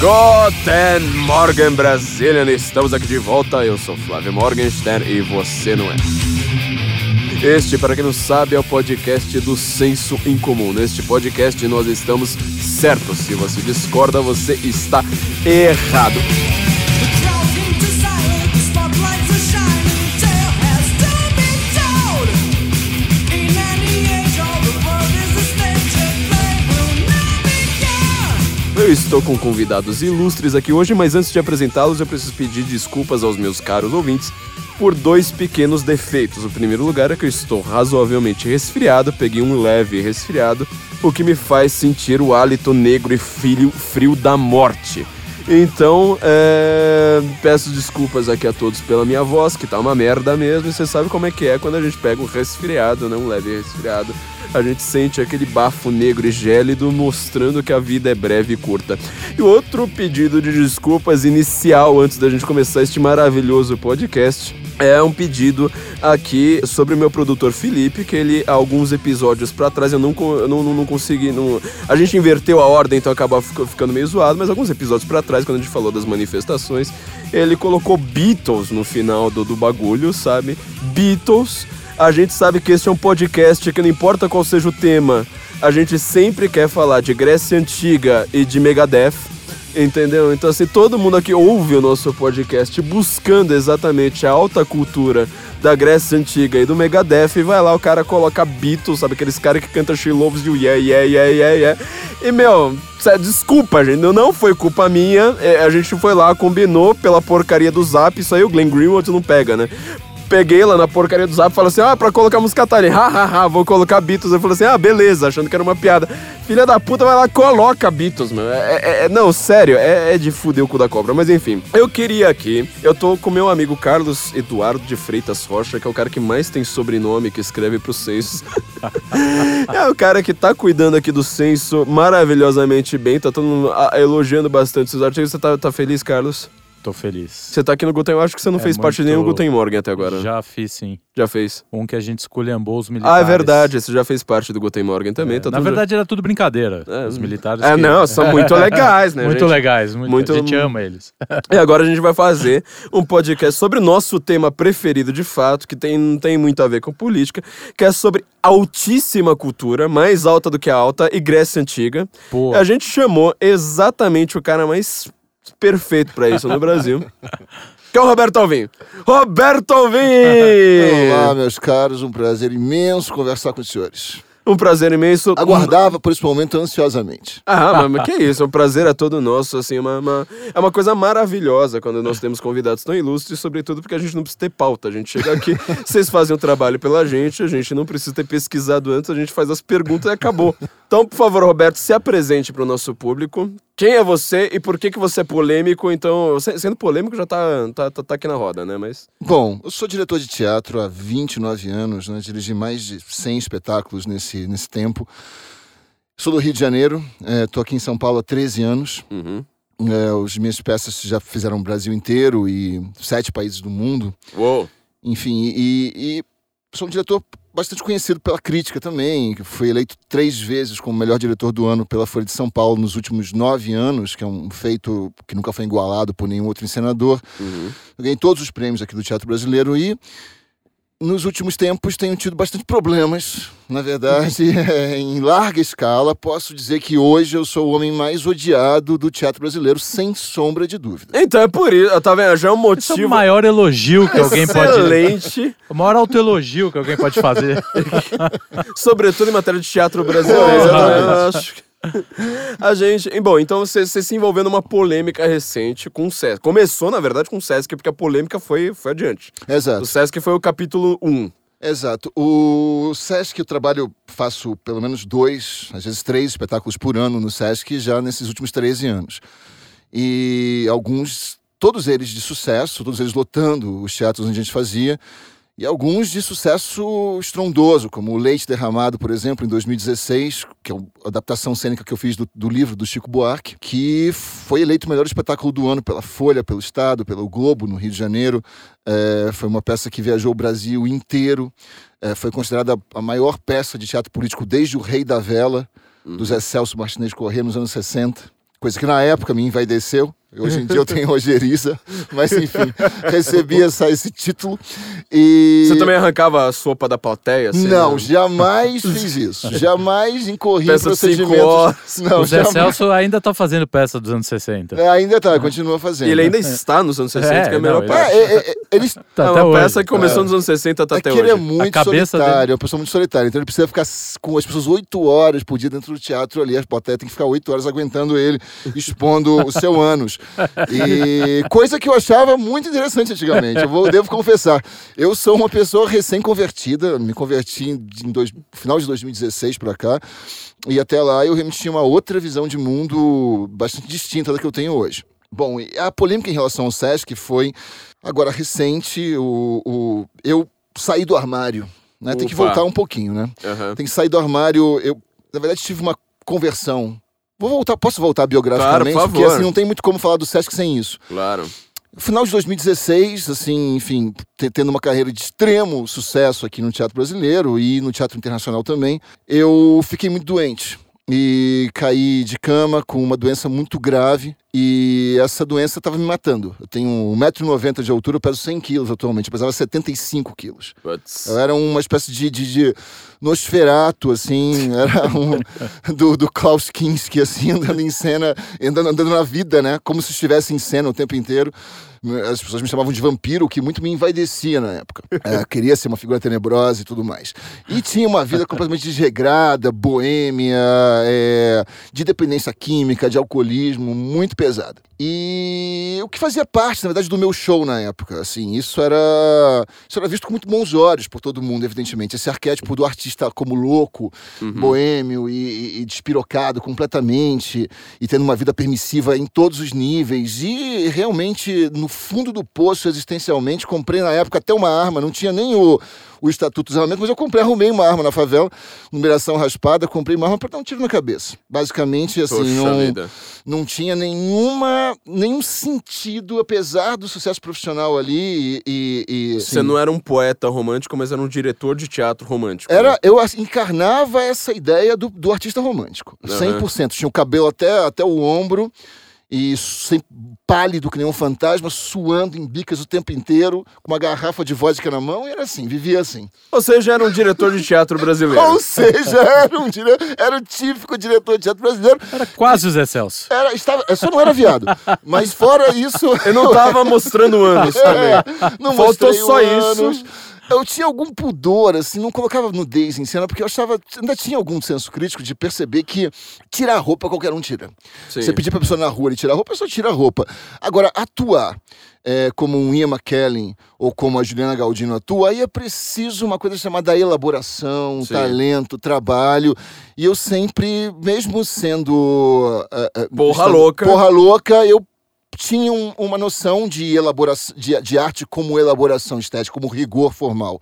Guten Morgen, Brasilian! Estamos aqui de volta. Eu sou Flávio Morgenstern e você não é. Este, para quem não sabe, é o podcast do Senso em Comum. Neste podcast nós estamos certos. Se você discorda, você está errado. Eu estou com convidados ilustres aqui hoje, mas antes de apresentá-los, eu preciso pedir desculpas aos meus caros ouvintes por dois pequenos defeitos. O primeiro lugar é que eu estou razoavelmente resfriado, peguei um leve resfriado, o que me faz sentir o hálito negro e frio, frio da morte. Então, é... peço desculpas aqui a todos pela minha voz, que tá uma merda mesmo, e você sabe como é que é quando a gente pega um resfriado, né? Um leve resfriado a gente sente aquele bafo negro e gélido mostrando que a vida é breve e curta. E outro pedido de desculpas inicial antes da gente começar este maravilhoso podcast é um pedido aqui sobre o meu produtor Felipe, que ele, alguns episódios para trás, eu não, não, não, não consegui. Não... A gente inverteu a ordem, então acaba ficando meio zoado, mas alguns episódios para trás, quando a gente falou das manifestações, ele colocou Beatles no final do, do bagulho, sabe? Beatles a gente sabe que este é um podcast que não importa qual seja o tema, a gente sempre quer falar de Grécia Antiga e de Megadeth. Entendeu? Então, assim, todo mundo aqui ouve o nosso podcast buscando exatamente a alta cultura da Grécia Antiga e do Megadeth, e vai lá, o cara coloca Beatles, sabe? Aqueles caras que cantam She Loves You, yeah, yeah, yeah, yeah, yeah. E, meu, desculpa, gente, não foi culpa minha, é, a gente foi lá, combinou pela porcaria do Zap, isso aí o Glenn Greenwald não pega, né? Peguei lá na porcaria do zap e falei assim: ah, pra colocar música Tali, hahaha, vou colocar Beatles. Eu falei assim: ah, beleza, achando que era uma piada. Filha da puta, vai lá, coloca Beatles, meu. É, é, é, não, sério, é, é, de fuder o cu da cobra. Mas enfim, eu queria aqui, eu tô com meu amigo Carlos Eduardo de Freitas Rocha, que é o cara que mais tem sobrenome que escreve pro censo. é o cara que tá cuidando aqui do censo maravilhosamente bem, tá todo mundo ah, elogiando bastante seus artigos. Você tá, tá feliz, Carlos? Tô feliz. Você tá aqui no Guten, eu acho que você não é fez parte de nenhum Guten Morgen até agora. Já fiz, sim. Já fez. Um que a gente esculhambou os militares. Ah, é verdade, você já fez parte do Guten Morgen também. É. Tá Na verdade era tudo brincadeira. É. Os militares. É, que... não, são muito legais, né? muito gente? legais, muito, muito... A gente ama eles. e agora a gente vai fazer um podcast sobre o nosso tema preferido de fato, que tem, não tem muito a ver com política, que é sobre altíssima cultura, mais alta do que a alta, e Grécia Antiga. Pô. A gente chamou exatamente o cara mais perfeito para isso no Brasil. Que é o Roberto Alvim. Roberto Alvim! Olá, meus caros, um prazer imenso conversar com os senhores. Um prazer imenso. Aguardava por esse momento ansiosamente. Ah, mas, mas que isso, o prazer é todo nosso, assim, uma, uma, é uma coisa maravilhosa quando nós temos convidados tão ilustres, sobretudo porque a gente não precisa ter pauta, a gente chega aqui, vocês fazem o trabalho pela gente, a gente não precisa ter pesquisado antes, a gente faz as perguntas e acabou. Então, por favor, Roberto, se apresente para o nosso público. Quem é você e por que, que você é polêmico? Então, sendo polêmico já tá, tá, tá, tá, aqui na roda, né? Mas... Bom, eu sou diretor de teatro há 29 anos, né? dirigi mais de 100 espetáculos nesse, nesse tempo. Sou do Rio de Janeiro, estou é, aqui em São Paulo há 13 anos. Uhum. É, as minhas peças já fizeram o Brasil inteiro e sete países do mundo. Uou! Enfim, e, e sou um diretor bastante conhecido pela crítica também, que foi eleito três vezes como melhor diretor do ano pela Folha de São Paulo nos últimos nove anos, que é um feito que nunca foi igualado por nenhum outro encenador. Uhum. Eu ganhei todos os prêmios aqui do Teatro Brasileiro e nos últimos tempos tenho tido bastante problemas. Na verdade, é, em larga escala, posso dizer que hoje eu sou o homem mais odiado do teatro brasileiro, sem sombra de dúvida. Então é por isso, tá vendo? Já é um motivo. Esse é o maior elogio que alguém pode. Excelente. O maior autoelogio que alguém pode fazer. Sobretudo em matéria de teatro brasileiro. eu acho que. a gente. Bom, então você, você, se envolveu numa polêmica recente com o Sesc. Começou, na verdade, com o Sesc, porque a polêmica foi, foi adiante. Exato. O Sesc foi o capítulo 1. Exato. O Sesc, eu trabalho, faço pelo menos dois, às vezes três espetáculos por ano no Sesc já nesses últimos 13 anos. E alguns, todos eles de sucesso, todos eles lotando os teatros onde a gente fazia e alguns de sucesso estrondoso, como O Leite Derramado, por exemplo, em 2016, que é a adaptação cênica que eu fiz do, do, livro do Chico Buarque, que foi eleito o melhor espetáculo do ano pela Folha, pelo Estado, pelo Globo, no Rio de Janeiro. É, foi uma peça que viajou o Brasil inteiro. É, foi considerada a maior peça de teatro político desde O Rei da Vela, uhum. do Zé Celso Martinez Corrêa, nos anos 60 coisa que na época me envaideceu. Hoje em dia eu tenho ojeriza, mas enfim, recebi essa, esse título. E... Você também arrancava a sopa da plateia? Assim, não, né? jamais fiz isso. Jamais incorri peça procedimentos. Não, o Zé jamais... Celso ainda tá fazendo peça dos anos 60. É, ainda tá, continua fazendo. E ele ainda está nos anos 60, é, que é a melhor não, parte. É, é, é, ele tá é uma peça que começou nos anos 60 tá até hoje. ele é muito solitário, dele... é uma pessoa muito solitária. Então ele precisa ficar com as pessoas oito horas por dia dentro do teatro ali. A plateia tem que ficar oito horas aguentando ele, expondo o seu ânus. E coisa que eu achava muito interessante antigamente, eu vou, devo confessar. Eu sou uma pessoa recém-convertida, me converti em dois, final de 2016 para cá, e até lá eu realmente tinha uma outra visão de mundo bastante distinta da que eu tenho hoje. Bom, a polêmica em relação ao SESC foi agora recente, o, o eu saí do armário. Né? Tem que voltar um pouquinho, né? Uhum. Tem que sair do armário. Eu, na verdade, tive uma conversão Vou voltar, posso voltar biograficamente? Claro, por Porque assim, não tem muito como falar do Sesc sem isso. Claro. Final de 2016, assim, enfim, tendo uma carreira de extremo sucesso aqui no teatro brasileiro e no teatro internacional também, eu fiquei muito doente e caí de cama com uma doença muito grave e essa doença estava me matando. Eu tenho 1,90m de altura, eu peso 100 quilos atualmente, eu pesava 75 quilos. Eu era uma espécie de, de, de Nosferato, assim, era um do, do Klaus Kinski, assim, andando em cena, andando, andando na vida, né? Como se estivesse em cena o tempo inteiro. As pessoas me chamavam de vampiro, o que muito me envaidecia na época. É, queria ser uma figura tenebrosa e tudo mais. E tinha uma vida completamente desregrada, boêmia, é, de dependência química, de alcoolismo, muito pesada. E o que fazia parte, na verdade, do meu show na época. Assim, isso era, isso era visto com muito bons olhos por todo mundo, evidentemente. Esse arquétipo do artista como louco, uhum. boêmio e, e, despirocado completamente, e tendo uma vida permissiva em todos os níveis. E realmente, no fundo do poço, existencialmente, comprei na época até uma arma, não tinha nem o o Estatuto dos Armamentos, mas eu comprei, arrumei uma arma na favela, numeração raspada, comprei uma arma para dar um tiro na cabeça. Basicamente, assim, não, não tinha nenhuma, nenhum sentido, apesar do sucesso profissional ali e... e Você não era um poeta romântico, mas era um diretor de teatro romântico. Era, né? Eu encarnava essa ideia do, do artista romântico, uhum. 100%. Tinha o cabelo até, até o ombro e sem, pálido que nem um fantasma, suando em bicas o tempo inteiro, com uma garrafa de vodka na mão, e era assim, vivia assim. Ou seja, era um diretor de teatro brasileiro. Ou seja, era um dire... era o típico diretor de teatro brasileiro. Era quase o Zé Celso. Era, estava, só não era viado. Mas fora isso. Eu não estava mostrando anos também. É, não Faltou só anos. isso eu tinha algum pudor, assim, não colocava nudez em cena, porque eu achava, ainda tinha algum senso crítico de perceber que tirar a roupa qualquer um tira. Sim. Você pedir pra pessoa na rua ele tirar a roupa, a pessoa tira a roupa. Agora, atuar é, como um Ian McKellen ou como a Juliana Galdino atua, aí é preciso uma coisa chamada elaboração, Sim. talento, trabalho. E eu sempre, mesmo sendo. Uh, porra louca. Porra louca, eu tinham uma noção de elaboração de, de arte como elaboração estética, como rigor formal.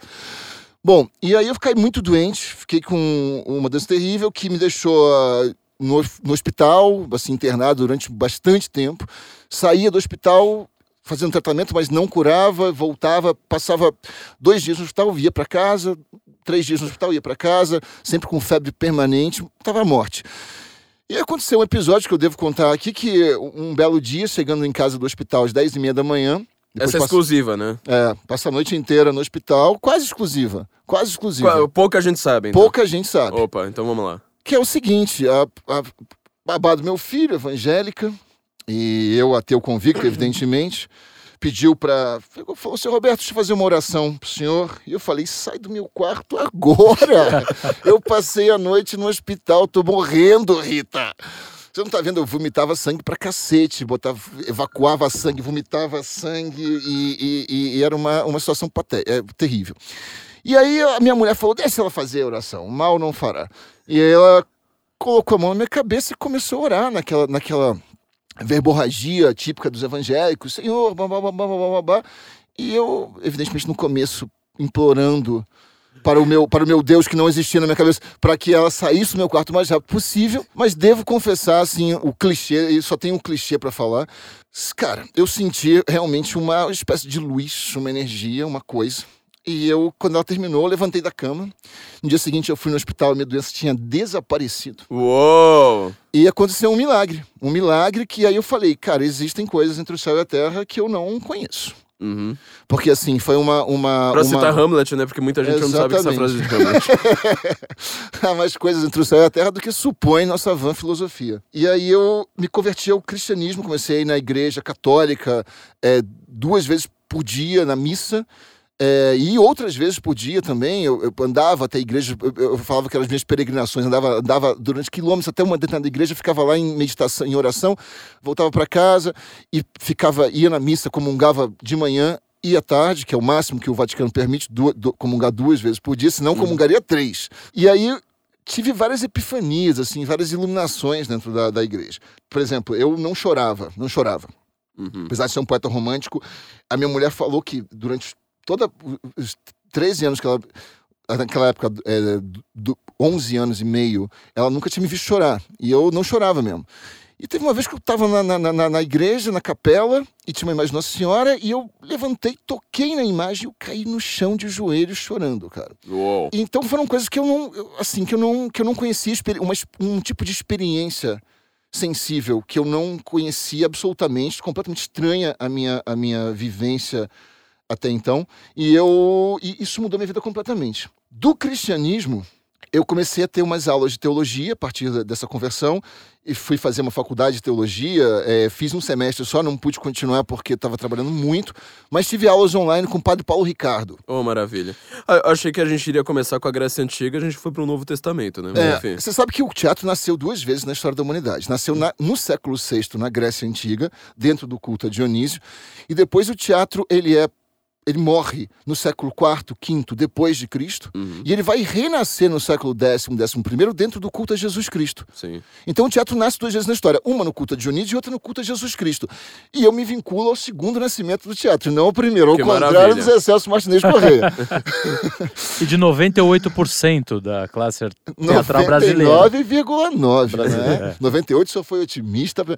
Bom, e aí eu fiquei muito doente, fiquei com uma doença terrível que me deixou uh, no, no hospital, assim, internado durante bastante tempo. Saía do hospital fazendo tratamento, mas não curava, voltava, passava dois dias no hospital, ia para casa, três dias no hospital, ia para casa, sempre com febre permanente, estava à morte. E aconteceu um episódio que eu devo contar aqui, que um belo dia, chegando em casa do hospital às 10 e meia da manhã... Essa é exclusiva, né? É, passa a noite inteira no hospital, quase exclusiva, quase exclusiva. Pouca gente sabe, então. Pouca gente sabe. Opa, então vamos lá. Que é o seguinte, a, a babá do meu filho, evangélica, e eu ateu convicto, evidentemente pediu para. Falou, seu Roberto, deixa eu fazer uma oração pro senhor. E eu falei, sai do meu quarto agora. eu passei a noite no hospital, tô morrendo, Rita. Você não tá vendo? Eu vomitava sangue pra cacete, botava, evacuava sangue, vomitava sangue e, e, e era uma, uma situação paté é, terrível. E aí a minha mulher falou: deixa ela fazer a oração, mal não fará. E aí ela colocou a mão na minha cabeça e começou a orar naquela, naquela verborragia típica dos evangélicos, Senhor, blá, blá, blá, blá, e eu, evidentemente, no começo, implorando para o meu para o meu Deus que não existia na minha cabeça, para que ela saísse do meu quarto o mais rápido possível, mas devo confessar assim, o clichê, e só tem um clichê para falar. Cara, eu senti realmente uma espécie de luz, uma energia, uma coisa. E eu, quando ela terminou, eu levantei da cama. No dia seguinte, eu fui no hospital e minha doença tinha desaparecido. Uou! E aconteceu um milagre. Um milagre que aí eu falei, cara, existem coisas entre o céu e a terra que eu não conheço. Uhum. Porque assim, foi uma. uma, Pra uma... citar Hamlet, né? Porque muita gente não sabe essa frase de Hamlet. Há mais coisas entre o céu e a terra do que supõe nossa van filosofia. E aí eu me converti ao cristianismo, comecei a ir na igreja católica é, duas vezes por dia na missa. É, e outras vezes por dia também, eu, eu andava até a igreja, eu, eu, falava que eram as minhas peregrinações, andava, andava durante quilômetros até uma determinada igreja, ficava lá em meditação, em oração, voltava para casa e ficava, ia na missa, comungava de manhã e à tarde, que é o máximo que o Vaticano permite, du, du, comungar duas vezes por dia, senão comungaria três. E aí tive várias epifanias, assim, várias iluminações dentro da, da igreja. Por exemplo, eu não chorava, não chorava. Uhum. Apesar de ser um poeta romântico, a minha mulher falou que durante toda os 13 anos que ela naquela época, é, do 11 anos e meio, ela nunca tinha me visto chorar. E eu não chorava mesmo. E teve uma vez que eu estava na, na, na, na, igreja, na capela, e tinha uma imagem de Nossa Senhora, e eu levantei, toquei na imagem e eu caí no chão de joelhos chorando, cara. Uou. Então foram coisas que eu não, assim, que eu não, que eu não conhecia, uma, um tipo de experiência sensível que eu não conhecia absolutamente, completamente estranha a minha, a minha vivência até então, e eu e isso mudou minha vida completamente. Do cristianismo, eu comecei a ter umas aulas de teologia a partir dessa conversão e fui fazer uma faculdade de teologia. É, fiz um semestre só, não pude continuar porque estava trabalhando muito, mas tive aulas online com o padre Paulo Ricardo. Oh, maravilha. Ah, eu achei que a gente iria começar com a Grécia Antiga, a gente foi para o Novo Testamento, né? É, você sabe que o teatro nasceu duas vezes na história da humanidade. Nasceu na, no século VI, na Grécia Antiga, dentro do culto a Dionísio, e depois o teatro ele é ele morre no século IV, V depois de Cristo, uhum. e ele vai renascer no século X, XI dentro do culto a Jesus Cristo. Sim. Então o teatro nasce duas vezes na história, uma no culto a Dionísio e outra no culto a Jesus Cristo. E eu me vinculo ao segundo nascimento do teatro, não ao primeiro, ao que contrário maravilha. do Zé Celso Martinez Correia. e de 98% da classe teatral brasileira. 99,9%. Né? É. 98 só foi otimista.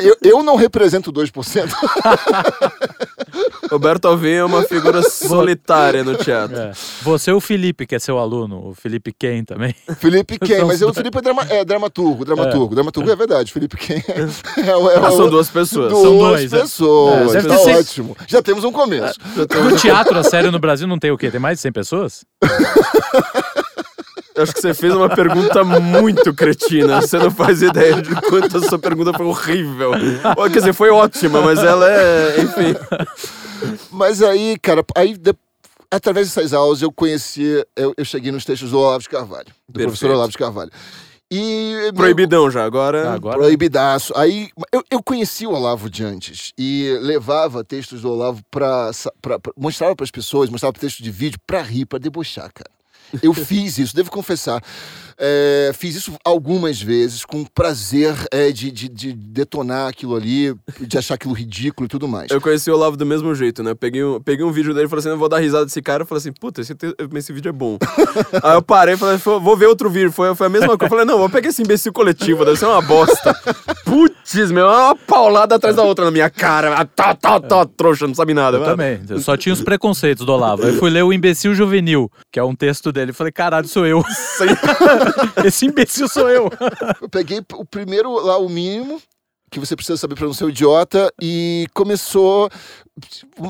Eu, eu não represento 2%. Roberto Alvim é uma figura solitária no teatro. É. Você e o Felipe, que é seu aluno, o Felipe Ken também. Felipe Ken, mas eu, o Felipe é, drama, é dramaturgo, dramaturgo. É. Dramaturgo é verdade, Felipe Ken é, é, ah, São duas pessoas. Duas São dois, pessoas, é. tá ótimo. Já temos um começo. No teatro, a sério, no Brasil não tem o quê? Tem mais de 100 pessoas? Acho que você fez uma pergunta muito cretina. Você não faz ideia de quanto a sua pergunta foi horrível. Quer dizer, foi ótima, mas ela é. Enfim. Mas aí, cara, aí de, através dessas aulas eu conheci, eu, eu, cheguei nos textos do Olavo de Carvalho, do Perfeito. professor Olavo de Carvalho. E Proibidão meu, já, agora... agora. Proibidaço. Aí eu, eu conheci o Olavo de antes e levava textos do Olavo para mostrava para as pessoas, mostrava texto de vídeo para rir, para debochar, cara. Eu fiz isso, devo confessar. É, fiz isso algumas vezes com prazer é, de, de, de, detonar aquilo ali, de achar aquilo ridículo e tudo mais. Eu conheci o Olavo do mesmo jeito, né? Peguei um, peguei um vídeo dele e falei assim: eu vou dar risada desse cara. Eu falei assim: puta, esse, esse vídeo é bom. Aí eu parei e falei: vou ver outro vídeo. Foi, foi a mesma coisa. Eu falei: não, vou pegar esse imbecil coletivo, deve ser uma bosta. Putz, meu, uma paulada atrás da outra na minha cara. Tá, tá, tá, trouxa, não sabe nada. Eu mano. também. Eu só tinha os preconceitos do Olavo. Aí fui ler o Imbecil Juvenil, que é um texto dele. Eu falei: caralho, sou eu. Esse imbecil sou eu. Eu peguei o primeiro lá, o mínimo, que você precisa saber para não ser um idiota, e começou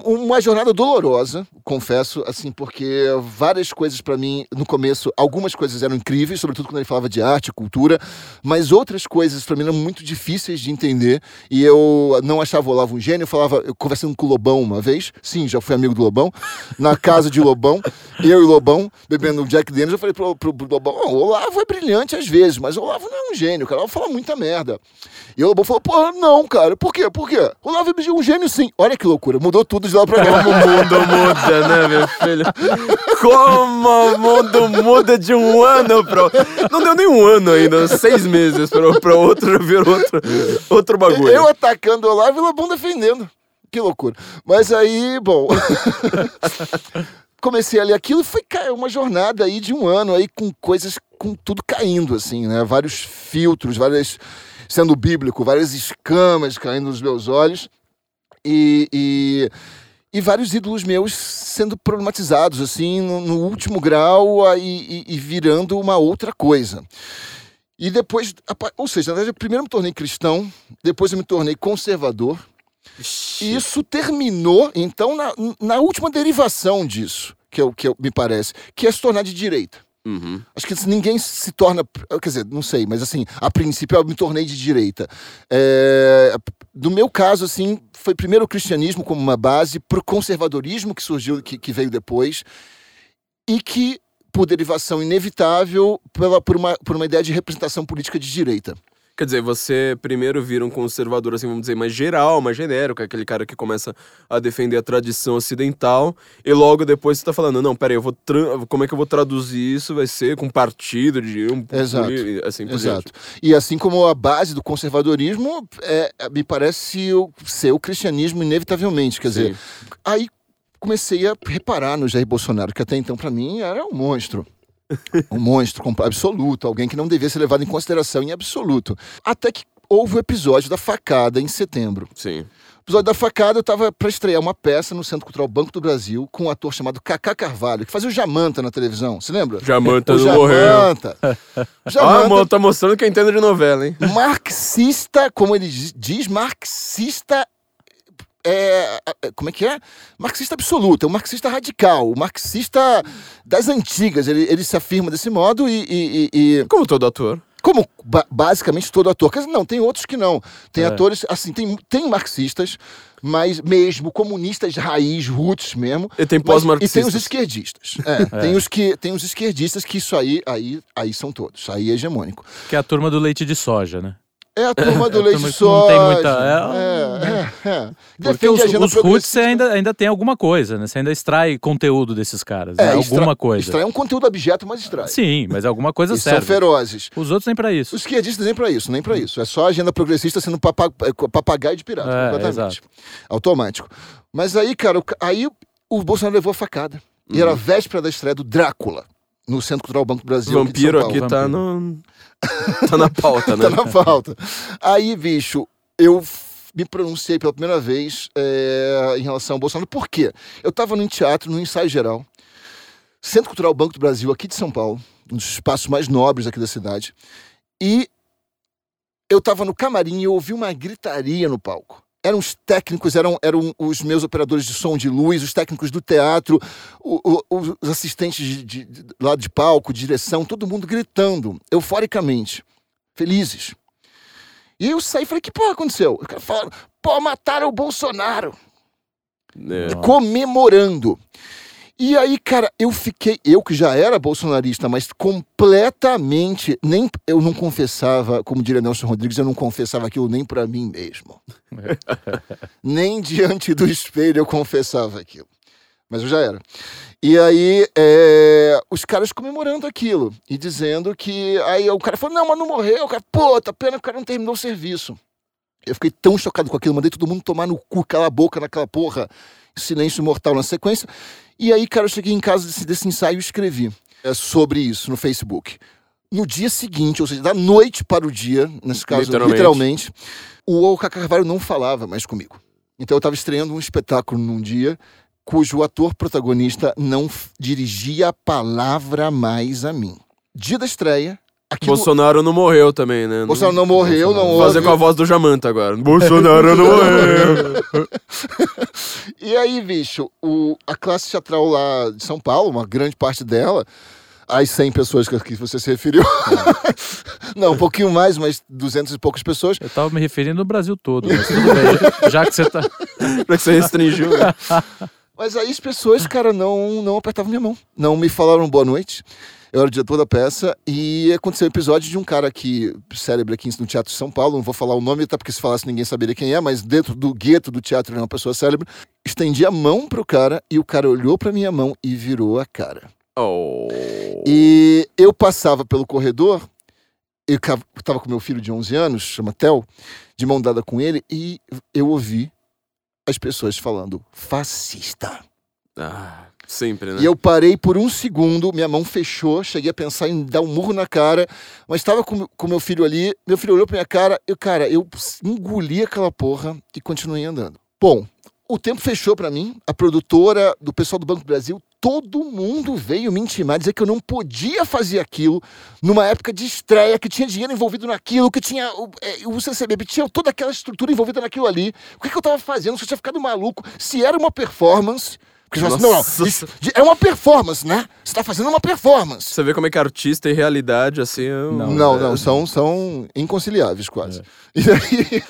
uma jornada dolorosa, confesso, assim, porque várias coisas para mim, no começo, algumas coisas eram incríveis, sobretudo quando ele falava de arte, cultura, mas outras coisas para mim eram muito difíceis de entender, e eu não achava o Olavo um gênio, eu falava, eu conversando com o Lobão uma vez, sim, já fui amigo do Lobão, na casa de Lobão, eu e Lobão, bebendo Jack Daniels, eu falei pro, pro, pro Lobão, oh, o Olavo é brilhante às vezes, mas o Olavo não é um gênio, cara, o Olavo fala muita merda. E o Lobão falou, pô, não, cara, por quê? Por quê? O Olavo é um gênio sim. Olha que loucura, mudou tudo de lá pra cá. Como o mundo muda, né, meu filho? Como o mundo muda de um ano pra outro. Não deu nem um ano ainda, seis meses pra, pra outro, já virou outro, outro bagulho. Eu atacando e o Lobão defendendo. Que loucura. Mas aí, bom. Comecei a ler aquilo e foi uma jornada aí de um ano aí com coisas, com tudo caindo, assim, né? Vários filtros, várias sendo bíblico, várias escamas caindo nos meus olhos. E, e, e vários ídolos meus sendo problematizados, assim, no, no último grau aí, e, e virando uma outra coisa. E depois, ou seja, na verdade, eu primeiro me tornei cristão, depois eu me tornei conservador, e isso terminou, então, na, na última derivação disso, que, é o que eu- me parece, que é se tornar de direita. Uhum. Acho que ninguém se torna. Quer dizer, não sei, mas assim, a princípio eu me tornei de direita. É, no meu caso, assim, foi primeiro o cristianismo como uma base, pro conservadorismo que surgiu, que, que veio depois, e que, por derivação inevitável, pela, por, uma, por uma ideia de representação política de direita. Quer dizer, você primeiro vira um conservador, assim, vamos dizer, mais geral, mais genérico, aquele cara que começa a defender a tradição ocidental, e logo depois você tá falando, não, peraí, eu vou como é que eu vou traduzir isso? Vai ser com partido de um Exato. assim por Exato. E assim como a base do conservadorismo, é, me parece o- ser o cristianismo, inevitavelmente. Quer dizer, Sim. aí comecei a reparar no Jair Bolsonaro, que até então, para mim, era um monstro. Um monstro absoluto, alguém que não devia ser levado em consideração em absoluto. Até que houve o episódio da facada em setembro. Sim. O episódio da facada, eu estava para estrear uma peça no Centro Cultural Banco do Brasil com um ator chamado Cacá Carvalho, que fazia o Jamanta na televisão. Você lembra? Jamanta o não morreu. Jamanta. Ah, Jamanta mano, tá mostrando que entende de novela, hein? marxista, como ele diz, marxista. É, é, como é que é? Marxista absoluto, é um marxista radical, o marxista das antigas. Ele, ele se afirma desse modo e, e- e- e- Como todo ator. como ba- basicamente todo ator. Quer dizer, não, tem outros que não. Tem É. atores, assim, tem, tem marxistas, mas mesmo comunistas raiz, roots mesmo. E tem Mas- e tem os pós-marxistas. esquerdistas. É, Tem, os que, tem os esquerdistas que isso aí, aí, aí são todos. Aí é hegemônico. Que é a turma do leite de soja, né? É a turma do É leite que não soja. tem muita- É, é, é. Porque Defende os, a agenda os roots ainda, ainda tem alguma coisa, né? Você ainda extrai conteúdo desses caras, É, né? extra- Alguma coisa. Extrai um conteúdo abjeto, mas extrai. Sim, mas alguma coisa E são serve. ferozes. Os outros nem pra isso. Os esquerdistas nem pra isso, nem pra isso. É só a agenda progressista sendo papa- é, papagaio de pirata, É, completamente. Automático. Mas aí, cara, o ca- aí o Bolsonaro levou a facada. E era a véspera da estreia do Drácula, no Centro Cultural Banco do Brasil. aqui de São Vampiro Paulo. aqui tá no. Tá na pauta, né? tá na falta. Aí, bicho, eu me pronunciei pela primeira vez é, em relação ao Bolsonaro. Por quê? Eu tava num teatro, num ensaio geral, Centro Cultural Banco do Brasil, aqui de São Paulo, um dos espaços mais nobres aqui da cidade, e eu tava no camarim e eu ouvi uma gritaria no palco. Eram os técnicos, eram, eram os meus operadores de som de luz, os técnicos do teatro, o- o- os assistentes de, de, de, lá de palco, de direção, todo mundo gritando, euforicamente, felizes. E eu saí e falei, que porra aconteceu? O cara falando, pô, mataram o Bolsonaro É. comemorando. E aí, cara, eu fiquei, eu que já era bolsonarista, mas completamente, nem eu não confessava, como diria Nelson Rodrigues, eu não confessava aquilo nem pra mim mesmo. nem diante do espelho eu confessava aquilo. Mas eu já era. E aí, é, os caras comemorando aquilo e dizendo que. Aí o cara falou: não, mas não morreu. O cara, pô, tá pena que o cara não terminou o serviço. Eu fiquei tão chocado com aquilo, mandei todo mundo tomar no cu, cala a boca naquela porra, silêncio mortal na sequência. E aí, cara, eu cheguei em casa desse, desse ensaio e escrevi é, sobre isso no Facebook. No dia seguinte, ou seja, da noite para o dia, nesse caso, Literalmente. literalmente, o Cacá Carvalho não falava mais comigo. Então eu estava estreando um espetáculo num dia cujo ator protagonista não dirigia a palavra mais a mim. Dia da estreia, aquilo... Bolsonaro não morreu também, né? Bolsonaro não morreu, não Vou Fazer com a voz do Jamanta agora. Bolsonaro não morreu. E aí, bicho, o, a classe teatral lá de São Paulo, uma grande parte dela, as 100 pessoas que, você se referiu. Não, um pouquinho mais, mas 200 e poucas pessoas. Eu tava me referindo no Brasil todo, mas tudo bem. Já que você tá. Pra que você restringiu. né? Mas aí as pessoas, cara, não, não apertavam minha mão. Não me falaram boa noite. Eu era o diretor da peça e aconteceu um episódio de um cara aqui, célebre aqui no Teatro de São Paulo, não vou falar o nome, até porque se falasse ninguém saberia quem é, mas dentro do gueto do teatro ele é uma pessoa célebre. Estendi a mão pro cara e o cara olhou pra minha mão e virou a cara. Oh. E eu passava pelo corredor, eu tava com meu filho de 11 anos, chama Theo, de mão dada com ele, e eu ouvi as pessoas falando fascista. Ah, sempre, né? E eu parei por um segundo, minha mão fechou, cheguei a pensar em dar um murro na cara, mas estava com com meu filho ali, meu filho olhou pra minha cara, eu, cara, eu engoli aquela porra e continuei andando. Bom, o tempo fechou pra mim, a produtora do pessoal do Banco do Brasil, todo mundo veio me intimar, dizer que eu não podia fazer aquilo numa época de estreia, que tinha dinheiro envolvido naquilo, que tinha o, é, o tinha toda aquela estrutura envolvida naquilo ali. O que, que eu tava fazendo? Se eu tinha ficado maluco, se era uma performance. Porque assim, não, não, isso é uma performance, né? Você tá fazendo uma performance. Você vê como é que artista e realidade, assim... é um- Não, não, é- não, são, são inconciliáveis quase. E, aí,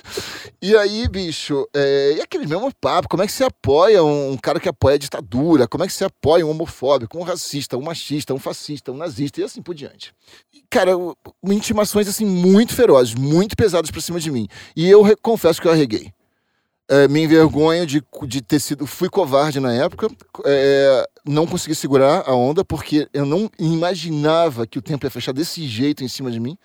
e aí, bicho, é, e aquele mesmo papo, como é que você apoia um, um cara que apoia a ditadura? Como é que você apoia um homofóbico, um racista, um machista, um fascista, um nazista e assim por diante? E, cara, intimações assim muito ferozes, muito pesadas pra cima de mim. E eu confesso que eu arreguei. É, me envergonho de, de ter sido. Fui covarde na época, é, não consegui segurar a onda, porque eu não imaginava que o tempo ia fechar desse jeito em cima de mim.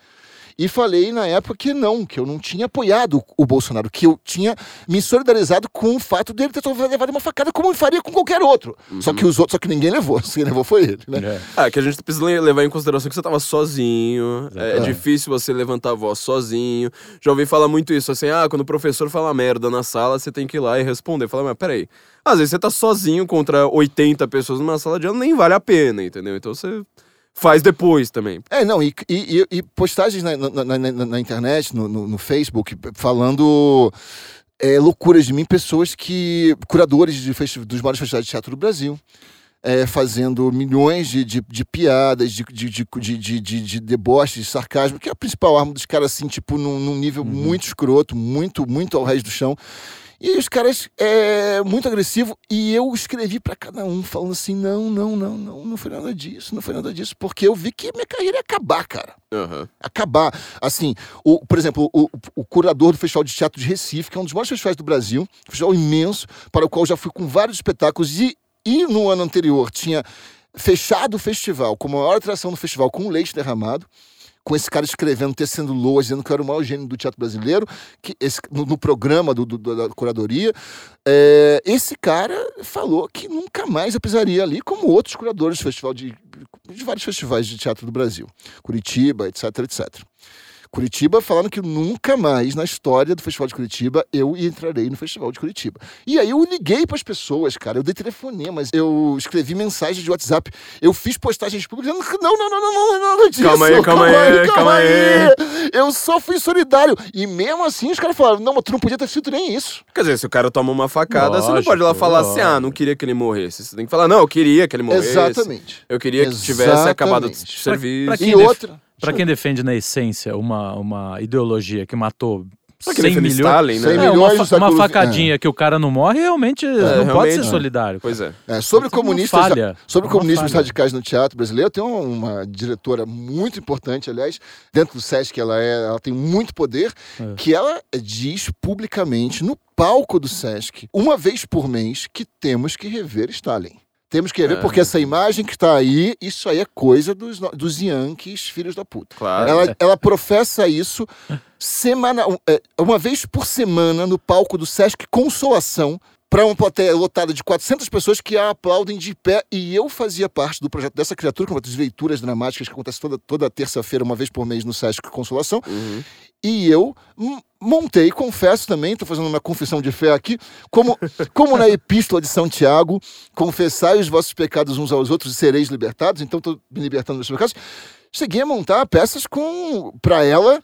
E falei na época que não, que eu não tinha apoiado o Bolsonaro, que eu tinha me solidarizado com o fato dele ter levado uma facada como eu faria com qualquer outro. Só que os outros, só que ninguém levou. Quem levou foi ele, né? É. Ah, que a gente precisa le- levar em consideração que você tava sozinho. É, é difícil você levantar a voz sozinho. Já ouvi falar muito isso, assim, ah, quando o professor fala merda na sala, você tem que ir lá e responder. Fala, mas peraí. Às vezes você tá sozinho contra 80 pessoas numa sala de aula, nem vale a pena, entendeu? Então você faz depois também. É, não, e, e- e- postagens na, na- na- na- internet, no, no- no Facebook, falando é, loucuras de mim, pessoas que. curadores de dos maiores festivais de teatro do Brasil. é, fazendo milhões de, de, de piadas, de, de, de, de, de, de, sarcasmo, que é a principal arma dos caras, assim, tipo, num, num nível muito escroto, muito, muito ao resto do chão. E os caras, é, muito agressivo, e eu escrevi pra cada um, falando assim: não, não, não, não, não foi nada disso, não foi nada disso, porque eu vi que minha carreira ia acabar, cara Aham. acabar. Assim, o, por exemplo, o, o curador do Festival de Teatro de Recife, que é um dos maiores festivais do Brasil, um festival imenso, para o qual eu já fui com vários espetáculos, e, e no ano anterior tinha fechado o festival, como a maior atração do festival, com o leite derramado. Com esse cara escrevendo, tecendo loas, dizendo que eu era o maior gênio do teatro brasileiro, que esse, no, no programa do, do- da curadoria. É, esse cara falou que nunca mais eu pisaria ali, como outros curadores do festival de, de vários festivais de teatro do Brasil. Curitiba, etc, etc. Curitiba falando que nunca mais na história do Festival de Curitiba eu entrarei no Festival de Curitiba. E aí eu liguei para as pessoas, cara, eu dei telefonemas, eu escrevi mensagens de WhatsApp, eu fiz postagens públicas dizendo que não, não, não, não, não, não, nada disso. Calma aí, calma aí, calma Eu só fui solidário. E mesmo assim os caras falaram, não, mas tu não podia ter feito nem isso. Quer dizer, se o cara toma uma facada, você não Lógico, pode ir lá falar assim, ah, lógico. não queria que ele morresse. Você tem que falar, não, eu queria que ele morresse. Exatamente. Eu queria que tivesse acabado de Exatamente. serviço. pra E outra... Pra quem defende na essência uma, uma ideologia que matou Pra quem 100 defende milhões... Stalin, né? Cem É, uma, milhões fa- uma facadinha que o cara não morre, realmente não pode realmente, ser é. solidário. Pois é. É, sobre Pode ser comunistas, falha, sobre comunismos falha. radicais no teatro brasileiro, tem uma, uma diretora muito importante, aliás, dentro do SESC, ela, é, ela tem muito poder, É. que ela diz publicamente no palco do SESC, uma vez por mês, que temos que rever Stalin. Temos que rever, É. porque essa imagem que está aí, isso aí é coisa dos, dos Yankees, filhos da puta. Claro. Ela, ela professa isso semanal, é, uma vez por semana no palco do Sesc Consolação para uma plateia lotada de 400 pessoas que a aplaudem de pé. E eu fazia parte do projeto dessa criatura, com as leituras dramáticas que acontece toda, toda terça-feira, uma vez por mês no Sesc Consolação. Uhum. E eu montei, confesso também, estou fazendo uma confissão de fé aqui, como, como na Epístola de São Tiago, confessai os vossos pecados uns aos outros e sereis libertados. Então estou me libertando dos meus pecados. Cheguei a montar peças com para ela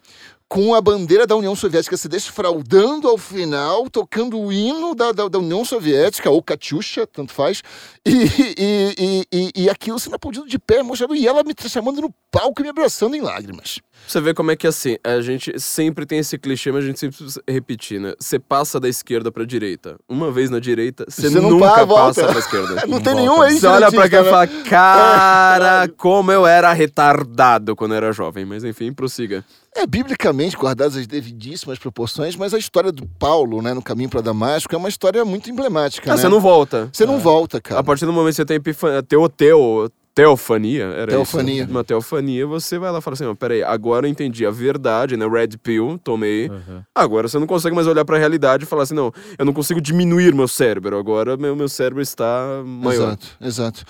com a bandeira da União Soviética se desfraudando ao final, tocando o hino da, da, da União Soviética, ou Katyusha, tanto faz, e, e, e, e, e aquilo sendo aplaudido de pé, mostrando, e ela me chamando no palco e me abraçando em lágrimas. Você vê como é que assim, a gente sempre tem esse clichê, mas a gente sempre precisa repetir, né? Você passa da esquerda pra direita. Uma vez na direita, você Você não nunca volta. passa pra esquerda. Não tem nenhum aí Você olha pra cá e né? fala, cara, como eu era retardado quando eu era jovem. Mas enfim, prossiga. É biblicamente guardadas as devidíssimas proporções, mas a história do Paulo, né, no caminho para Damasco, é uma história muito emblemática, Ah, né? você não volta. Você não volta, cara. A partir do momento que você tem epifania, teoteu, teofania, era Teofania. isso? Uma teofania, você vai lá e fala assim, ó, peraí, agora eu entendi a verdade, né? Red pill, tomei. Uhum. Agora você não consegue mais olhar pra realidade e falar assim, não, eu não consigo diminuir meu cérebro, agora meu, meu cérebro está maior. Exato, exato.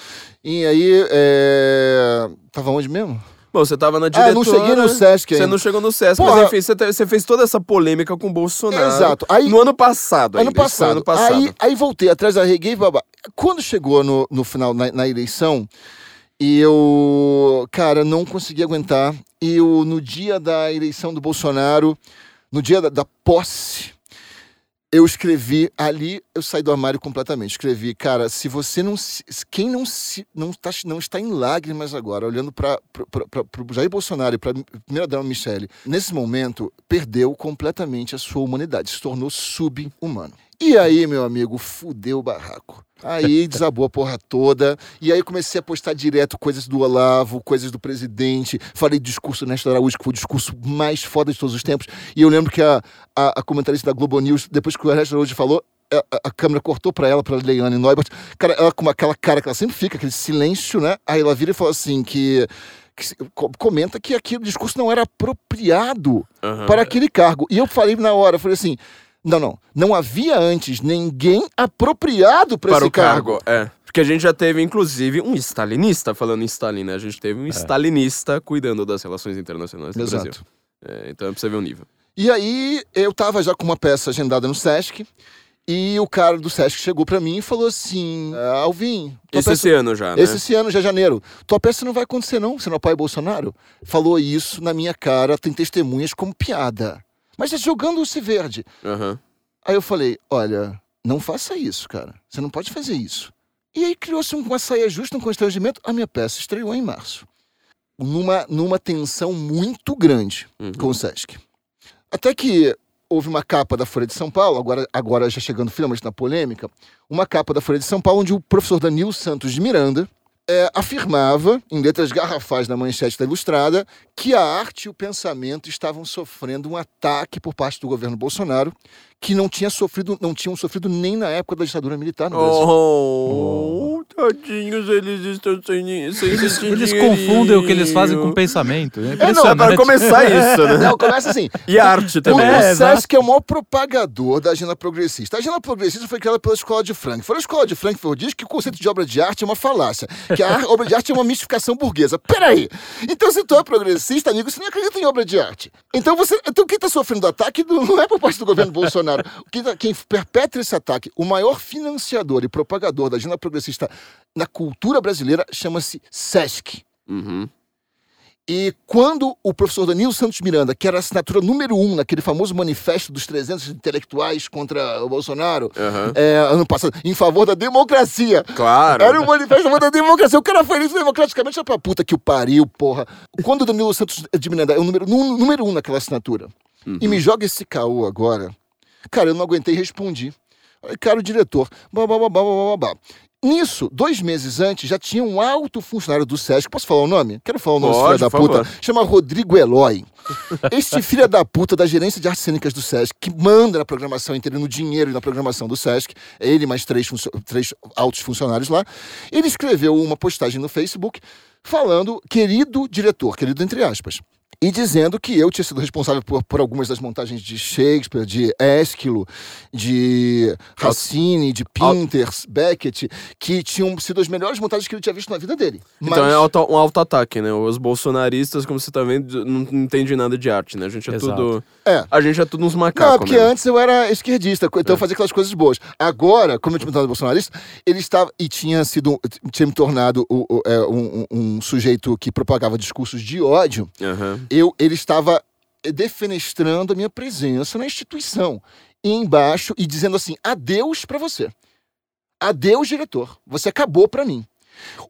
E aí, é... tava onde mesmo? Bom, você tava na diretora... Ah, não cheguei no Sesc Você não chegou no Sesc, Porra. mas enfim, você, você fez toda essa polêmica com o Bolsonaro. Exato. Aí- no ano passado Ano ainda, foi passado. ano passado. Aí, aí voltei atrás da reguei babá. Quando chegou no, no final, na, na eleição, e eu, cara, não consegui aguentar. E eu, no dia da eleição do Bolsonaro, no dia da, da posse, eu escrevi ali, eu saí do armário completamente. Escrevi, cara, se você não se, quem não se não está não está em lágrimas agora, olhando para o Jair Bolsonaro e para a primeira dama Michele, nesse momento perdeu completamente a sua humanidade, se tornou sub-humano. E aí, meu amigo, fudeu o barraco. Aí desabou a porra toda. E aí comecei a postar direto coisas do Olavo, coisas do presidente. Falei discurso do Ernesto Araújo, que foi o discurso mais foda de todos os tempos. E eu lembro que a, a, a comentarista da Globo News, depois que o Ernesto Araújo falou, a, a- câmera cortou pra ela, pra Leiane Neubert. Cara, ela com aquela cara que ela sempre fica, aquele silêncio, né? Aí ela vira e fala assim que. que comenta que aquele discurso não era apropriado Aham. para aquele cargo. E eu falei na hora, falei assim. Não, não. Não havia antes ninguém apropriado para para esse o cargo. É. Porque a gente já teve, inclusive, um stalinista, falando em Stalin, né? A gente teve um stalinista cuidando das relações internacionais do Brasil. Exato. É, então é pra você ver o nível. E aí eu tava já com uma peça agendada no Sesc. E o cara do Sesc chegou pra mim e falou assim: "Ah, Alvin, Isso peça- esse ano já, né? esse, esse ano já é janeiro. Tua peça não vai acontecer, não. Você não apoia Bolsonaro? Falou isso na minha cara, tem testemunhas como piada. Mas é jogando-se verde. Aham. Aí eu falei: olha, não faça isso, cara. Você não pode fazer isso. E aí criou-se um- uma saia justa, um constrangimento. A minha peça estreou em março. Numa, numa tensão muito grande Uhum. com o Sesc. Até que houve uma capa da Folha de São Paulo, agora, agora já chegando finalmente na polêmica, uma capa da Folha de São Paulo onde o professor Danilo Santos de Miranda é, afirmava, em letras garrafais na manchete da Ilustrada, que a arte e o pensamento estavam sofrendo um ataque por parte do governo Bolsonaro, que não, tinha sofrido, não tinham sofrido nem na época da ditadura militar no Brasil. Oh, tadinhos, eles estão sem, sem Eles, eles confundem o que eles fazem com pensamento. É É, não, é para começar isso, né? Não, começa assim. E a arte O, também. o É, Sesc é o maior propagador da agenda progressista. A agenda progressista foi criada pela Escola de Frankfurt. A Escola de Frankfurt diz que o conceito de obra de arte é uma falácia, que a obra de arte é uma mistificação burguesa. Peraí! Então, se tu é progressista, amigo, você não acredita em obra de arte. Então, você, então quem está sofrendo do ataque não não é por parte do governo Bolsonaro. Quem, tá- quem perpetra esse ataque, o maior financiador e propagador da agenda progressista na cultura brasileira, chama-se Sesc. Uhum. E quando o professor Danilo Santos Miranda, que era a assinatura número um naquele famoso manifesto dos 300 intelectuais contra o Bolsonaro, Aham. é, ano passado, em favor da democracia. Claro. Era um manifesto a favor da democracia. O cara foi eleito democraticamente, era pra puta que o pariu, porra. Quando o Danilo Santos de Miranda é o número, número um naquela assinatura, e me joga esse caô agora, cara, eu não aguentei e respondi. Cara, o diretor, babá, babá, babá, babá. Nisso, dois meses antes, já tinha um alto funcionário do SESC. Posso falar o nome? Quero falar o nome desse Pode, filho da puta. favor. Chama Rodrigo Eloy. Este filho da puta da gerência de artes cênicas do SESC, que manda na programação inteira, no dinheiro e na programação do SESC, é ele mais três, três altos funcionários lá, ele escreveu uma postagem no Facebook falando, querido diretor, querido entre aspas, e dizendo que eu tinha sido responsável por, por algumas das montagens de Shakespeare, de Ésquilo, de Racine, de Pinters, Beckett, que tinham sido as melhores montagens que ele tinha visto na vida dele. Então é auto- um auto-ataque, né? Os bolsonaristas, como você tá vendo, não entendem nada de arte, né? A gente é Exato. tudo. É. A gente é tudo uns macacos. Não, porque mesmo. antes eu era esquerdista, então eu fazia aquelas coisas boas. Agora, como eu tinha me tornado bolsonarista, ele estava e tinha sido tinha me tornado é, um, um- um sujeito que propagava discursos de ódio. Aham. Eu, ele estava defenestrando a minha presença na instituição. E embaixo e dizendo assim: adeus pra você. Adeus, diretor. Você acabou pra mim.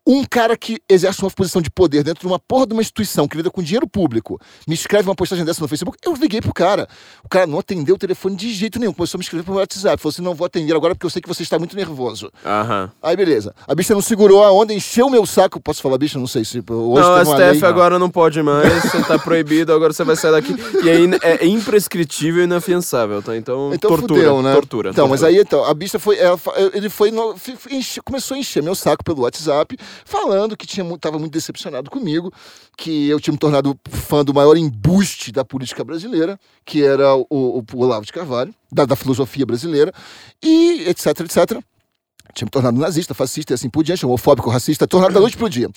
Um cara que exerce uma posição de poder dentro de uma porra de uma instituição que lida com dinheiro público me escreve uma postagem dessa no Facebook, eu liguei pro cara. O cara não atendeu o telefone de jeito nenhum. Começou a me escrever pro meu WhatsApp. Falou assim: não vou atender agora porque eu sei que você está muito nervoso. Aham. Aí, beleza. A bicha não segurou a onda, encheu o meu saco. Posso falar, bicha? Não sei se. Hoje Não, tem uma STF lei. agora não pode mais, você tá proibido, agora você vai sair daqui. E in- é imprescritível e inafiançável, tá? Então, Então tortura. fudeu, né? Tortura. Então, mas tortura. aí então, a bicha foi. ela ele foi. no- começou a encher meu saco pelo WhatsApp, falando que tinha, mu- tava muito decepcionado comigo, que eu tinha me tornado fã do maior embuste da política brasileira, que era o, o, o Olavo de Carvalho, da, da filosofia brasileira, e etc, etc. tinha me tornado nazista, fascista e assim por diante, homofóbico, racista, tornado da noite pro dia.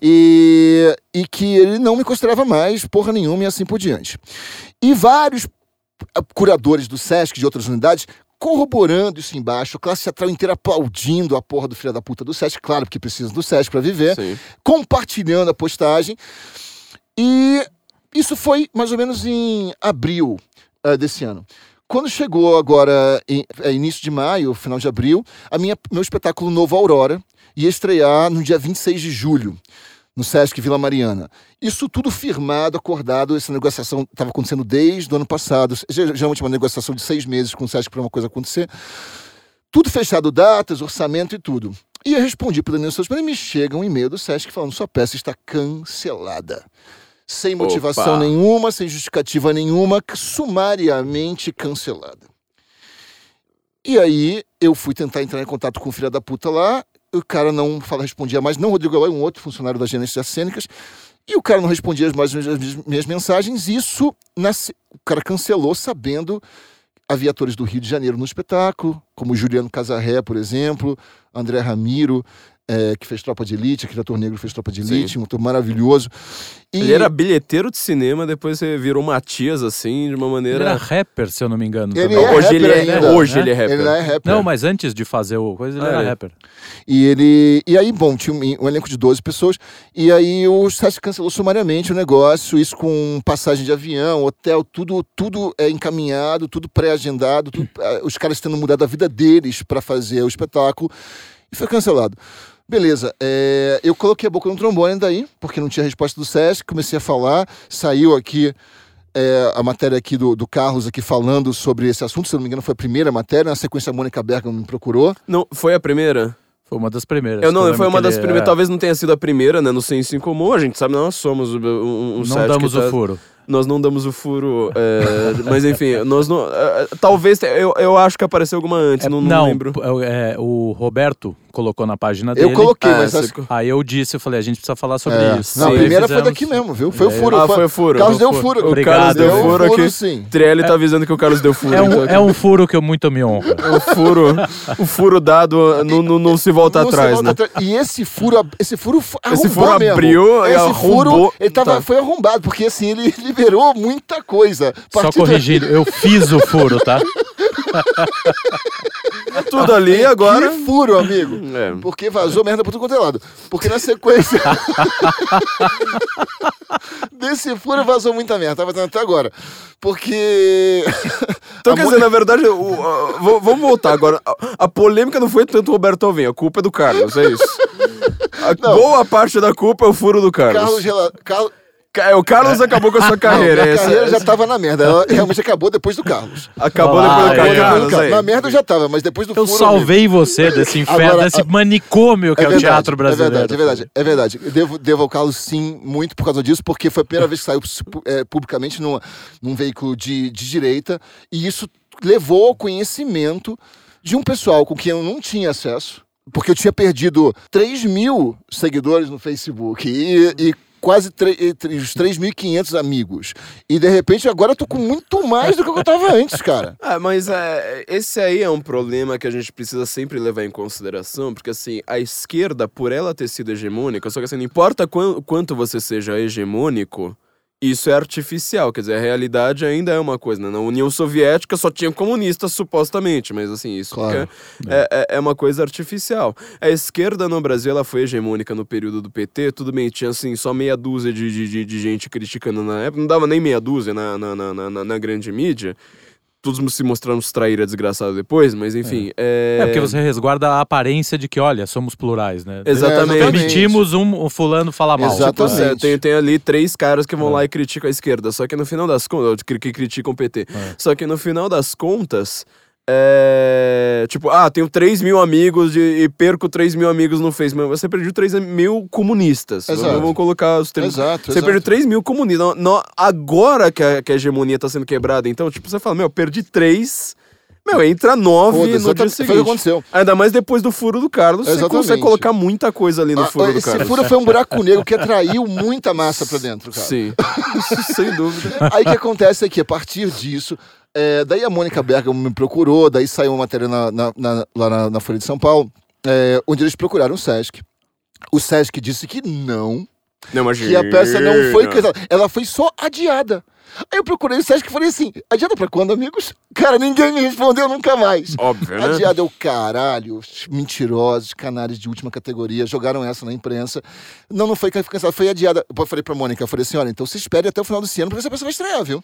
E, e que ele não me considerava mais porra nenhuma e assim por diante. E vários ah, curadores do SESC de outras unidades corroborando isso embaixo, a classe teatral inteira aplaudindo a porra do filho da puta do SESC, claro, porque precisa do SESC para viver, Sim. compartilhando a postagem. E isso foi mais ou menos em abril eh, desse ano. Quando chegou agora, em, é, início de maio, final de abril, a minha, meu espetáculo Novo Aurora ia estrear no dia 26 de julho, no Sesc Vila Mariana. Isso tudo firmado, acordado, essa negociação estava acontecendo desde o ano passado. Ger- Geralmente uma negociação de seis meses com o Sesc para uma coisa acontecer. Tudo fechado, datas, orçamento e tudo. E eu respondi para o Danilo Souza, mas me chega um e-mail do Sesc falando sua peça está cancelada. Sem motivação Opa. nenhuma, sem justificativa nenhuma, sumariamente cancelada. E aí eu fui tentar entrar em contato com o filho da puta lá, o cara não respondia mais, não Rodrigo Eloy, um outro funcionário da agência das cênicas, e o cara não respondia mais as minhas- minhas mensagens, isso nasce- o cara cancelou sabendo havia atores do Rio de Janeiro no espetáculo, como Juliano Casarré, por exemplo, André Ramiro, eh, que fez Tropa de Elite, aquele ator negro fez Tropa de Sim. Elite, um ator maravilhoso. E Ele era bilheteiro de cinema, depois você virou Matias, assim, de uma Ele maneira. era rapper, se eu não me engano. Ele é hoje ele é, ainda, hoje né? ele é rapper. ele não é rapper. Não, mas antes de fazer o coisa, ele Ah, era é. rapper. E ele. E aí, bom, tinha um, um elenco de 12 pessoas. E aí o SESC cancelou sumariamente o negócio, isso com passagem de avião, hotel, tudo, tudo é encaminhado, tudo pré-agendado, eh, os caras tendo mudado a vida deles para fazer o espetáculo. E foi cancelado. Beleza, é, eu coloquei a boca no trombone daí, porque não tinha resposta do SESC, comecei a falar, saiu aqui é, a matéria aqui do, do Carlos aqui falando sobre esse assunto, se eu não me engano foi a primeira matéria, na sequência a Mônica Bergamo me procurou. Não, foi a primeira? Foi uma das primeiras. Eu não, eu foi uma das ele- primeiras. é, Talvez não tenha sido a primeira, né? No Senso em Comum. A gente sabe, nós somos um, um Não site damos que tá- o furo. Nós não damos o furo. é, mas enfim, nós não. é, talvez. te- Eu, eu acho que apareceu alguma antes, É, não, não lembro. é, o Roberto colocou na página Eu dele. coloquei, Ah, mas você- acho- Aí eu disse, eu falei, a gente precisa falar sobre É. isso. Não, a primeira foi fizemos- daqui mesmo, viu? Foi o É. furo. Ah, foi o furo. Carlos Foi deu furo. O Obrigado, Carlos deu furo aqui. sim. Trielli tá avisando que o Carlos deu furo. É um, é um furo que eu muito me honro. O furo, o furo dado não, se volta Não se atrás, volta né? atrás. E esse furo, esse furo Esse arrombou furo mesmo. abriu e esse arrombou. furo, ele tava, Tá. foi arrombado, porque assim, ele liberou muita coisa. Só corrigindo, eu fiz o furo, tá? Tudo ali agora. Que furo, amigo. É. Porque vazou merda por tudo quanto é lado. Porque na sequência. Desse furo vazou muita merda. Tá vazando até agora. Porque. Então, A quer dizer, na verdade, o- a- vamos voltar agora. A, a polêmica não foi tanto o Roberto Alvim, a culpa é do Carlos, é isso. A boa parte da culpa é o furo do Carlos. Carlos, Carlos, Ca- é, o Carlos acabou com a sua carreira. minha essa- carreira já tava na merda. Ela realmente acabou depois do Carlos. Acabou Olá, depois do é. Carlos. Depois do Carlos. Na merda eu já tava, mas depois do Eu furo. amigo, salvei você desse inferno, Agora, desse a- manicômio que é, o teatro brasileiro. É verdade, é verdade, é verdade. Eu devo, devo ao Carlos, sim, muito por causa disso, porque foi a primeira vez que saiu é, publicamente num, num veículo de, de direita, e isso levou ao conhecimento de um pessoal com quem eu não tinha acesso, porque eu tinha perdido 3 mil seguidores no Facebook e, e quase e tre- os 3.500 amigos. E de repente agora eu tô com muito mais do que eu tava antes, cara. Ah, mas é, esse aí é um problema que a gente precisa sempre levar em consideração, porque assim, a esquerda, por ela ter sido hegemônica, só que assim, não importa quan- quanto você seja hegemônico, isso é artificial, quer dizer, a realidade ainda é uma coisa, né? Na União Soviética só tinha comunistas, supostamente, mas assim, isso Claro. é, é, é uma coisa artificial. A esquerda no Brasil, ela foi hegemônica no período do PT, tudo bem, tinha assim, só meia dúzia de, de, de- de gente criticando na época, não dava nem meia dúzia na, na, na, na- na grande mídia, todos se mostraram uns traíra desgraçado depois, mas enfim. É, É porque você resguarda a aparência de que, olha, somos plurais, né? Exatamente. É, Permitimos um, um fulano falar mal. Exatamente. Tipo, tem, tem ali três caras que vão É. lá e criticam a esquerda. Só que no final das contas. Que, que criticam o PT. É. Só que no final das contas. É. Tipo, ah, tenho 3 mil amigos de- e perco 3 mil amigos no Facebook. Você perdeu 3 mil comunistas. Exato. Vamos colocar os termos. Exato, Você exato. perdeu 3 mil comunistas. Não- agora que a, que a hegemonia tá sendo quebrada, então, tipo, você fala, meu, perdi 3. Meu, entra 9 Foda-se, no dia exatamente, foi o que seguinte. aconteceu. Ainda mais depois do furo do Carlos, você Exatamente. consegue colocar muita coisa ali no Ah, furo do esse Carlos. furo foi um buraco negro que atraiu muita massa pra dentro, cara. Sim. Isso, sem dúvida. Aí o que acontece é que, a partir disso, é, daí a Mônica Bergamo me procurou, daí saiu uma matéria na- na- na- lá na, na Folha de São Paulo, é, onde eles procuraram o Sesc. O Sesc disse que não, Não, imagina. que a peça não foi cancelada. Ela foi só adiada. Aí eu procurei o Sesc e falei assim: adiada pra quando, amigos? Cara, ninguém me respondeu nunca mais. Óbvio, né? Adiada é o caralho, os mentirosos, canalhas de última categoria, jogaram essa na imprensa. Não, não foi cancelada, foi adiada. Eu falei pra Mônica, eu falei assim: olha, então você espere até o final desse ano pra ver se a peça vai estrear, viu?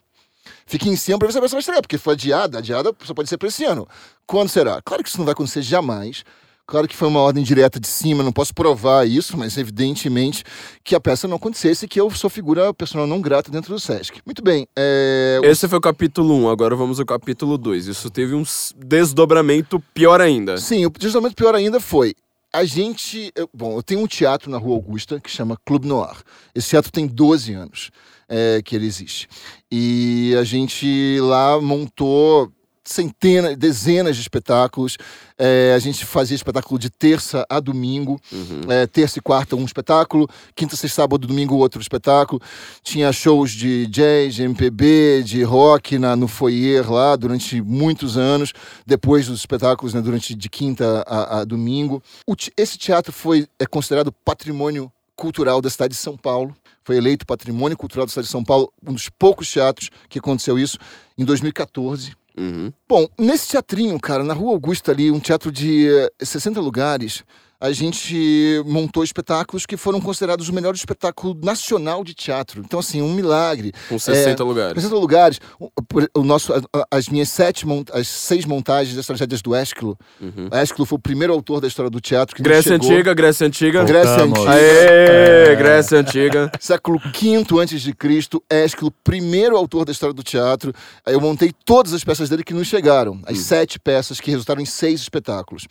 Fique em cima pra ver se a peça vai estrear, porque foi adiada, adiada só pode ser pra esse ano. Quando será? Claro que isso não vai acontecer jamais. Claro que foi uma ordem direta de cima, não posso provar isso, mas evidentemente que a peça não acontecesse e que eu sou figura personal não grata dentro do Sesc. Muito bem, é, Esse foi o capítulo 1, agora vamos ao capítulo 2. Isso teve um desdobramento pior ainda. Sim, o desdobramento pior ainda foi. A gente. eu- bom, eu tenho um teatro na Rua Augusta que chama Clube Noir. Esse teatro tem 12 anos é, que ele existe. E a gente lá montou centenas, dezenas de espetáculos. É, a gente fazia espetáculo de terça a domingo. É, terça e quarta um espetáculo, quinta, sexta, sábado, domingo outro espetáculo. Tinha shows de jazz, de MPB, de rock na, no foyer lá durante muitos anos, depois dos espetáculos, né, durante de quinta a, a domingo. O esse teatro foi é considerado patrimônio cultural da cidade de São Paulo. Foi eleito patrimônio cultural da cidade de São Paulo, um dos poucos teatros que aconteceu isso em 2014. Uhum. Bom, nesse teatrinho, cara, na Rua Augusta ali, um teatro de eh, 60 lugares, a gente montou espetáculos que foram considerados o melhor espetáculo nacional de teatro. Então, assim, um milagre. Com 60 lugares. 60 lugares. O, o nosso, as minhas sete, as seis montagens das tragédias do Ésquilo. Uhum. Ésquilo foi o primeiro autor da história do teatro. Que nos Grécia chegou. Antiga, Grécia Antiga. Grécia Voltamos. Antiga. Aê, Grécia Antiga. Século V antes de Cristo, Ésquilo, primeiro autor da história do teatro. Aí Eu montei todas as peças dele que nos chegaram, as sete peças que resultaram em seis espetáculos.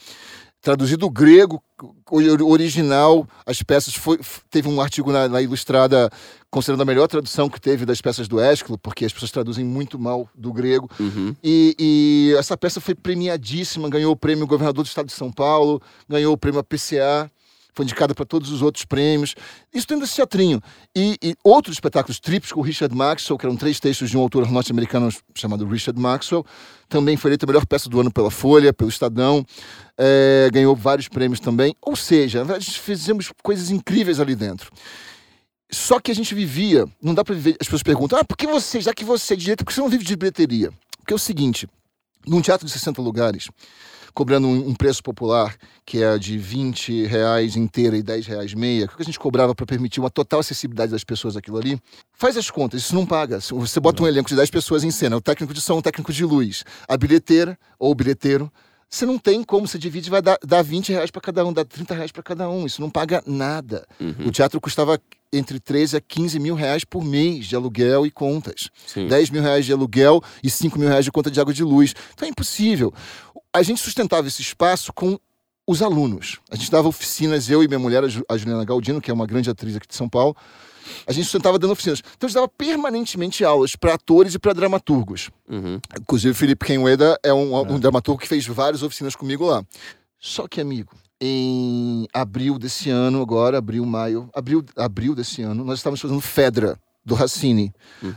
Traduzido do grego, original, as peças foi, teve um artigo na, na Ilustrada considerando a melhor tradução que teve das peças do Ésquilo, porque as pessoas traduzem muito mal do grego. Uhum. E, e essa peça foi premiadíssima, ganhou o prêmio Governador do Estado de São Paulo, ganhou o prêmio APCA, foi indicada para todos os outros prêmios. Isso dentro desse teatrinho. E, e outros espetáculos triplos com o Richard Maxwell, que eram três textos de um autor norte-americano chamado Richard Maxwell. Também foi eleita a melhor peça do ano pela Folha, pelo Estadão. É, ganhou vários prêmios também. Ou seja, verdade, fizemos coisas incríveis ali dentro. Só que a gente vivia, não dá para viver. As pessoas perguntam, ah, por que você, já que você é direito, por que você não vive de bilheteria? Porque é o seguinte: num teatro de 60 lugares, cobrando um, um preço popular, que é de 20 reais inteira e 10 reais meia, o que a gente cobrava para permitir uma total acessibilidade das pessoas aquilo ali, faz as contas, isso não paga. Você bota um elenco de 10 pessoas em cena, o técnico de som, o técnico de luz, a bilheteira ou o bilheteiro, você não tem como, você divide, vai dar, dar 20 reais para cada um, dá 30 reais para cada um, isso não paga nada. O teatro custava entre 13 a 15 mil reais por mês de aluguel e contas. Sim. 10 mil reais de aluguel e 5 mil reais de conta de água e de luz. Então é impossível. A gente sustentava esse espaço com os alunos. A gente dava oficinas, eu e minha mulher, a Ju- a Juliana Galdino, que é uma grande atriz aqui de São Paulo, a gente sustentava dando oficinas. Então a gente dava permanentemente aulas para atores e para dramaturgos. Uhum. Inclusive, o Felipe Kenweda é um, um dramaturgo que fez várias oficinas comigo lá. Só que, amigo, em abril desse ano, agora, abril, maio, abril, abril desse ano, nós estávamos fazendo Fedra, do Racine.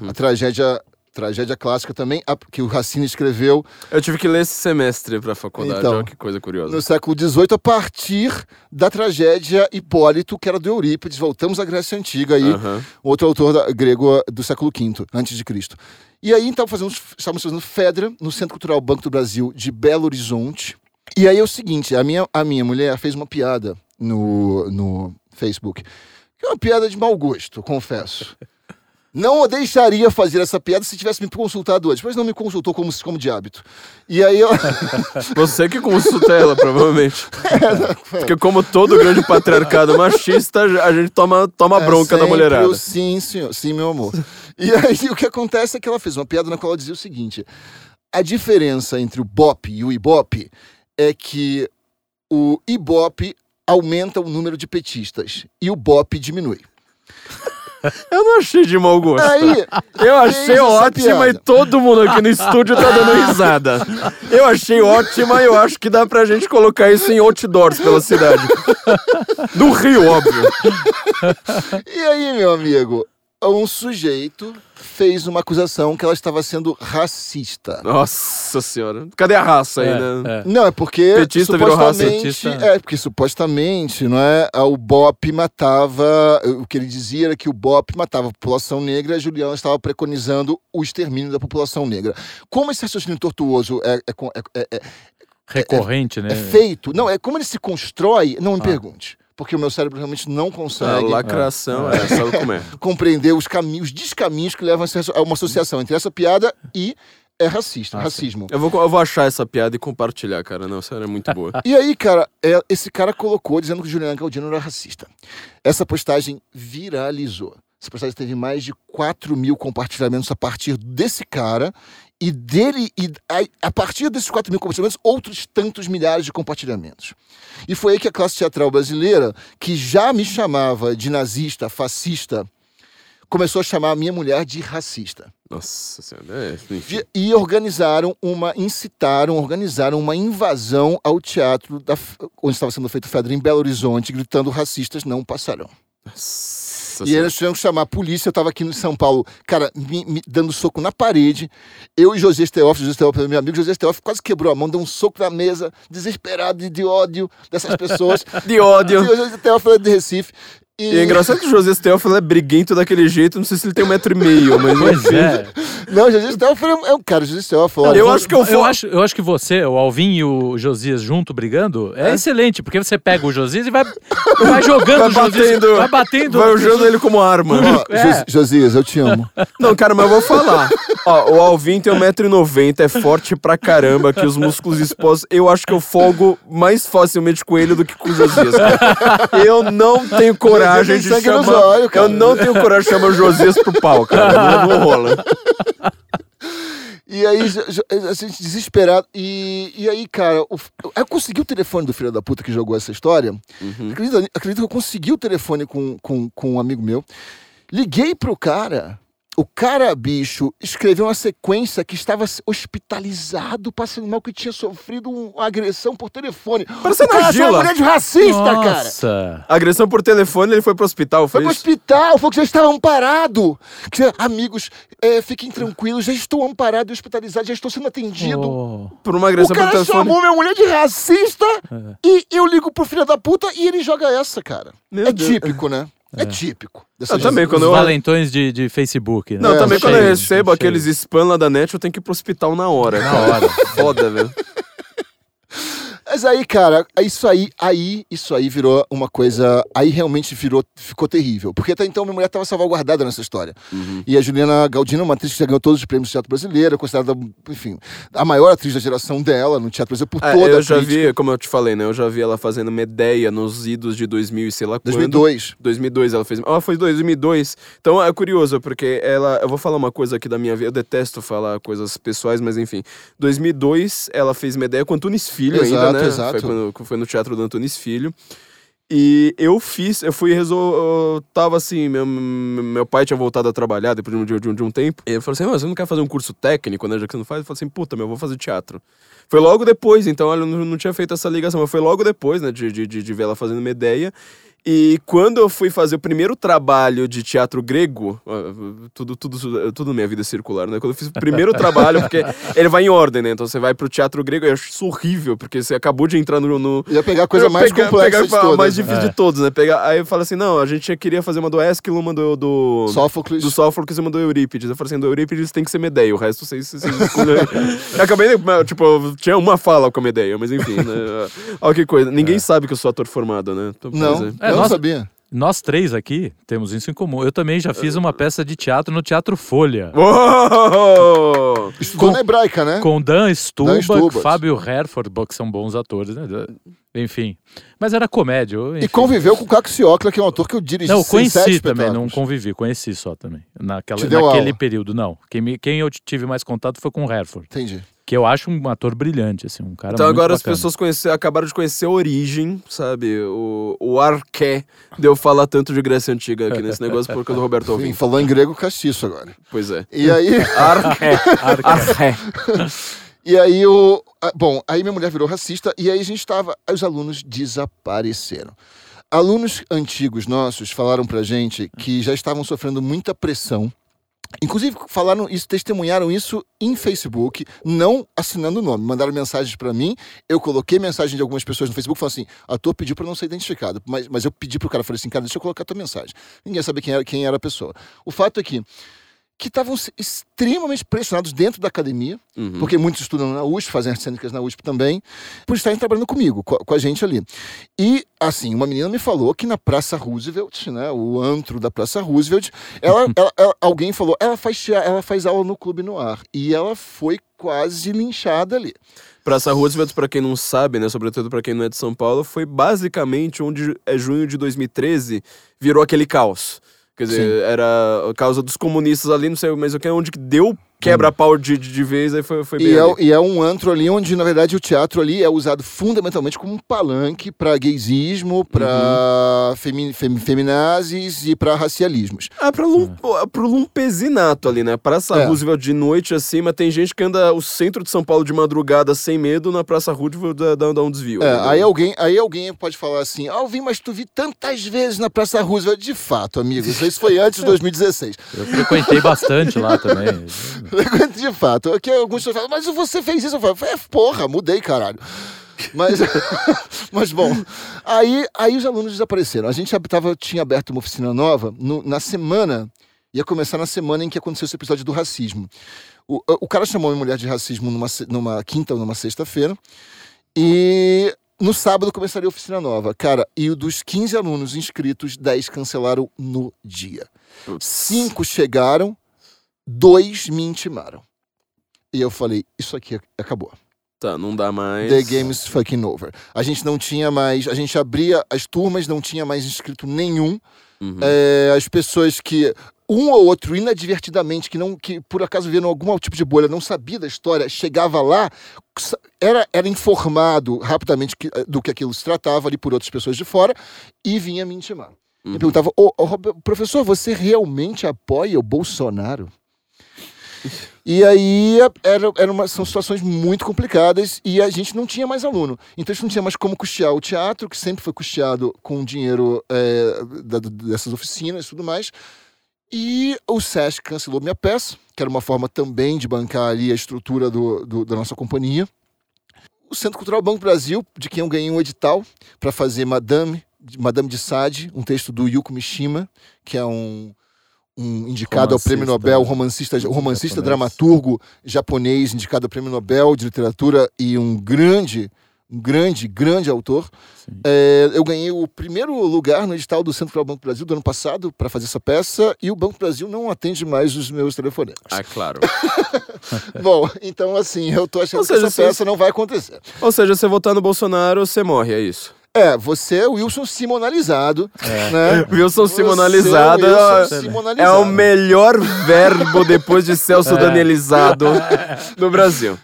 A tragédia, tragédia clássica também, a- que o Racine escreveu Eu tive que ler esse semestre pra faculdade, Então, olha que coisa curiosa. no século XVIII, a partir da tragédia Hipólito, que era do Eurípides. Voltamos à Grécia Antiga aí, Aham. outro autor da- grego do século V, antes de Cristo. E aí, então, fazendo, estávamos fazendo Fedra, no Centro Cultural Banco do Brasil, de Belo Horizonte. E aí é o seguinte, a minha, a minha mulher fez uma piada no, no Facebook, que é uma piada de mau gosto, confesso. Não deixaria fazer essa piada se tivesse me consultado antes, mas não me consultou como, como de hábito. E aí ela... Você que consulta ela, provavelmente. Porque como todo grande patriarcado machista, a gente toma, toma É bronca da mulherada. o sim, senhor. Sim, meu amor. E aí o que acontece é que ela fez uma piada na qual ela dizia o seguinte: a diferença entre o Bop e o Ibope é que o Ibope aumenta o número de petistas e o Bop diminui. Eu não achei de mau gosto. Aí, Eu achei ótima e todo mundo aqui no estúdio tá dando risada. Eu achei ótima e eu acho que dá pra gente colocar isso em outdoors pela cidade. Do Rio, óbvio. E aí, meu amigo, um sujeito fez uma acusação que ela estava sendo racista. Nossa senhora. Cadê a raça aí, É, né? é. Não, é porque Petista virou raça. supostamente, Petista. é porque supostamente, não é, o BOP matava, o que ele dizia era que o BOP matava a população negra, e a Juliana estava preconizando o extermínio da população negra. Como esse raciocínio tortuoso é, é, é- é- é- Recorrente, né? é feito, não, é como ele se constrói, não me Ah. pergunte. Porque o meu cérebro realmente não A consegue lacração, é, sabe como é. compreender os caminhos, os descaminhos que levam a uma associação entre essa piada e é racista, Ah, racismo. Eu vou, eu vou achar essa piada e compartilhar, cara. Não, sério, é muito boa. E aí, cara, é, esse cara colocou dizendo que o Juliano Galdino era racista. Essa postagem viralizou. Essa postagem teve mais de 4 mil compartilhamentos a partir desse cara. E dele, e a, a partir desses 4 mil compartilhamentos, outros tantos milhares de compartilhamentos. E foi aí que a classe teatral brasileira, que já me chamava de nazista, fascista, começou a chamar a minha mulher de racista. Nossa senhora. É, e organizaram uma, incitaram, organizaram uma invasão ao teatro da, onde estava sendo feito Fedra em Belo Horizonte, gritando racistas não passarão. Nossa E senhora. eles que chamar a polícia, eu estava aqui em São Paulo, cara, me, me dando soco na parede. Eu e José Teófilo, José Teófilo, meu amigo, José Teófilo quase quebrou a mão, deu um soco na mesa, desesperado de, de ódio dessas pessoas. De ódio. E José Teófilo é de Recife. E é engraçado que o José Teófilo é briguento daquele jeito, não sei se ele tem um metro e meio, mas Pois é. Não, o José Teófilo é um cara, o José Teófilo. olha, Eu vo- acho que eu eu acho, eu acho que você, o Alvin e o Josias junto brigando, é, excelente, porque você pega o Josias e vai, vai jogando Vai o Josias, batendo, vai batendo. vai usando ele como arma. Ó, É. Jos- Josias, eu te amo. Não, cara, mas eu vou falar. Ó, o Alvin tem 1,90m, é forte pra caramba, que os músculos expostos. Eu acho que eu folgo mais facilmente com ele do que com o Josias. cara. Eu não tenho coragem de tem sangue chamar. nos olhos, cara. eu não tenho coragem de chamar o Josias pro pau, cara. Não, não rola. E aí, a gente desesperado. E, e aí, cara, o eu consegui o telefone do filho da puta que jogou essa história. Uhum. Acredita, acredita que eu consegui o telefone com, com, com um amigo meu. Liguei pro cara. O cara, bicho, escreveu uma sequência que estava hospitalizado, passando mal, que tinha sofrido um- uma agressão por telefone. Parecendo o cara a achou uma Gila. mulher de racista, cara. Nossa. Agressão por telefone, ele foi pro hospital, Foi foi pro isso? hospital, falou que já estava amparado. Que, amigos, é, fiquem tranquilos, já estou amparado e hospitalizado, já estou sendo atendido. Oh. Por uma O agressão por cara telefone. chamou minha mulher de racista e eu ligo pro filho da puta e ele joga essa, cara. Meu é Deus. típico, né? É, típico. dessa Eu também, quando Os eu- valentões de, de Facebook, né? Não, É, também quando eu cheio, recebo cheio. aqueles spam lá da net, eu tenho que ir pro hospital na hora. Na cara. hora. Foda, velho. Mas aí, cara, isso aí, aí, isso aí virou uma coisa. Aí realmente virou, ficou terrível. Porque até então minha mulher estava salvaguardada nessa história. Uhum. E a Juliana Galdino é uma atriz que já ganhou todos os prêmios do teatro brasileiro, é considerada, enfim, a maior atriz da geração dela no teatro brasileiro por É, toda eu a já crítica. vi, como eu te falei, né? Eu já vi ela fazendo Medeia nos idos de 2000 e sei lá quando. 2002. 2002 ela fez. Ela foi 2002. Então é curioso, porque ela. Eu vou falar uma coisa aqui da minha vida. Eu detesto falar coisas pessoais, mas enfim. 2002 ela fez Medeia com Antunes Filho Exato, ainda, né? Exato. Foi, quando- foi no teatro do Antunes Filho. E eu fiz, eu fui resolver. Tava assim, meu, meu pai tinha voltado a trabalhar depois de um, de um, de um tempo. E ele falou assim: "Ah, você não quer fazer um curso técnico, né? Já que você não faz? Eu falei assim: puta, meu, eu vou fazer teatro. Foi logo depois, então eu não, não tinha feito essa ligação, mas foi logo depois, né, de, de, de, de ver ela fazendo uma ideia. E quando eu fui fazer o primeiro trabalho de teatro grego, tudo, tudo, tudo na minha vida é circular, né? Quando eu fiz o primeiro trabalho, porque ele vai em ordem, né? Então você vai pro teatro grego, eu acho isso horrível, porque você acabou de entrar no. no Ia pegar a coisa eu mais pegar- complexa pegar todas. mais né? difícil de todos, né? Pegar, aí eu falo assim: não, a gente queria fazer uma do Esquilo, uma do. do... Sófocles. Do Sófocles e uma do Eurípides. Eu falei assim, do Eurípides tem que ser Medeia, o resto vocês, vocês eu acabei, tipo, tinha uma fala com a Medeia, mas enfim, né? Olha que coisa. Ninguém sabe que eu sou ator formado, né? Então, Não, pois é. É, eu não nós- sabia. Nós três aqui temos isso em comum. Eu também já fiz uma peça de teatro no Teatro Folha. Estudou Com- na hebraica, né? Com Dan Stubach. Fábio Herford, que são bons atores, né? Enfim. Mas era comédia. eu- E enfim. conviveu com o Caco Ciocla, que é um ator que eu dirigi Não, conheci também, não convivi, conheci só também. Naquela, naquele aula? período, não. Quem, me- quem eu tive mais contato foi com o Herford, Entendi. Que eu acho um ator brilhante, assim, um cara Então muito agora as bacana. pessoas conhecer, acabaram de conhecer a origem, sabe? O, o arqué de eu falar tanto de Grécia Antiga aqui nesse negócio por causa do Roberto Alvim. falou em grego castiço agora. Pois é. E aí, Arqué. Arqué. e aí o. Bom, aí minha mulher virou racista e aí a gente tava. Aí os alunos desapareceram. alunos antigos nossos falaram pra gente que já estavam sofrendo muita pressão. Inclusive, falaram isso, testemunharam isso em Facebook, não assinando o nome. Mandaram mensagens pra mim, eu coloquei mensagem de algumas pessoas no Facebook falando assim: a tua pediu pra não ser identificado. Mas, mas eu pedi pro cara, falei assim, cara, deixa eu colocar a tua mensagem. Ninguém sabia quem era, quem era a pessoa. O fato é que que estavam extremamente pressionados dentro da academia, Uhum. porque muitos estudam na USP, fazem artes cênicas na USP também, por estarem trabalhando comigo, co- com a gente ali. E, assim, uma menina me falou que na Praça Roosevelt, né, o antro da Praça Roosevelt, ela, ela- ela- alguém falou, ela faz, ela faz aula no Clube no Ar. E ela foi quase linchada ali. Praça Roosevelt, pra quem não sabe, né, sobretudo pra quem não é de São Paulo, foi basicamente onde é junho de 2013 virou aquele caos. Quer dizer, era a causa dos comunistas ali, não sei mais o que, onde que deu quebra-pau de, de, de vez, aí foi, foi bem E é, e é um antro ali onde, na verdade, o teatro ali é usado fundamentalmente como um palanque para gaysismo, para femi fem- feminazes e para racialismos. Ah, pra lum, pro lumpesinato ali, né? Praça É. Roosevelt de noite acima, tem gente que anda o centro de São Paulo de madrugada sem medo, na Praça Roosevelt dá, um desvio. É, né? aí, alguém, aí alguém pode falar assim: Ah, eu vi, mas tu vi tantas vezes na Praça Roosevelt. De fato, amigos, isso foi antes de 2016. Eu frequentei bastante lá também. De fato. Aqui alguns pessoas falam, mas você fez isso? Eu falo, é, porra, mudei, caralho. Mas, mas bom, aí, aí os alunos desapareceram. A gente tava, tinha aberto uma oficina nova no- na semana, ia começar na semana em que aconteceu esse episódio do racismo. O, o cara chamou uma mulher de racismo numa, numa quinta ou numa sexta-feira, e no sábado começaria a oficina nova. Cara, e dos 15 alunos inscritos, 10 cancelaram no dia. Putz. Cinco chegaram, dois me intimaram. E eu falei, isso aqui acabou. Tá, não dá mais. The game is fucking over. A gente não tinha mais, a gente abria as turmas, não tinha mais inscrito nenhum. Uhum. É, as pessoas que um ou outro inadvertidamente que não que por acaso viram algum tipo de bolha, não sabia da história, chegava lá, era, era informado rapidamente que- do que aquilo se tratava ali por outras pessoas de fora e vinha me intimar. Uhum. Eu perguntava, ô, Robe- professor, você realmente apoia o Bolsonaro? E aí era, era uma, são situações muito complicadas e a gente não tinha mais aluno. Então a gente não tinha mais como custear o teatro, que sempre foi custeado com dinheiro é, da- dessas oficinas e tudo mais. E o SESC cancelou minha peça, que era uma forma também de bancar ali a estrutura do, do- da nossa companhia. O Centro Cultural Banco Brasil, de quem eu ganhei um edital para fazer Madame, Madame de Sade, um texto do Yuko Mishima, que é um, um indicado ao Prêmio Nobel, romancista, romancista japonês. dramaturgo japonês, indicado ao Prêmio Nobel de Literatura e um grande, um grande, grande autor. É, eu ganhei o primeiro lugar no edital do Centro Cultural Banco do Brasil do ano passado para fazer essa peça e o Banco do Brasil não atende mais os meus telefonemas. Ah, claro. Bom, então assim, eu tô achando Ou que seja, essa peça não vai acontecer. Ou seja, você votar no Bolsonaro, você morre, é isso. É, você é o Wilson Simonalizado, né? Wilson Simonalizado é o Wilson é- é Simonalizado. o melhor verbo depois de Celso Danielizado no Brasil.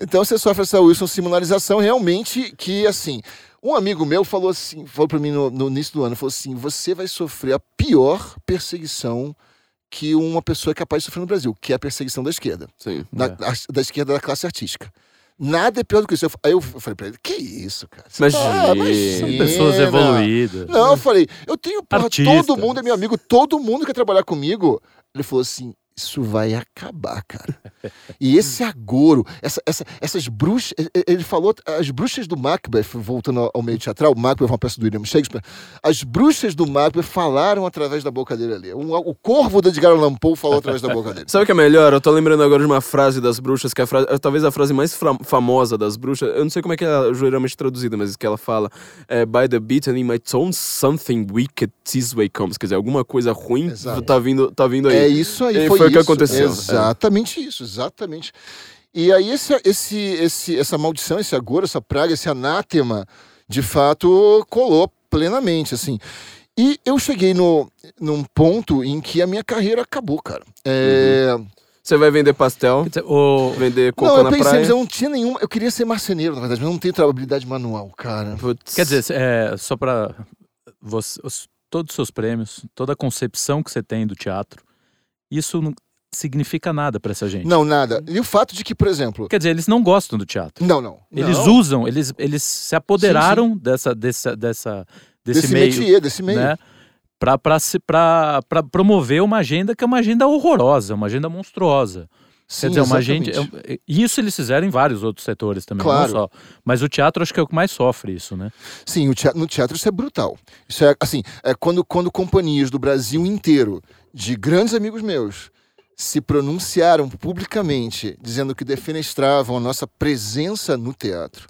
Então você sofre essa Wilson Simonalização realmente que, assim, um amigo meu falou assim, falou pra mim no, no início do ano, falou assim, você vai sofrer a pior perseguição que uma pessoa é capaz de sofrer no Brasil, que é a perseguição da esquerda, Sim. da, É. a- da esquerda da classe artística. Nada é pior do que isso. Eu- Aí eu falei pra ele, que isso, cara? Você Imagina. São imagina. pessoas evoluídas. Não, eu falei, eu tenho, porra, Artista. todo mundo é meu amigo, todo mundo quer trabalhar comigo. Ele falou assim, isso vai acabar, cara. E esse agouro, essa, essa- essas bruxas, ele falou, as bruxas do Macbeth, voltando ao- meio teatral, o Macbeth é uma peça do William Shakespeare, as bruxas do Macbeth falaram através da boca dele ali. O, o corvo do Edgar Allan Poe falou através da boca dele. Sabe o que é melhor? Eu tô lembrando agora de uma frase das bruxas, que é a frase, é talvez a frase mais famosa das bruxas. Eu não sei como é que é geralmente traduzida, mas que ela fala: é, By the beat and in my tone, something wicked this way comes. Quer dizer, alguma coisa ruim Exato. tá vindo, tá vindo aí. É isso aí, E foi, foi o que aconteceu, é. Exatamente isso, exatamente. E aí esse, esse, esse, essa maldição, esse agouro, essa praga, esse anátema, de fato, colou plenamente, assim. E eu cheguei no, num ponto em que a minha carreira acabou, cara. É... Você vai vender pastel, Quer dizer, o... vender coco Não, eu na pensei, praia. mas eu não tinha nenhuma. Eu queria ser marceneiro, na verdade, mas eu não tenho habilidade manual, cara. Putz. Quer dizer, é, só para todos os seus prêmios, toda a concepção que você tem do teatro, isso não significa nada para essa gente. Não, nada. E o fato de que, por exemplo. Quer dizer, eles não gostam do teatro. Não, não. Eles não. usam, eles, eles se apoderaram Dessa, dessa, dessa, desse, Desse meio, métier, desse meio. né? Para promover uma agenda que é uma agenda horrorosa, uma agenda monstruosa. Sim, Quer dizer, uma exatamente. agenda. é- Isso eles fizeram em vários outros setores também, Claro. não só. Mas o teatro acho que é o que mais sofre isso, né? Sim, teatro- no teatro isso é brutal. Isso é assim, é quando, quando companhias do Brasil inteiro, de grandes amigos meus, se pronunciaram publicamente dizendo que defenestravam a nossa presença no teatro.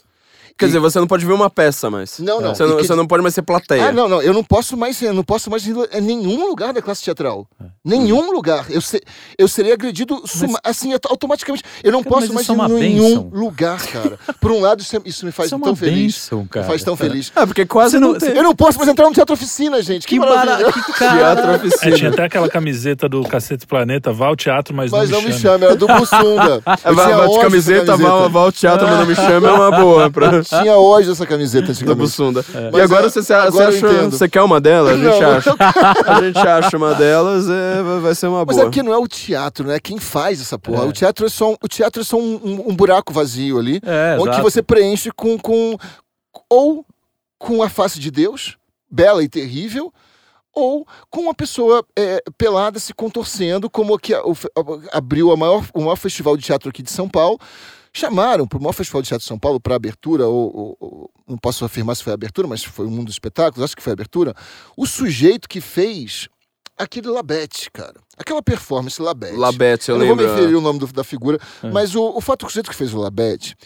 Quer dizer, você não pode ver uma peça mais. Não, não. Você não, E que- você não pode mais ser plateia. Ah, não, não, eu não posso mais, eu não posso mais ir em nenhum lugar da classe teatral. É. Nenhum lugar. Eu, se, eu serei agredido suma- assim auto- automaticamente. Eu não Cara, posso mas mais é ir em nenhum lugar, cara. Por um lado, isso, é- isso me faz Isso é uma tão feliz. bênção, cara. Me faz tão É. feliz. Ah, porque quase Você não, não- tem. Eu não posso mais entrar no teatro oficina, gente. Que, Que maravilha. barato, que Teatro cara. É, tinha oficina. até aquela camiseta do Cacete Planeta, vá ao teatro, mas, Mas não não me me chame. chame, era do Bussunda. É, vai de camiseta, vá, vá ao teatro, mas não me chama, é uma boa. Pra... Tinha hoje essa camiseta Da antigamente. Bussunda. E Mas agora é- você, você agora eu acha. Você quer uma delas? A gente Não. acha. A gente acha uma delas, é, vai- ser uma Mas boa. é que não é o teatro, né? Quem faz essa porra. É. O teatro é só, um, o teatro é só um, um- um buraco vazio ali, É, onde exato. você preenche com, com. Ou com a face de Deus, bela e terrível, ou com uma pessoa é, pelada se contorcendo, como que a- o abriu a maior, o maior festival de teatro aqui de São Paulo. Chamaram para o maior festival de teatro de São Paulo para abertura, ou, ou- não posso afirmar se foi abertura, mas foi o mundo dos espetáculos, acho que foi abertura. O sujeito que fez aquele Labete, cara. Aquela performance Labete. Labete, eu, Eu, não lembro. vou me referir o nome do- da figura, É. mas o, o fato que o sujeito que fez o Labete,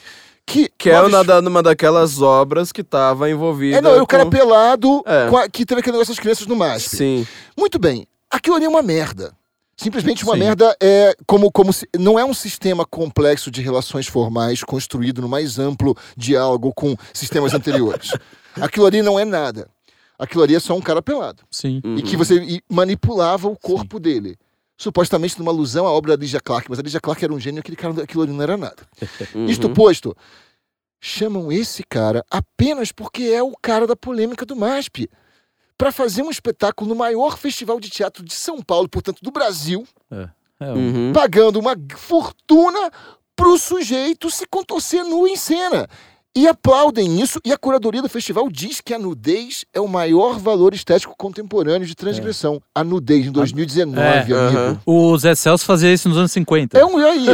que. Que é uma, da- uma daquelas obras que estava envolvida. É, não, é o cara com- pelado É. com a- que teve aquele negócio das crianças no MASP. Sim. Muito bem. Aquilo ali é uma merda. Simplesmente uma Sim. merda é como, como se, não é um sistema complexo de relações formais construído no mais amplo diálogo com sistemas anteriores. Aquilo ali não é nada. Aquilo ali é só um cara pelado. Sim. Uhum. E que você e manipulava o corpo dele. Supostamente numa alusão à obra da Lydia Clark, mas a Lydia Clark era um gênio, aquele cara, aquilo ali não era nada. Uhum. Isto posto, chamam esse cara apenas porque é o cara da polêmica do MASP. Para fazer um espetáculo no maior festival de teatro de São Paulo, portanto do Brasil, É, um- Uhum. pagando uma fortuna pro sujeito se contorcer nu em cena. E aplaudem isso, e a curadoria do festival diz que a nudez é o maior valor estético contemporâneo de transgressão. A nudez em 2019, É, amigo. O Zé Celso fazia isso nos anos 50. É um e aí.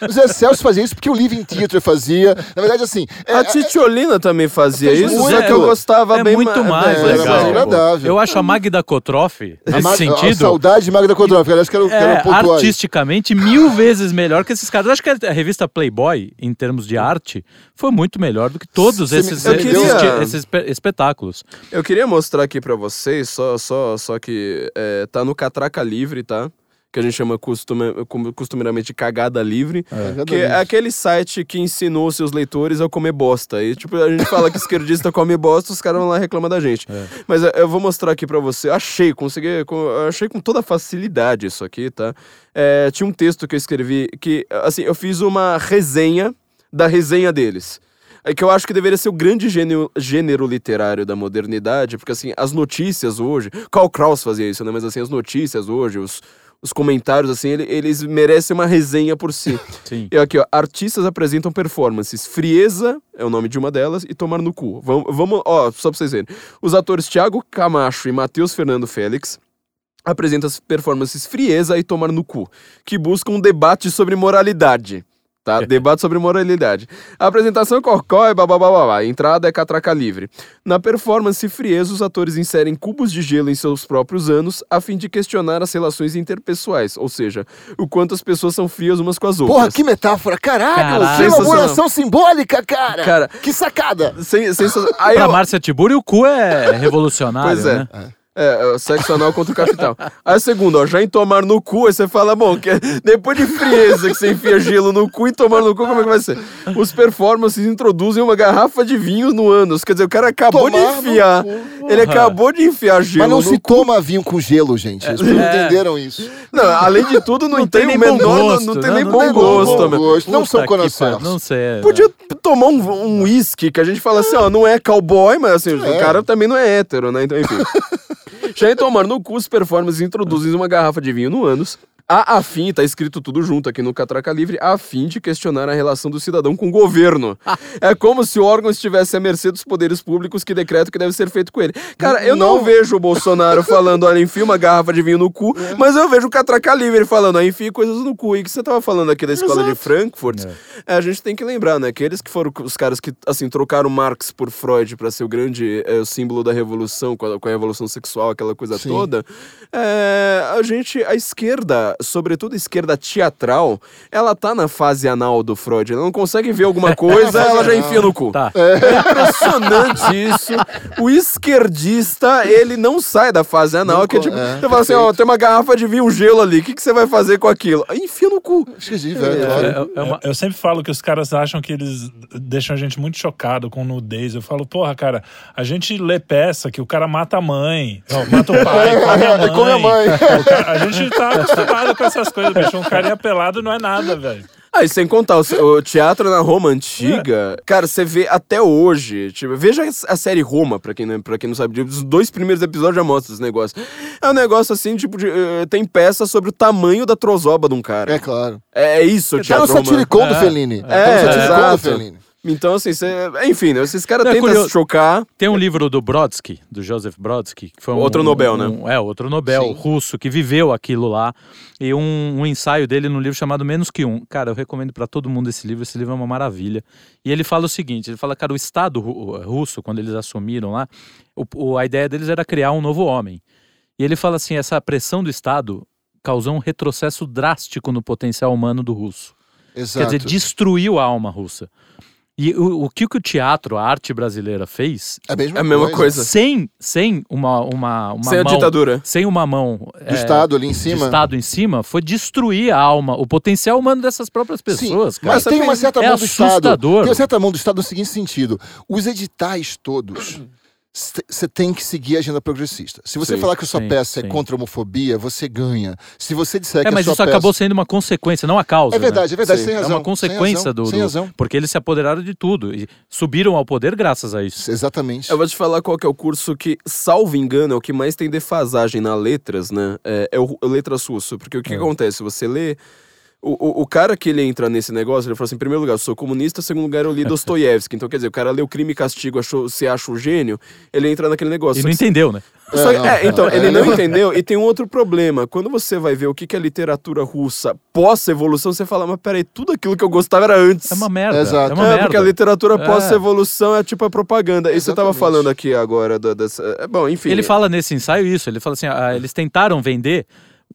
O Zé Celso fazia isso porque o Living Theatre fazia. Na verdade, assim. é- A Titiolina também fazia isso, muito. só que eu gostava É bem muito ma- mais é, era legal. mais agradável. Eu acho a Magda Kotroff, A nesse Ma- A sentido, saudade de Magda Kodroff, aliás, quero, é, quero artisticamente mil vezes melhor que esses caras. Eu acho que a revista Playboy, em termos de arte, foi muito melhor do que todos me- esses, esses, queria- esses espe- espetáculos. Eu queria mostrar aqui pra vocês, só, só, só que é, tá no Catraca Livre, tá? Que a gente chama costume- costumeiramente Cagada Livre. Cagada Que é aquele site que ensinou seus leitores a comer bosta. E, tipo, a gente fala que esquerdista come bosta, os caras vão lá reclamam da gente. Mas é, eu vou mostrar aqui pra você. Achei, consegui. Achei com toda facilidade isso aqui, tá? É, tinha um texto que eu escrevi que, assim, eu fiz uma resenha da resenha deles. É que eu acho que deveria ser o grande gênero, gênero literário da modernidade, porque assim, as notícias hoje. Karl Kraus fazia isso, né? Mas assim, as notícias hoje, os, os comentários, assim, ele- eles merecem uma resenha por si. Sim. E aqui, ó, artistas apresentam performances. Frieza é o nome de uma delas e Tomar no Cu. Vamos, vamos ó, só pra vocês verem. Os atores Thiago Camacho e Matheus Fernando Félix apresentam as performances Frieza e Tomar no Cu, que buscam um debate sobre moralidade. Tá? Debate sobre moralidade. A apresentação é corcó e babá. Entrada é catraca livre. Na performance Frieza, os atores inserem cubos de gelo em seus próprios anos a fim de questionar as relações interpessoais, ou seja, o quanto as pessoas são frias umas com as outras. Porra, que metáfora! Caralho! Caralho. Que elaboração simbólica, cara! Cara, Que sacada! Sem, sem, aí Pra eu- Márcia Tiburi, o cu é revolucionário, Pois é. né? É, é, o sexo anal contra o capital. Aí a segunda, ó, já em tomar no cu, aí você fala, bom, que depois de frieza que você enfia gelo no cu e tomar no cu, como é que vai ser? Os performances introduzem uma garrafa de vinho no ânus. Quer dizer, o cara acabou Tomar de enfiar. Ele acabou de enfiar gelo Mas não se cu. toma vinho com gelo, gente. Pessoas não É. entenderam isso. Não, além de tudo, não, Não tem, tem o nem bom menor. gosto, não tem nem Não bom tem gosto bom também. gosto. Não Puta são que conhecers. pariu, Não sei. Podia tomar um um uísque, que a gente fala assim, ó, não é cowboy, mas assim, É. o cara também não é hétero, né? Então, enfim. Já em tomar no cu, os performances introduzem uma garrafa de vinho no ânus, a, a fim, tá escrito tudo junto aqui no Catraca Livre, a fim de questionar a relação do cidadão com o governo. é como se o órgão estivesse à mercê dos poderes públicos que decretam o que deve ser feito com ele. Cara, eu não, Não. vejo o Bolsonaro falando, olha, enfia uma garrafa de vinho no cu, É. mas eu vejo o Catraca Livre falando, ó, enfia coisas no cu. E que você tava falando aqui da escola de Frankfurt, é, a gente tem que lembrar, né, que eles que foram os caras que, assim, trocaram Marx por Freud pra ser o grande é, o símbolo da revolução, com a, com a revolução sexual, aquela coisa Sim. toda, é, a gente, a esquerda, sobretudo esquerda teatral, ela tá na fase anal do Freud. Ela não consegue ver alguma coisa, ela já enfia no cu. Tá. É impressionante isso. O esquerdista, ele não sai da fase anal, Não que é tipo, é, você fala assim, ó, perfeito. tem uma garrafa de vinho, um gelo ali, o que, que você vai fazer com aquilo? Enfia no cu. Esqueci, velho. claro. É, é uma- Eu sempre falo que os caras acham que eles deixam a gente muito chocado com nudez. Eu falo, porra, cara, a gente lê peça que o cara mata a mãe, ó, mata o pai, come a mãe. Come a mãe. O cara- a gente tá acostumado com essas coisas, bicho. Um carinha pelado não é nada, velho. Ah, e sem contar, o, o teatro na Roma antiga, cara, você vê até hoje. Tipo, veja a série Roma, pra quem, não, pra quem não sabe, os dois primeiros episódios já mostram esse negócio. É um negócio assim, tipo, de, eh, tem peça sobre o tamanho da trozoba de um cara. É claro. É, é isso o Tá no teatro romano. satiricon do É. Fellini. É, tá no satiricon do exato. Fellini. Então, assim, cê, enfim, né, esses caras é tentam se chocar. Tem um livro do Brodsky, do Joseph Brodsky, que foi um, Outro Nobel, né? um- É, outro Nobel Sim. russo que viveu aquilo lá. E um, um ensaio dele num livro chamado Menos que Um. Cara, eu recomendo pra todo mundo esse livro. Esse livro é uma maravilha. E ele fala o seguinte: ele fala, cara, o Estado ru- russo, quando eles assumiram lá, o- o- a ideia deles era criar um novo homem. E ele fala assim: essa pressão do Estado causou um retrocesso drástico no potencial humano do russo. Exato. Quer dizer, destruiu a alma russa. E o, o que o teatro, a arte brasileira fez, É a mesma, É a mesma coisa. sem, sem uma, uma, uma Sem a mão, ditadura. sem uma mão Do Estado ali em cima. do Estado em cima, foi destruir a alma, o potencial humano dessas próprias pessoas, Sim, cara. mas tem uma certa É mão do Estado. assustador. Tem uma certa mão do Estado no seguinte sentido: os editais todos. Você tem que seguir a agenda progressista. Se você Sim, falar que a sua sim, peça sim. é contra a homofobia, você ganha. Se você disser que É, mas a sua isso peça... acabou sendo uma consequência, não a causa. É verdade, né? é verdade, Sim, sem É razão. uma consequência sem razão, do, Sem do- razão. Porque eles se apoderaram de tudo e subiram ao poder graças a isso. Exatamente. Eu vou te falar qual que é o curso que, salvo engano, é o que mais tem defasagem na letras, né? É, é o, Letras Russo. Porque o que, que acontece? Você lê. O, o, o cara que ele entra nesse negócio, ele fala assim: em primeiro lugar, eu sou comunista, em segundo lugar, eu li Dostoiévski. Então, quer dizer, o cara leu Crime e Castigo, achou, se acha o gênio, ele entra naquele negócio. E Só não que- entendeu, né? só que- É, não, é, então, não, ele é, não não. entendeu. E tem um outro problema. Quando você vai ver o que, que é literatura russa pós-evolução, você fala, mas peraí, tudo aquilo que eu gostava era antes. É uma merda. Exato. É uma É, merda. porque a literatura É. pós-evolução é tipo a propaganda. E você tava Exatamente. falando aqui agora da- dessa. é, Bom, enfim. Ele fala nesse ensaio isso, ele fala assim, ah, eles tentaram vender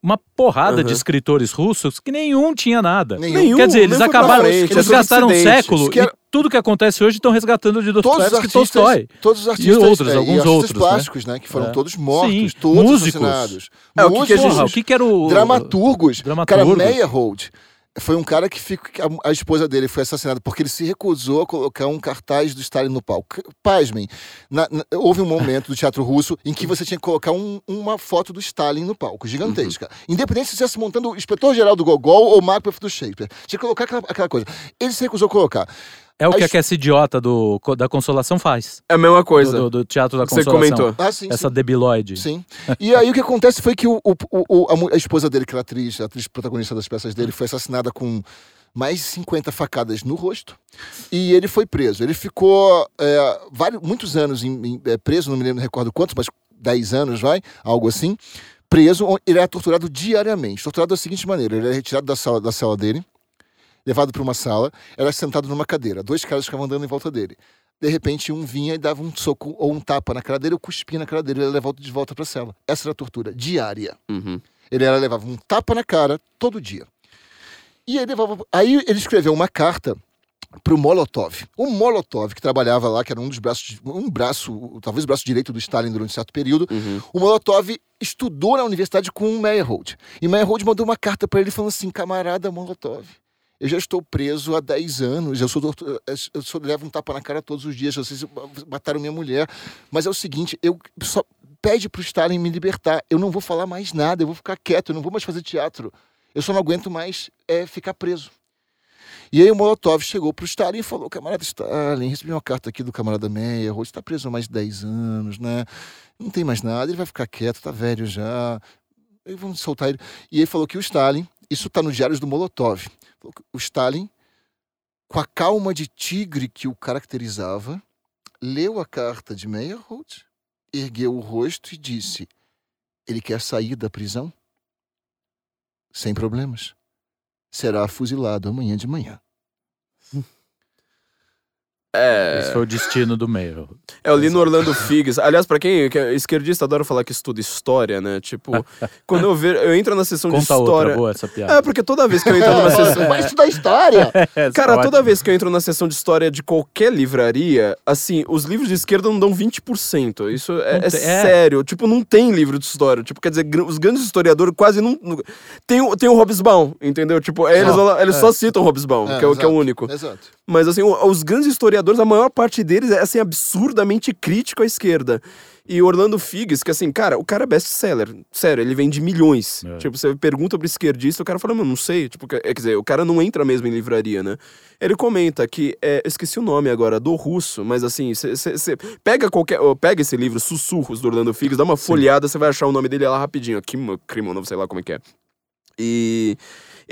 uma porrada Aham. de escritores russos que nenhum tinha nada. Nenhum. Quer dizer, eles acabaram, frente, eles é gastaram um século Que era- e tudo que acontece hoje estão resgatando de Todos os Dostoiévski e artistas, Tolstói. todos os artistas outros, é, alguns artistas outros, né? plásticos, né? Que foram É. todos mortos, Sim. todos Músicos. assassinados. É, o que que gente- o que que era o... dramaturgos. Dramaturgos. Cara, Meyerhold foi um cara que fica, a, a esposa dele foi assassinada porque ele se recusou a colocar um cartaz do Stalin no palco. Pasmem, na- na- houve um momento do teatro russo em que você tinha que colocar um- uma foto do Stalin no palco, gigantesca. Independente se você estivesse montando o inspetor-geral do Gogol ou o Macbeth do Shakespeare. Tinha que colocar aquela, aquela coisa. Ele se recusou a colocar. É o que a a essa idiota do, da Consolação faz. É a mesma coisa. Do, do- do Teatro da Você Consolação. comentou. Ah, sim, Essa sim. debilóide. Sim. E aí o que acontece foi que o, o- o- a, esposa dele, que era atriz, a atriz protagonista das peças dele, foi assassinada com mais de 50 facadas no rosto. E ele foi preso. Ele ficou é, vários, muitos anos em- em- é, preso, não me lembro, não recordo quantos, mas 10 anos, vai, algo assim. Preso, ele era torturado diariamente. Torturado da seguinte maneira: ele era retirado da sala, da sala dele, levado para uma sala, era sentado numa cadeira. Dois caras ficavam andando em volta dele. De repente, um vinha e dava um soco ou um tapa na cara dele, ou cuspia na cara dele, e ele levava de volta para a cela. Essa era a tortura diária. Uhum. Ele era, levava um tapa na cara todo dia. E ele levava. Aí ele escreveu uma carta para o Molotov. O Molotov, que trabalhava lá, que era um dos braços, um braço, talvez o braço direito do Stalin durante certo período, Uhum. o Molotov estudou na universidade com o Meyerhold. E Meyerhold mandou uma carta para ele falando assim: camarada Molotov. Eu já estou preso há 10 anos, eu sou, tortu- eu sou levo um tapa na cara todos os dias, vocês mataram minha mulher. Mas é o seguinte, eu só pede pro Stalin me libertar. Eu não vou falar mais nada, eu vou ficar quieto, eu não vou mais fazer teatro. Eu só não aguento mais é, ficar preso. E aí o Molotov chegou pro Stalin e falou, camarada Stalin, recebi uma carta aqui do camarada Meyer, você está preso há mais de 10 anos, né? Não tem mais nada, ele vai ficar quieto, tá velho já. Vamos soltar ele. E ele falou que o Stalin, isso está nos diários do Molotov, o Stalin, com a calma de tigre que o caracterizava, leu a carta de Meyerhold, ergueu o rosto e disse: Ele quer sair da prisão? Sem problemas. Será fuzilado amanhã de manhã. É. Esse foi o destino do meio. É, eu li no Orlando Figs. Aliás, pra quem que é esquerdista adora falar que estuda história, né? Tipo, quando eu ver, eu entro na sessão de Conta outra história. boa essa piada. É, porque toda vez que eu entro numa sessão. Vai estudar história! Cara, é toda ótima. vez que eu entro na sessão de história de qualquer livraria, assim, os livros de esquerda não dão 20%. Isso é, Não é tem- é. sério. Tipo, não tem livro de história. Tipo, quer dizer, gr- os grandes historiadores quase não. não- Tem, o- tem o Hobsbawm, entendeu? Tipo, eles, Só. eles só citam o Hobsbawm, É, que, é, o- que é o único. Exato. Mas assim, os grandes historiadores, a maior parte deles é assim absurdamente crítico à esquerda. E Orlando Figes, que assim, cara, o cara é best-seller. Sério, ele vende milhões. É. Tipo, você pergunta pro esquerdista, o cara fala, mano, não sei. Tipo, quer dizer, o cara não entra mesmo em livraria, né? Ele comenta que, é, eu esqueci o nome agora, do russo, mas assim, você pega qualquer. Pega esse livro, Sussurros, do Orlando Figes, dá uma folheada, você vai achar o nome dele lá rapidinho. Kim, Krimonov, sei lá como é que é. E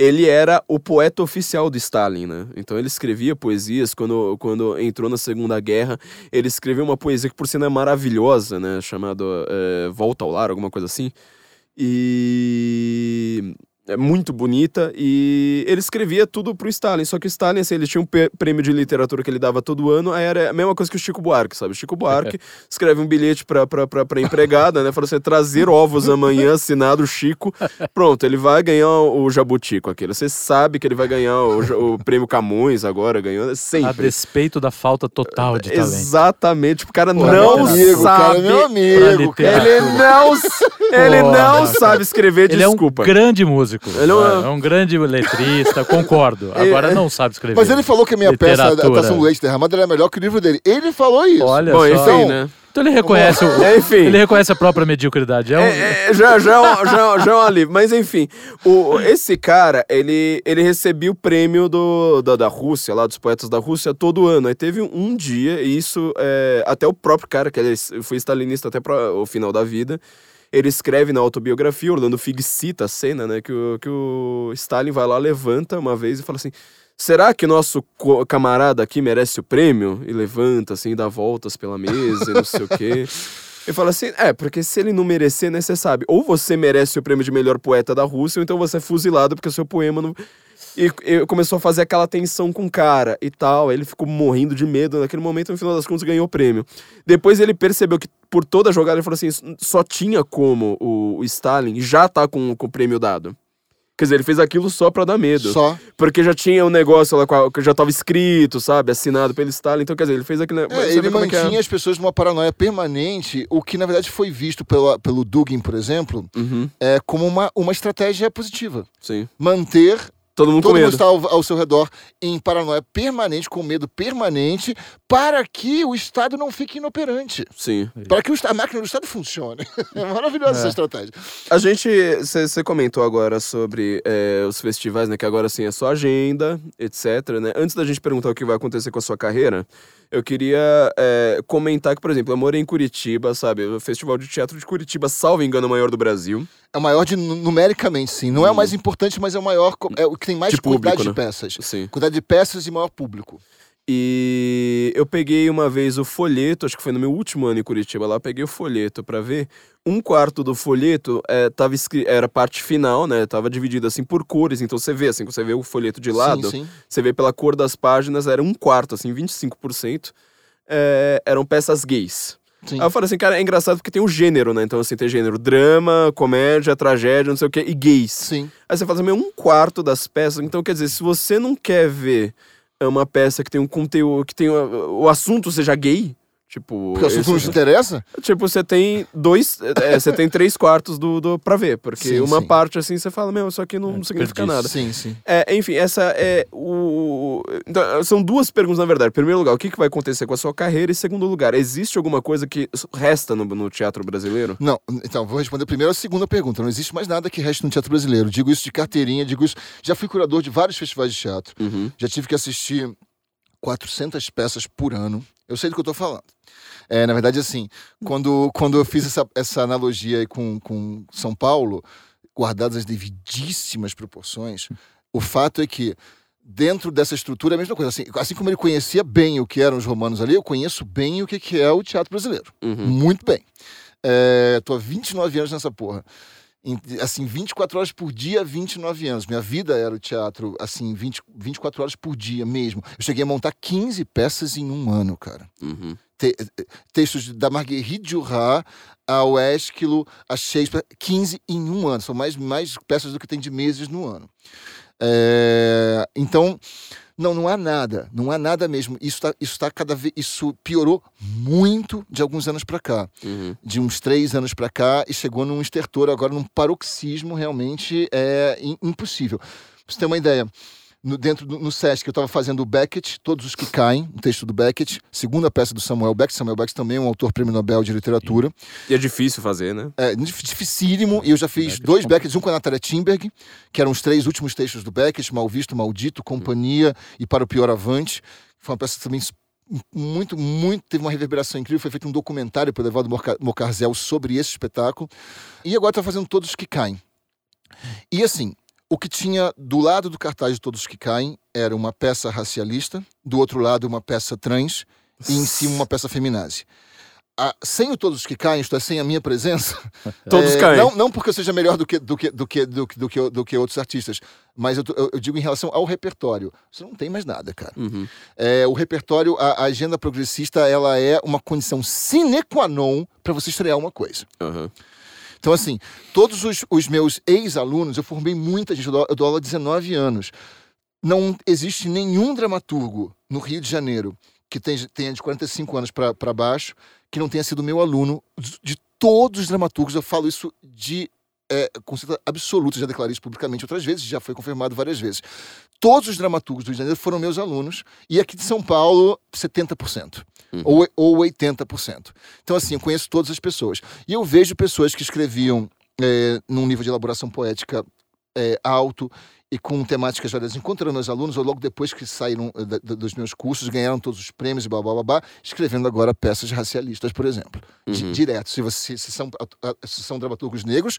ele era o poeta oficial de Stalin, né? Então ele escrevia poesias quando, quando entrou na Segunda Guerra. Ele escreveu uma poesia que por sinal é maravilhosa, né? Chamada é, Volta ao Lar, alguma coisa assim. E é muito bonita e ele escrevia tudo pro Stalin, só que o Stalin, assim, ele tinha um prêmio de literatura que ele dava todo ano, aí era a mesma coisa que o Chico Buarque, sabe? O Chico Buarque escreve um bilhete pra, pra, pra, pra empregada, né? Fala assim, trazer ovos amanhã, assinado Chico. Pronto, ele vai ganhar o jabuti com aquilo. Você sabe que ele vai ganhar o, o prêmio Camões agora, ganhou A sempre. despeito da falta total de talento. Exatamente, o cara Pô, não amigo, cara, sabe... meu amigo, cara. Ele não, ele não sabe escrever, Ele é um desculpa. grande músico. Ele é um- é um grande letrista, concordo. Agora não sabe escrever. Mas ele falou que a minha peça, a Literatura. Tação do Leite Derramado, era melhor que o livro dele. Ele falou isso. Olha Bom, só. enfim, né? Então ele reconhece, o, É, enfim. ele reconhece a própria mediocridade. É um, É, é, já, já, é um- já, já é um alívio. Mas enfim, o, esse cara, ele, ele recebia o prêmio do, da, da Rússia, lá dos poetas da Rússia, todo ano. Aí teve um dia, e isso é, até o próprio cara, que ele foi stalinista até pra, o final da vida. Ele escreve na autobiografia, Orlando Fig cita a cena, né? Que o, que o Stalin vai lá, levanta uma vez e fala assim: Será que nosso camarada aqui merece o prêmio? E levanta, assim, dá voltas pela mesa e não sei o quê. Eu falo assim, é, porque se ele não merecer, né, você sabe, ou você merece o prêmio de melhor poeta da Rússia, ou então você é fuzilado porque o seu poema não. E, e começou a fazer aquela tensão com o cara e tal. Ele ficou morrendo de medo. Naquele momento, no final das contas, ganhou o prêmio. Depois ele percebeu que por toda a jogada, ele falou assim: só tinha como o, o Stalin já tá com, com o prêmio dado. Quer dizer, ele fez aquilo só pra dar medo. Só. Porque já tinha um negócio lá que já tava escrito, sabe? Assinado pelo Stalin. Então, quer dizer, ele fez aquilo. É, ele como é que é. mantinha as pessoas numa paranoia permanente, o que na verdade foi visto pela, pelo Dugin, por exemplo, Uhum, é como uma, uma estratégia positiva. sim. Manter Todo mundo todo mundo está ao, ao seu redor em paranoia permanente, com medo permanente, para que o Estado não fique inoperante. Sim. Para que o, a máquina do Estado funcione. É maravilhosa essa estratégia. A gente, você comentou agora sobre é, os festivais, né? Que agora sim é só agenda, etc, né? Antes da gente perguntar o que vai acontecer com a sua carreira, eu queria é, comentar que, por exemplo, eu morei em Curitiba, sabe? O Festival de Teatro de Curitiba, salvo engano, é o maior do Brasil. É o maior de, numericamente, sim. Não é o mais importante, mas é o maior. É o que tem mais Hum. De quantidade público, de né? peças. Sim. Quantidade de peças e maior público. E eu peguei uma vez o folheto, acho que foi no meu último ano em Curitiba lá, peguei o folheto pra ver. Um quarto do folheto é, tava escri- era parte final, né? Tava dividido assim por cores. Então você vê, assim, você vê o folheto de lado, Sim, sim. você vê pela cor das páginas, era um quarto, assim, 25%, é, eram peças gays. Sim. Aí eu falei assim, cara, é engraçado porque tem o gênero, né? Então, assim, tem gênero drama, comédia, tragédia, não sei o quê, e gays. Sim. Aí você fala assim, um quarto das peças. Então, quer dizer, se você não quer ver uma peça que tem um conteúdo, que tem o assunto seja gay, tipo. Porque o assunto não te interessa? Tipo, você tem dois. é, você tem três quartos do, do, pra ver. Porque Sim, uma sim. parte assim você fala, meu, isso aqui não É significa nada. Sim, sim. É, enfim, essa é o. então, são duas perguntas, na verdade. Primeiro lugar, o que, que vai acontecer com a sua carreira? E segundo lugar, existe alguma coisa que resta no, no teatro brasileiro? Não, então, vou responder primeiro a segunda pergunta. Não existe mais nada que reste no teatro brasileiro. Digo isso de carteirinha, digo isso. Já fui curador de vários festivais de teatro. Uhum. Já tive que assistir 400 peças por ano. Eu sei do que eu tô falando. É, na verdade, assim, quando, quando eu fiz essa, essa analogia aí com, com São Paulo, guardadas as devidíssimas proporções, o fato é que dentro dessa estrutura é a mesma coisa. Assim, assim como ele conhecia bem o que eram os romanos ali, eu conheço bem o que que é o teatro brasileiro. Uhum. Muito bem. É, tô há 29 anos nessa porra. Assim, 24 horas por dia, 29 anos. Minha vida era o teatro, assim, 20, 24 horas por dia mesmo. Eu cheguei a montar 15 peças em um ano, cara. Uhum. Te- eh, textos da Marguerite Duras ao Ésquilo, a Shakespeare, 15 em um ano. São mais, mais peças do que tem de meses no ano. É, então, não, não há nada, não há nada mesmo. Isso tá, isso tá cada vez, isso piorou muito de alguns anos para cá, Uhum. de uns três anos para cá e chegou num estertor agora num paroxismo realmente é im- impossível. Pra você ter uma ideia, no, dentro do, no Sesc eu estava fazendo o Beckett, Todos os que Caem, um texto do Beckett, segunda peça do Samuel Beckett. Samuel Beckett também é um autor prêmio Nobel de literatura. E é difícil fazer, né? É dif- dificílimo, e eu já fiz Beckett dois com- Becketts, um com a Natalia Timberg, que eram os três últimos textos do Beckett, Mal Visto, Maldito, Companhia e Para o Pior Avante. Foi uma peça também muito, muito, teve uma reverberação incrível, foi feito um documentário pelo Evaldo Moca- Mocarzel sobre esse espetáculo. E agora está fazendo Todos os que Caem. E assim, o que tinha do lado do cartaz de Todos os que Caem era uma peça racialista, do outro lado uma peça trans, e em cima uma peça feminazi. Ah, sem o Todos os que Caem, isto é, sem a minha presença, Todos é, caem. Não, não porque eu seja melhor do que, do que, do que, do que, do que, do que outros artistas, mas eu, eu- eu digo em relação ao repertório. Você não tem mais nada, cara. Uhum. É, o repertório, a, a agenda progressista, ela é uma condição sine qua non para você estrear uma coisa. Aham. Então, assim, todos os, os meus ex-alunos, eu formei muita gente, eu dou, eu dou aula há 19 anos. Não existe nenhum dramaturgo no Rio de Janeiro que tenha, de 45 anos para baixo que não tenha sido meu aluno. De todos os dramaturgos, eu falo isso de é, com certeza absoluta, já declarei isso publicamente outras vezes, já foi confirmado várias vezes. Todos os dramaturgos do Rio de Janeiro foram meus alunos, e aqui de São Paulo, 70%. Ou, ou 80%. Então, assim, eu conheço todas as pessoas. E eu vejo pessoas que escreviam é, num nível de elaboração poética é, alto e com temáticas variadas. Encontraram meus alunos, ou logo depois que saíram eh, da- da- dos meus cursos, ganharam todos os prêmios e blá blá blá, blá escrevendo agora peças racialistas, por exemplo. Uhum. direto. Se, você, se, são, se são dramaturgos negros,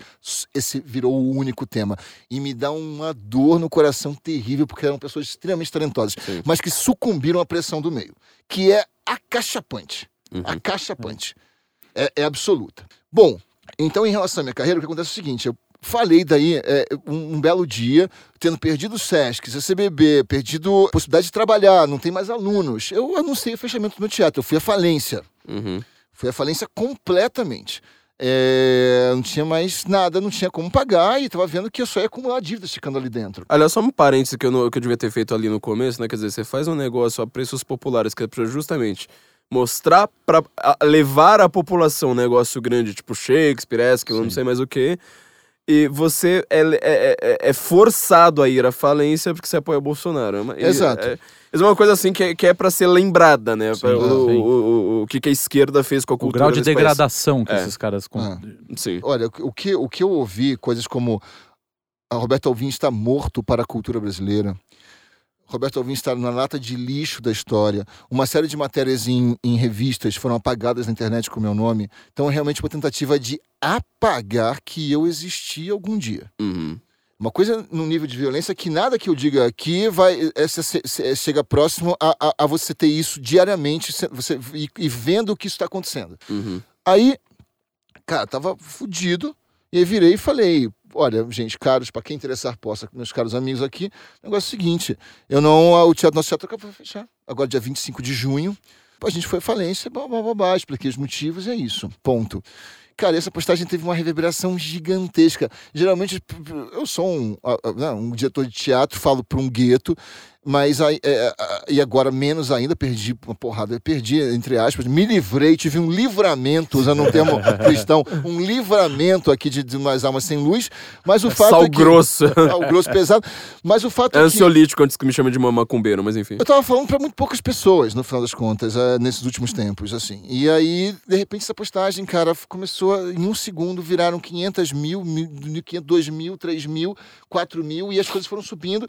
esse virou o único tema. E me dá uma dor no coração terrível, porque eram pessoas extremamente talentosas, Sim. mas que sucumbiram à pressão do meio, que é acachapante. Uhum. Acachapante. É, é absoluta. Bom, então em relação à minha carreira, o que acontece é o seguinte: eu falei daí é, um, um belo dia, tendo perdido o SESC, CCBB, perdido a possibilidade de trabalhar, não tem mais alunos. Eu anunciei o fechamento do meu teatro, eu fui à falência. Uhum. Fui à falência completamente. É, não tinha mais nada, não tinha como pagar e estava vendo que eu só ia acumular dívidas ficando ali dentro. Aliás, só um parêntese que eu, não- que eu devia ter feito ali no começo, né? Quer dizer, você faz um negócio a preços populares, que é pra justamente mostrar para levar à população um negócio grande, tipo Shakespeare, Esquilo, não sei mais o que. E você é, é, é- é forçado a ir à falência porque você apoia o Bolsonaro. É uma- e- Exato. É, é uma coisa assim que é, que é para ser lembrada, né? Sim, o, o- o- o que a esquerda fez com a O cultura grau de nesse país. degradação que É. esses caras. Com... Ah. Sim. Olha, o que, o que eu ouvi, coisas como a Roberto Alvim está morto para a cultura brasileira. Roberto Alvim está na lata de lixo da história. Uma série de matérias em, em revistas foram apagadas na internet com o meu nome. Então é realmente uma tentativa de apagar que eu existi algum dia. Uhum. Uma coisa num nível de violência que nada que eu diga aqui vai é, se- chega próximo a, a- a você ter isso diariamente você, e, e vendo o que isso está acontecendo. Uhum. Aí, cara, tava fudido. E aí virei e falei: olha, gente, caros, para quem interessar possa, meus caros amigos aqui, o negócio é o seguinte: eu não. O teatro, nosso teatro vai fechar. Agora, dia 25 de junho, a gente foi à falência, blá, blá, blá, blá, expliquei os motivos, é isso. Ponto. Cara, essa postagem teve uma reverberação gigantesca. Geralmente, eu sou um, não, um diretor de teatro, falo para um gueto, mas aí, é, ah, e agora menos ainda, perdi uma porrada, perdi, entre aspas, me livrei, tive um livramento, usando um termo cristão, um livramento aqui de, de umas almas sem luz, mas o fato Sal é que... grosso. Sal grosso, pesado, mas o fato É é que... ansiolítico antes que me chame de mamacumbeiro, mas enfim. Eu tava falando para muito poucas pessoas, no final das contas, eh, nesses últimos tempos, assim. E aí, de repente, essa postagem, cara, começou a, em um segundo, viraram 500 mil, 1.500, 2 mil, 3 mil, 4 mil, e as coisas foram subindo.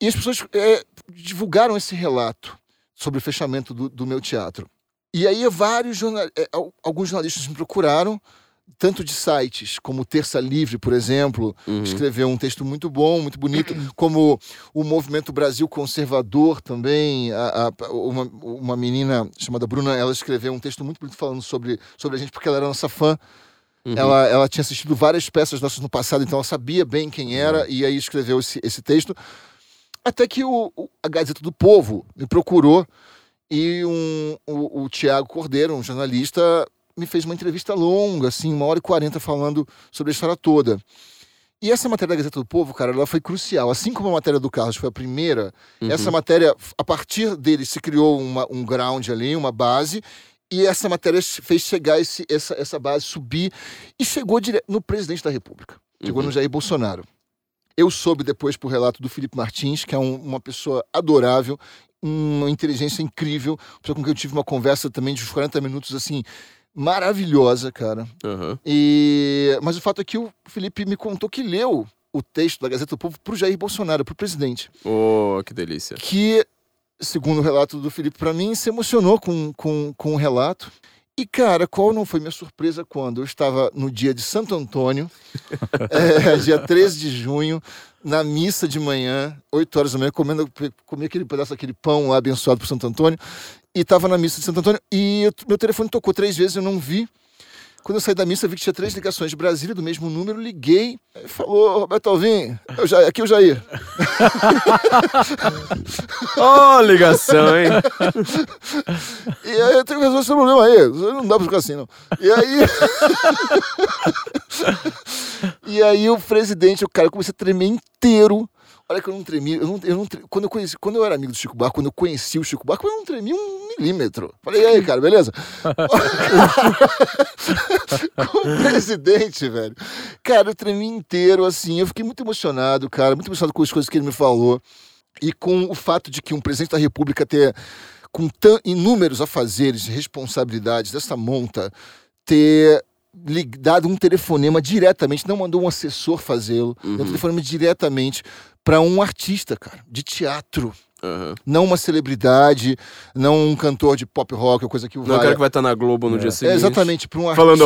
E as pessoas eh, divulgaram esse relato sobre o fechamento do, do meu teatro. E aí, vários jornal, al- alguns jornalistas me procuraram, tanto de sites como Terça Livre, por exemplo, Uhum. escreveu um texto muito bom, muito bonito, como o Movimento Brasil Conservador também, a- a- uma, uma menina chamada Bruna, ela escreveu um texto muito bonito falando sobre, sobre a gente, porque ela era nossa fã, Uhum. ela, ela tinha assistido várias peças nossas no passado, então ela sabia bem quem era, e aí escreveu esse, esse texto. Até que o, o- a Gazeta do Povo me procurou e um, o, o Tiago Cordeiro, um jornalista, me fez uma entrevista longa, assim, uma hora e quarenta, falando sobre a história toda. E essa matéria da Gazeta do Povo, cara, ela foi crucial. Assim como a matéria do Carlos foi a primeira, Uhum. essa matéria, a partir dele, se criou uma- um ground ali, uma base, e essa matéria fez chegar esse, essa, essa base, subir, e chegou dire... no presidente da República. Chegou Uhum. no Jair Bolsonaro. Eu soube depois por relato do Felipe Martins, que é um- uma pessoa adorável, uma inteligência incrível, pessoa com quem eu tive uma conversa também de uns 40 minutos, assim, maravilhosa, cara. Aham. E... Mas o fato é que o Felipe me contou que leu o texto da Gazeta do Povo pro Jair Bolsonaro, pro presidente Oh, que delícia. que, segundo o relato do Felipe para mim, se emocionou com, com, com o relato. E, cara, qual não foi minha surpresa quando eu estava no dia de Santo Antônio, é, dia 13 de junho, na missa de manhã, 8 horas da manhã, comendo, comi aquele pedaço daquele pão abençoado por Santo Antônio, e estava na missa de Santo Antônio, e eu- meu telefone tocou três vezes, eu não vi. Quando eu saí da missa, eu vi que tinha três ligações de Brasília, do mesmo número, liguei, aí falou, Roberto Alvim, eu já, aqui é o Jair. Ó, ligação, hein? E aí eu tenho que resolver esse problema aí. Não dá pra ficar assim, não. E aí. e aí o presidente, o cara, eu comecei a tremer inteiro. Olha que eu não tremi, eu não, eu não tre- quando eu conheci, quando eu era amigo do Chico Barco, quando eu conheci o Chico Barco, eu não tremi um milímetro. Falei, e aí, cara, beleza? Com o presidente, velho. Cara, eu tremi inteiro, assim, eu fiquei muito emocionado, cara, muito emocionado com as coisas que ele me falou. E com o fato de que um presidente da República ter com inúmeros afazeres responsabilidades dessa monta, ter lig- dado um telefonema diretamente, não mandou um assessor fazê-lo, deu um telefonema diretamente para um artista, cara, de teatro. Aham. Não uma celebridade, não um cantor de pop rock ou coisa que o Não, o vai. cara que vai estar na Globo no dia É, seguinte. exatamente, para um artista Falando,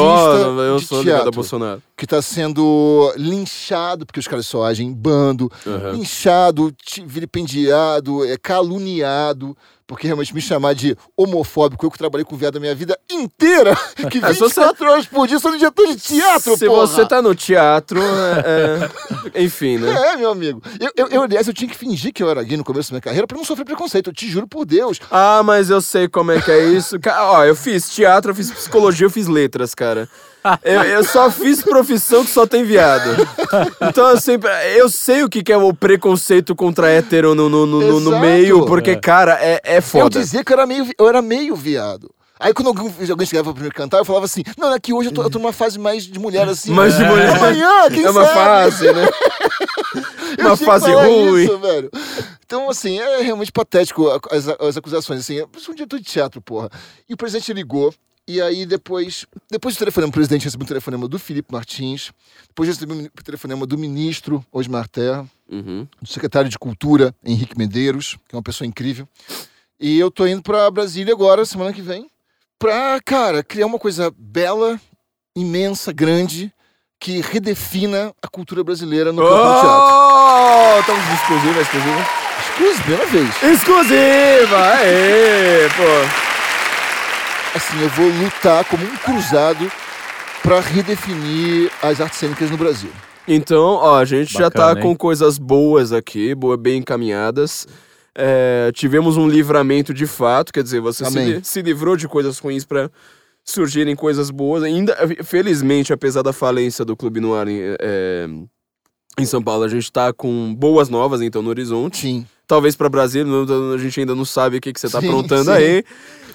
ó, eu de sou teatro Bolsonaro. que está sendo linchado, porque os caras só agem em bando, Aham. linchado, vilipendiado, é, caluniado, porque realmente me chamar de homofóbico, eu que trabalhei com viado a minha vida inteira, que É, se você- 24 horas por dia sou diretor de teatro, Se porra! você tá no teatro, é, é- enfim, né? É, meu amigo. Eu, eu, eu, aliás, eu tinha que fingir que eu era gay no começo da minha carreira pra não sofrer preconceito, eu te juro por Deus. Ah, mas eu sei como é que é isso. Ó, eu fiz teatro, eu fiz psicologia, eu fiz letras, cara. Eu, eu só fiz profissão que só tem viado. Então eu sempre. Eu sei o que que é o preconceito contra hétero no, no, no, no- meio, porque, cara, é, é Eu foda. dizia que eu era meio, eu era meio viado. Aí quando alguém, alguém chegava pra me cantar, eu falava assim, não, é que hoje eu tô, eu tô numa fase mais de mulher, assim. Mais de mulher. Amanhã, quem é uma sabe? fase, né? Eu uma fase ruim. Isso, velho. Então, assim, é realmente patético as, as acusações. Assim, eu sou um diretor de teatro, porra. E o presidente ligou. E aí, depois, depois do telefonema, o presidente recebeu um telefonema do Felipe Martins. Depois recebeu um telefonema do ministro Osmar Terra, Uhum. do secretário de Cultura, Henrique Medeiros, que é uma pessoa incrível. E eu tô indo pra Brasília agora, semana que vem, pra, cara, criar uma coisa bela, imensa, grande, que redefina a cultura brasileira no campo do teatro. Oh! Estamos exclusiva, exclusiva. Primeira vez. Exclusiva! Aê, pô. Assim, eu vou lutar como um cruzado pra redefinir as artes cênicas no Brasil. Então, ó, a gente já tá Bacana, com hein? coisas boas aqui, boa, bem encaminhadas. É, tivemos um livramento de fato, quer dizer, você se, se livrou de coisas ruins pra surgirem coisas boas. Ainda, felizmente, apesar da falência do Clube no Ar em, é, em São Paulo, a gente tá com boas novas, então, no horizonte. Sim. Talvez pra Brasília, não- a gente ainda não sabe o que, que você tá Sim, aprontando sim. aí.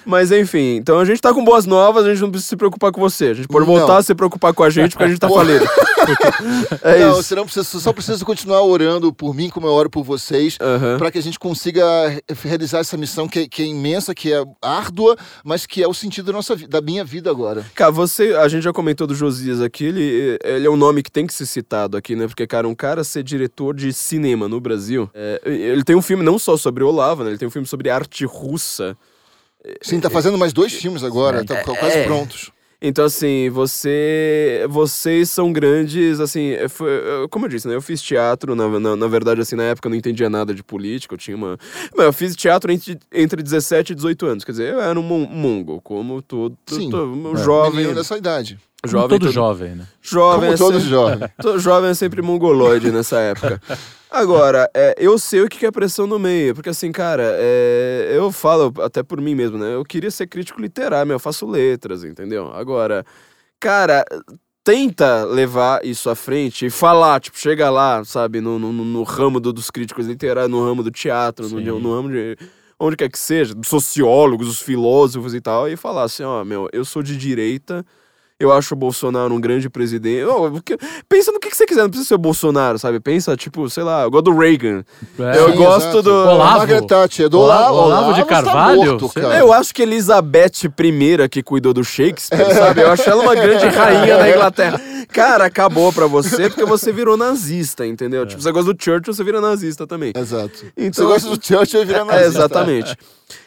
Mas enfim, então a gente tá com boas novas, a gente não precisa se preocupar com você. A gente pode Não. voltar a se preocupar com a gente porque a gente tá falido. é não, isso. você não precisa, só precisa continuar orando por mim, como eu oro por vocês, Aham. para que a gente consiga re- realizar essa missão que, é- que é imensa, que é árdua, mas que é o sentido da, nossa, da minha vida agora. Cara, você, a gente já comentou do Josias aqui, ele, ele é um nome que tem que ser citado aqui, né? Porque, cara, um cara ser diretor de cinema no Brasil, é, ele tem um filme não só sobre Olava, né? Ele tem um filme sobre arte russa. Sim, tá fazendo mais dois filmes agora, tá quase é. prontos. Então, assim, você, vocês são grandes, assim, é, foi- eu- como eu disse, né? Eu fiz teatro, na, na, na verdade, assim, na época eu não entendia nada de política, eu tinha uma... Mas eu fiz teatro entre, entre 17 e 18 anos, quer dizer, eu era um mon- mongo, como todo, Sim. todo- um É. jovem, dessa idade. Jovem, todo todo- jovem, né? jovem, Como é todos sempre- jovens. Todo jovem é sempre mongoloide nessa época. Agora, é, eu sei o que é pressão no meio, porque assim, cara, é, eu falo até por mim mesmo, né? Eu queria ser crítico literário, meu, eu faço letras, entendeu? Agora, cara, tenta levar isso à frente e falar, tipo, chega lá, sabe, no, no, no ramo do- dos críticos literários, no ramo do teatro, no, no ramo de. Onde quer que seja, dos sociólogos, dos filósofos e tal, e falar assim: ó, meu, eu sou de direita, eu acho o Bolsonaro um grande presidente. Porque- pensa no que, que você quiser, não precisa ser o Bolsonaro, sabe? Pensa, tipo, sei lá, eu gosto do Reagan. É. Eu Sim, gosto exato. do- Olavo. Margaret Thatcher, do Olavo- Olavo, Olavo de está Carvalho? morto, Você- cara. Eu acho que Elizabeth I, que cuidou do Shakespeare, sabe? Eu acho ela uma grande rainha da Inglaterra. Cara, acabou pra você porque você virou nazista, entendeu? Tipo, você gosta do Churchill, você vira nazista também. Exato. Então, Você gosta do Churchill vira É, nazista. exatamente.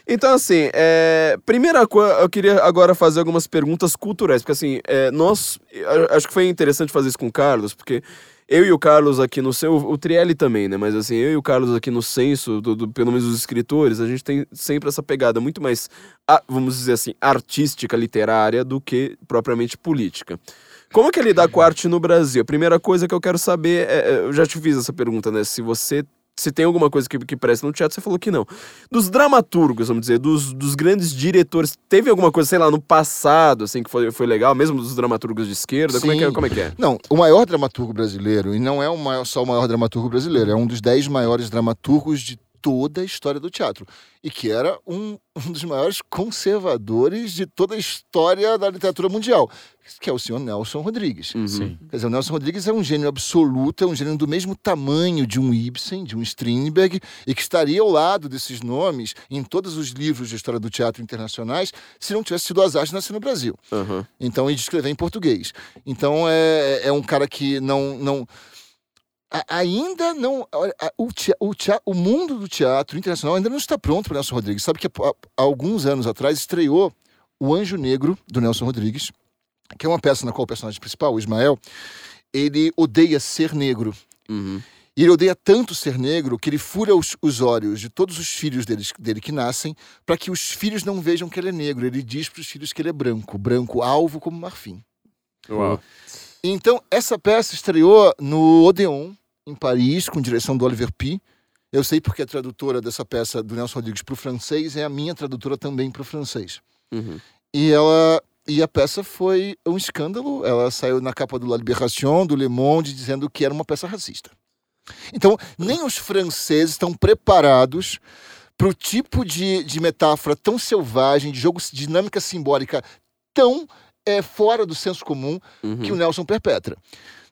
Então, assim, é, primeira coisa, eu queria agora fazer algumas perguntas culturais, porque assim, é, nós, acho que foi interessante fazer isso com o Carlos, porque eu e o Carlos aqui no seu, o Trielli também, né, mas assim, eu e o Carlos aqui no censo, do, do- pelo menos os escritores, a gente tem sempre essa pegada muito mais, vamos dizer assim, artística, literária, do que propriamente política. Como que é lidar com arte no Brasil? A primeira coisa que eu quero saber, é, é, eu já te fiz essa pergunta, né, se você se tem alguma coisa que, que presta no teatro, você falou que não. Dos dramaturgos, vamos dizer, dos, dos grandes diretores, teve alguma coisa, sei lá, no passado, assim, que foi, foi legal, mesmo dos dramaturgos de esquerda? Como é, que é, como é que é? Não, o maior dramaturgo brasileiro, e não é o maior- só o maior dramaturgo brasileiro, é um dos dez maiores dramaturgos de toda a história do teatro. E que era um, um dos maiores conservadores de toda a história da literatura mundial, que é o senhor Nelson Rodrigues. Uhum. Quer dizer, o Nelson Rodrigues é um gênio absoluto, é um gênio do mesmo tamanho de um Ibsen, de um Strindberg, e que estaria ao lado desses nomes em todos os livros de história do teatro internacionais se não tivesse sido azar de nascer no Brasil. Aham. Então, e de escrever em português. Então, é, é um cara que não. não ainda não. O, o, o mundo do teatro internacional ainda não está pronto para Nelson Rodrigues. Sabe que há, há alguns anos atrás estreou O Anjo Negro, do Nelson Rodrigues, que é uma peça na qual o personagem principal, o Ismael, ele odeia ser negro. Uhum. E ele odeia tanto ser negro que ele fura os, os olhos de todos os filhos deles, dele que nascem para que os filhos não vejam que ele é negro. Ele diz para os filhos que ele é branco, branco alvo como marfim. Uau. Então, essa peça estreou no Odeon, em Paris, com direção do Oliver P. Eu sei porque a tradutora dessa peça do Nelson Rodrigues para o francês é a minha tradutora também para o francês. Uhum. E ela e a peça foi um escândalo. Ela saiu na capa do La Libération, do Le Monde, dizendo que era uma peça racista. Então, nem os franceses estão preparados para o tipo de, de metáfora tão selvagem, de jogo de dinâmica simbólica tão é, fora do senso comum Uhum. que o Nelson perpetra.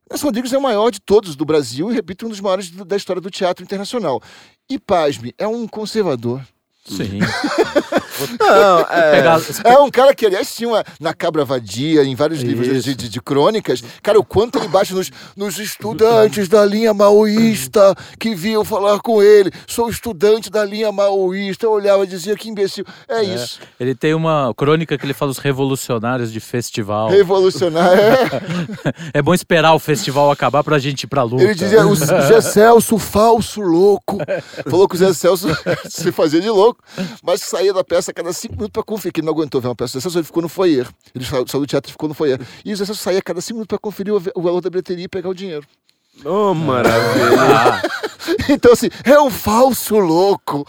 Nelson Rodrigues é o maior de todos do Brasil e, repito, um dos maiores da história do teatro internacional. E, pasme, é um conservador. Sim. Não, é... Pegar- É um cara que, aliás, tinha uma, na Cabra Vadia, em vários livros de, de- de crônicas. Cara, o quanto ele bate nos, nos estudantes da linha maoísta que vinham falar com ele. Sou estudante da linha maoísta. Eu olhava e dizia que imbecil. É, isso. Ele tem uma crônica que ele fala os revolucionários de festival. Revolucionário. É. É bom esperar o festival acabar pra gente ir pra luta. Ele dizia, o Zé Celso, falso louco. Falou que o Zé Celso se fazia de louco, mas saía da peça a cada cinco minutos pra conferir, que ele não aguentou ver uma peça do Zé Celso, ele ficou no foyer. Ele saiu, saiu do teatro e ficou no foyer. E o Zé Celso saía a cada cinco minutos pra conferir o, o valor da bilheteria e pegar o dinheiro. Oh, maravilha. Então, assim, é um falso louco.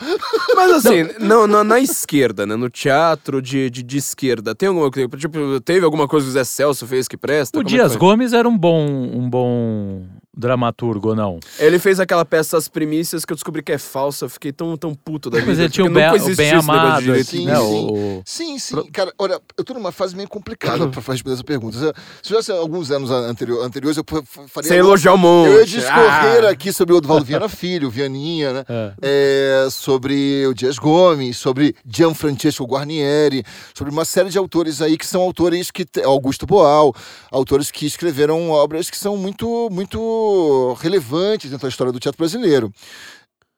Mas assim, não, na, na esquerda, né? No teatro de, de, de esquerda, tem alguma coisa. Tipo, teve alguma coisa que o Zé Celso fez que presta? o Como é Dias foi? Gomes era um bom, um bom dramaturgo, ou não? Ele fez aquela peça As Primícias que eu descobri que é falsa. Eu fiquei tão, tão puto da vida. Mas ele tinha o bem, o bem amado, direito. Sim, né? sim. O, Sim, sim. Cara, olha, eu tô numa fase meio complicada pra responder essa pergunta. Se se tivesse alguns anos anterior, anteriores, eu faria. Sem elogiar o monte. Eu ia discorrer Ah. aqui sobre o Odvaldo Viana Filho, Vianinha, né? É. É, sobre o Dias Gomes, sobre Gianfrancesco Guarnieri, sobre uma série de autores aí que são autores que. Augusto Boal, autores que escreveram obras que são muito, muito relevantes dentro da história do teatro brasileiro.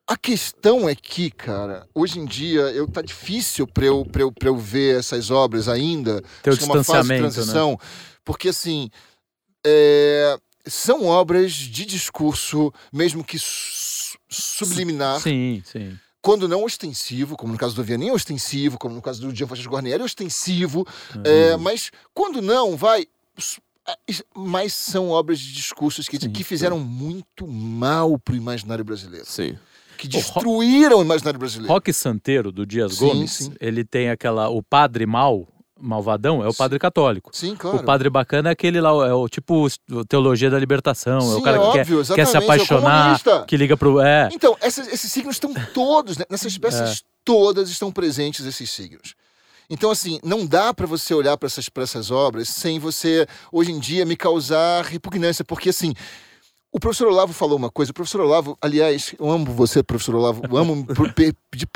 A questão é que, cara, hoje em dia eu tá difícil para eu, pra eu, pra eu ver essas obras ainda. Teu Acho que é uma fase de né? transição, porque assim é, são obras de discurso, mesmo que su- subliminar, Sim, sim. quando não ostensivo, como no caso do Vianney, ostensivo, como no caso do Jean Francisco Guarnieri, ostensivo, é, mas quando não, vai. S- a- is- Mas são obras de discursos que, Sim. que fizeram muito mal pro imaginário brasileiro. Sim. Que ro- destruíram o imaginário brasileiro. Rock Santeiro, do Dias Sim, Gomes, ele tem aquela. O padre mal, malvadão, é o padre católico. Sim, claro. O padre bacana é aquele lá, é o tipo teologia da libertação. é Sim, o cara é que óbvio, quer, quer se é o apaixonar, comunista. que liga pro. É. Então, essas- esses signos estão todos, né? nessas peças todas estão presentes esses signos. Então, assim, não dá para você olhar para essas, pra essas obras sem você, hoje em dia, me causar repugnância, porque, assim, o professor Olavo falou uma coisa. O professor Olavo, aliás, eu amo você, professor Olavo, eu amo de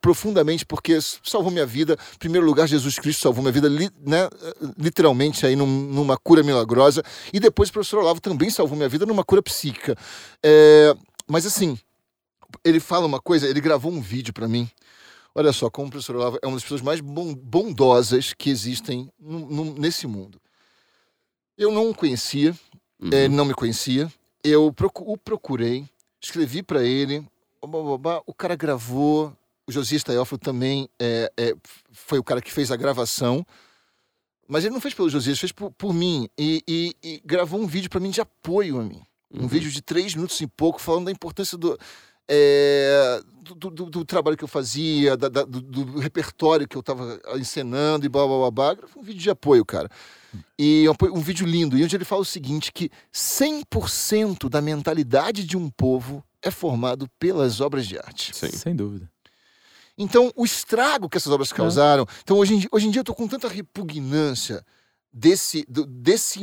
profundamente, porque salvou minha vida. Em primeiro lugar, Jesus Cristo salvou minha vida, li- né, literalmente, aí num- numa cura milagrosa. E depois o professor Olavo também salvou minha vida numa cura psíquica. É, mas, assim, ele fala uma coisa, ele gravou um vídeo para mim. Olha só, como o professor Olavo é uma das pessoas mais bon- bondosas que existem nesse mundo. Eu não o conhecia, Uhum. ele não me conhecia. Eu o procurei, escrevi para ele. O cara gravou. O Josias Teófilo também é, é, foi o cara que fez a gravação. Mas ele não fez pelo Josias, fez por, por mim. E, e- e gravou um vídeo para mim de apoio a mim. Um Uhum. vídeo de três minutos e pouco, falando da importância do, é, do, do- do trabalho que eu fazia, da- da- do, do repertório que eu estava encenando e blá blá blá blá. Foi um vídeo de apoio, cara. E um, um vídeo lindo. E onde ele fala o seguinte: que 100% da mentalidade de um povo é formado pelas obras de arte. Sim. Sem dúvida. Então, o estrago que essas obras causaram. Então, hoje em, dia- hoje em dia, eu tô com tanta repugnância desse, do, desse,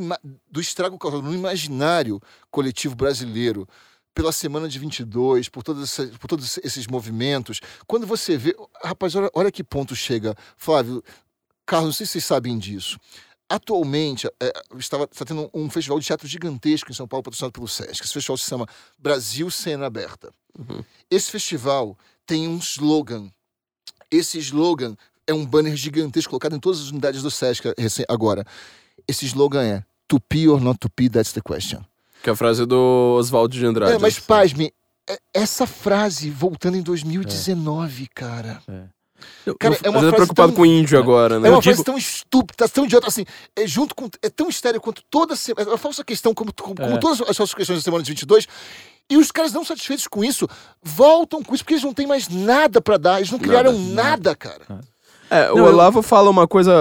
do estrago causado no imaginário coletivo brasileiro pela semana de 22, por, todas por todos esses movimentos. Quando você vê. Rapaz, olha, olha que ponto chega. Flávio, Carlos, não sei se vocês sabem disso. Atualmente, é, estava está tendo um festival de teatro gigantesco em São Paulo, patrocinado pelo SESC. Esse festival se chama Brasil Cena Aberta. Uhum. Esse festival tem um slogan. Esse slogan é um banner gigantesco colocado em todas as unidades do SESC agora. Esse slogan é To be or not to be, that's the question. Que é a frase do Oswaldo de Andrade. É, mas pasme, é- essa frase voltando em 2019, cara. Eu- Cara, eu- é uma Mas eu tô frase preocupado tão- com o índio agora, né? É uma Eu frase digo- tão estúpida, tão idiota, assim, é junto com. É tão estéreo quanto toda semana. É uma falsa questão, como, como, como É. todas as falsas questões da semana de 22. E os caras não satisfeitos com isso, voltam com isso, porque eles não têm mais nada pra dar. Eles não criaram nada, cara. É, o Não, eu- Olavo fala uma coisa,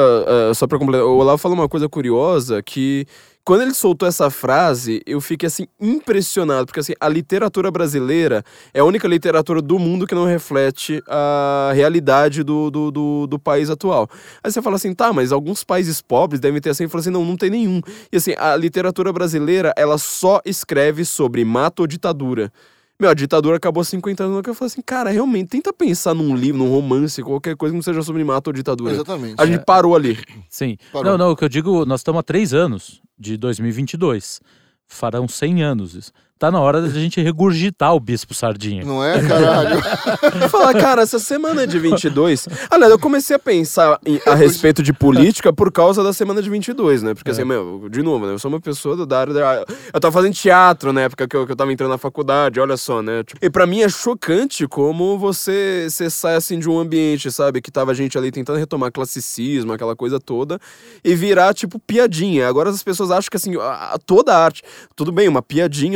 eh, só pra completar, o Olavo fala uma coisa curiosa que quando ele soltou essa frase, eu fiquei assim impressionado, porque assim, a literatura brasileira é a única literatura do mundo que não reflete a realidade do, do, do, do país atual. Aí você fala assim, tá, mas alguns países pobres devem ter assim, eu falo assim, não, não tem nenhum. E assim, a literatura brasileira, ela só escreve sobre mato ou ditadura. Meu, a ditadura acabou há 50 anos, que eu falei assim, cara, realmente, tenta pensar num livro, num romance, qualquer coisa que não seja sobre mato ou ditadura. Exatamente. A gente parou ali. Sim. Parou. Não, não, o que eu digo, nós estamos há três anos de 2022. Farão 100 anos isso. Tá na hora da gente regurgitar o Bispo Sardinha. Não é, caralho? Falar, cara, essa semana de 22. Aliás, eu comecei a pensar em- a respeito de política por causa da semana de 22, né? Porque, assim, meu, de novo, né? Eu sou uma pessoa do- da área da. Eu tava fazendo teatro na época que eu, que eu tava entrando na faculdade, olha só, né? Tipo, e pra mim é chocante como você, você sai, assim, de um ambiente, sabe? Que tava gente ali tentando retomar classicismo, aquela coisa toda, e virar, tipo, piadinha. Agora as pessoas acham que, assim, a- a- toda a arte. Tudo bem, uma piadinha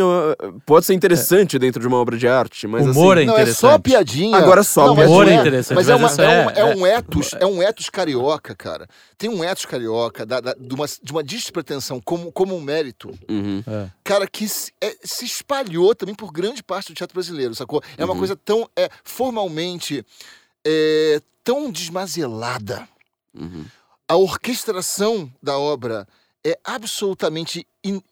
pode ser interessante dentro de uma obra de arte, mas. Humor assim, é Não, é só interessante. piadinha. Agora só não, não Humor é interessante, Mas é, mas uma- isso é é- um, é um é- etos, é um etos carioca, cara. Tem um etos carioca da- da- de, uma, de uma despretensão como, como um mérito, Uhum. É. cara, que se, é, se espalhou também por grande parte do teatro brasileiro, sacou? É uma Uhum. coisa tão é, formalmente é, tão desmazelada. Uhum. A orquestração da obra é absolutamente in-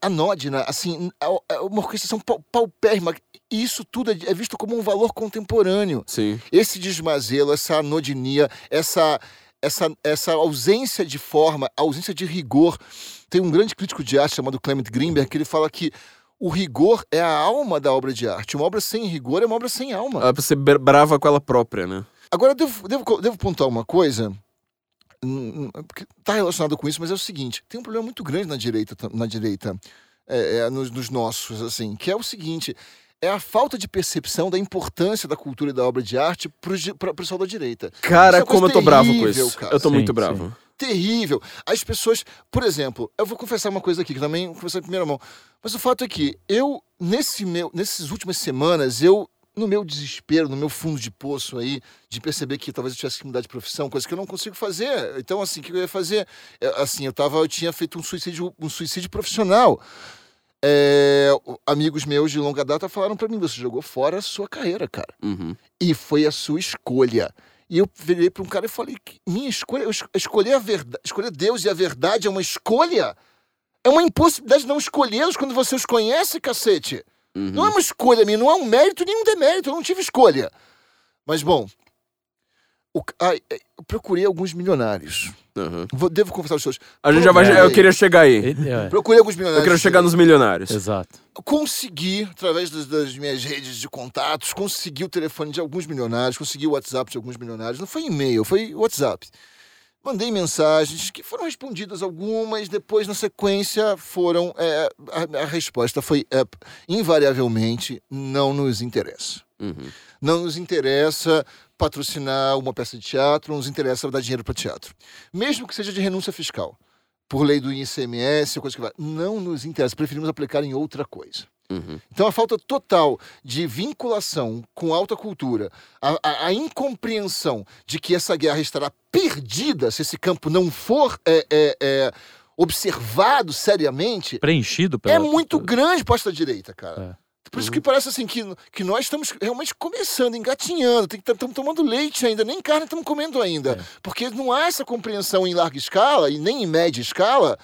anódina, assim, é uma orquestração pau- paupérrima. E isso tudo é é visto como um valor contemporâneo. Sim. Esse desmazelo, essa anodinia, essa, essa, essa ausência de forma, ausência de rigor. Tem um grande crítico de arte chamado Clement Greenberg que ele fala que o rigor é a alma da obra de arte. Uma obra sem rigor é uma obra sem alma. Ela pra ser bra- brava com ela própria, né? Agora, eu devo, devo, devo pontuar uma coisa, porque tá relacionado com isso, mas é o seguinte: tem um problema muito grande na direita, na direita é, é, nos, nos nossos, assim, que é o seguinte. É a falta de percepção da importância da cultura e da obra de arte pra- pro pessoal da direita. Cara, é como eu tô bravo com isso. cara. Eu tô Sim, muito sim. bravo. terrível. As pessoas, por exemplo, eu vou confessar uma coisa aqui, que também confessar em primeira mão. Mas o fato é que eu, nesse meu, nessas últimas semanas, eu, no meu desespero, no meu fundo de poço aí, de perceber que talvez eu tivesse que mudar de profissão, coisa que eu não consigo fazer. Então, assim, o que eu ia fazer? É, Assim, eu tava, eu tinha feito um suicídio, um suicídio profissional. É, amigos meus de longa data falaram pra mim: você jogou fora a sua carreira, cara. Uhum. E foi a sua escolha. E eu virei para um cara e falei: "Que minha escolha, eu escolher a verdade, escolher Deus e a verdade é uma escolha? É uma impossibilidade de não escolhê-los quando você os conhece, cacete. Uhum. Não é uma escolha minha, não é um mérito nem um demérito, eu não tive escolha. Mas, bom, o eu procurei alguns milionários. Uhum. Vou- devo confessar os seus. A gente já vai. Eu queria chegar aí. É, Procurei alguns milionários. Eu quero chegar nos milionários. Exato. consegui, através das, das minhas redes de contatos, consegui o telefone de alguns milionários, consegui o WhatsApp de alguns milionários. Não foi e-mail, foi WhatsApp. Mandei mensagens que foram respondidas algumas, depois, na sequência, foram. é, a, a resposta foi é, invariavelmente não nos interessa. Uhum. Não nos interessa patrocinar uma peça de teatro, não nos interessa dar dinheiro para teatro. Mesmo que seja de renúncia fiscal, por lei do ICMS, coisa que vai. Não nos interessa, preferimos aplicar em outra coisa. Uhum. Então, a falta total de vinculação com a alta cultura, a, a- a incompreensão de que essa guerra estará perdida se esse campo não for é, é, é, observado seriamente, Preenchido pela. é muito grande para esta direita, cara. É. Por isso que parece assim que, que nós estamos realmente começando, engatinhando, estamos tomando leite ainda, nem carne estamos comendo ainda. É. Porque não há essa compreensão em larga escala e nem em média escala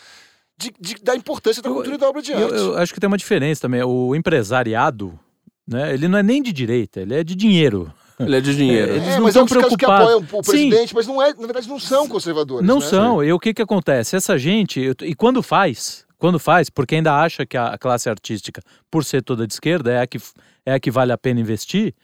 de, de- da importância da Eu- cultura e da obra de Eu, arte. eu acho que tem uma diferença também. O empresariado, né? Ele não é nem de direita, ele é de dinheiro. Ele é de dinheiro. É, eles É, não mas tão é os caras que preocupados. apoiam o Sim. presidente, mas não é, na verdade não são conservadores. Não né? são. E o que que acontece? Essa gente, eu- e quando faz, quando faz, porque ainda acha que a classe artística, por ser toda de esquerda, é a que, é a que vale a pena investir,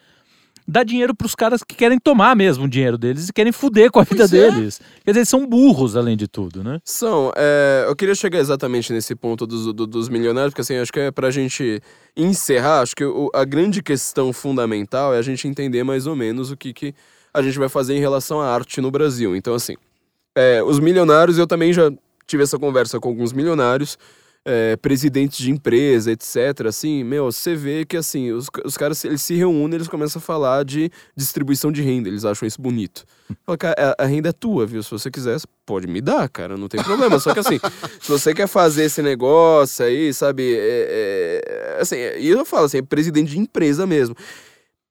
dá dinheiro pros caras que querem tomar mesmo o dinheiro deles e querem fuder com a vida Pois é. deles. Quer dizer, são burros além de tudo, né? São, é, eu queria chegar exatamente nesse ponto dos, do- dos milionários, porque assim, acho que é pra gente encerrar, acho que o- a grande questão fundamental é a gente entender mais ou menos o que, que a gente vai fazer em relação à arte no Brasil. Então, assim, é, os milionários, eu também já tive essa conversa com alguns milionários, é, presidentes de empresa, etc. Assim, meu, você vê que assim, os, os caras eles se reúnem, eles começam a falar de distribuição de renda, eles acham isso bonito. Fala, cara, a, a renda é tua, viu? Se você quiser, pode me dar, cara, não tem problema. Só que assim, se você quer fazer esse negócio aí, sabe, é, é, assim, e eu falo assim, é presidente de empresa mesmo.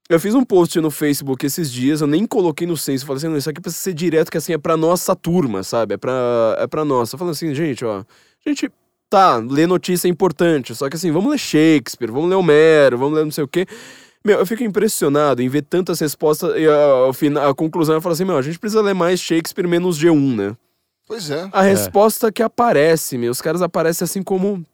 Eu fiz um post no Facebook esses dias, eu nem coloquei no senso, falei assim, não, isso aqui precisa ser direto, que assim, é pra nossa turma, sabe? É pra, é pra nossa. Falando assim, gente, ó, gente, tá, ler notícia é importante, só que assim, vamos ler Shakespeare, vamos ler Homero, vamos ler não sei o quê. Meu, eu fico impressionado em ver tantas respostas e a, ao final, a conclusão é falar assim, meu, a gente precisa ler mais Shakespeare menos G1, né? Pois é. A resposta que aparece, meu, os caras aparecem assim como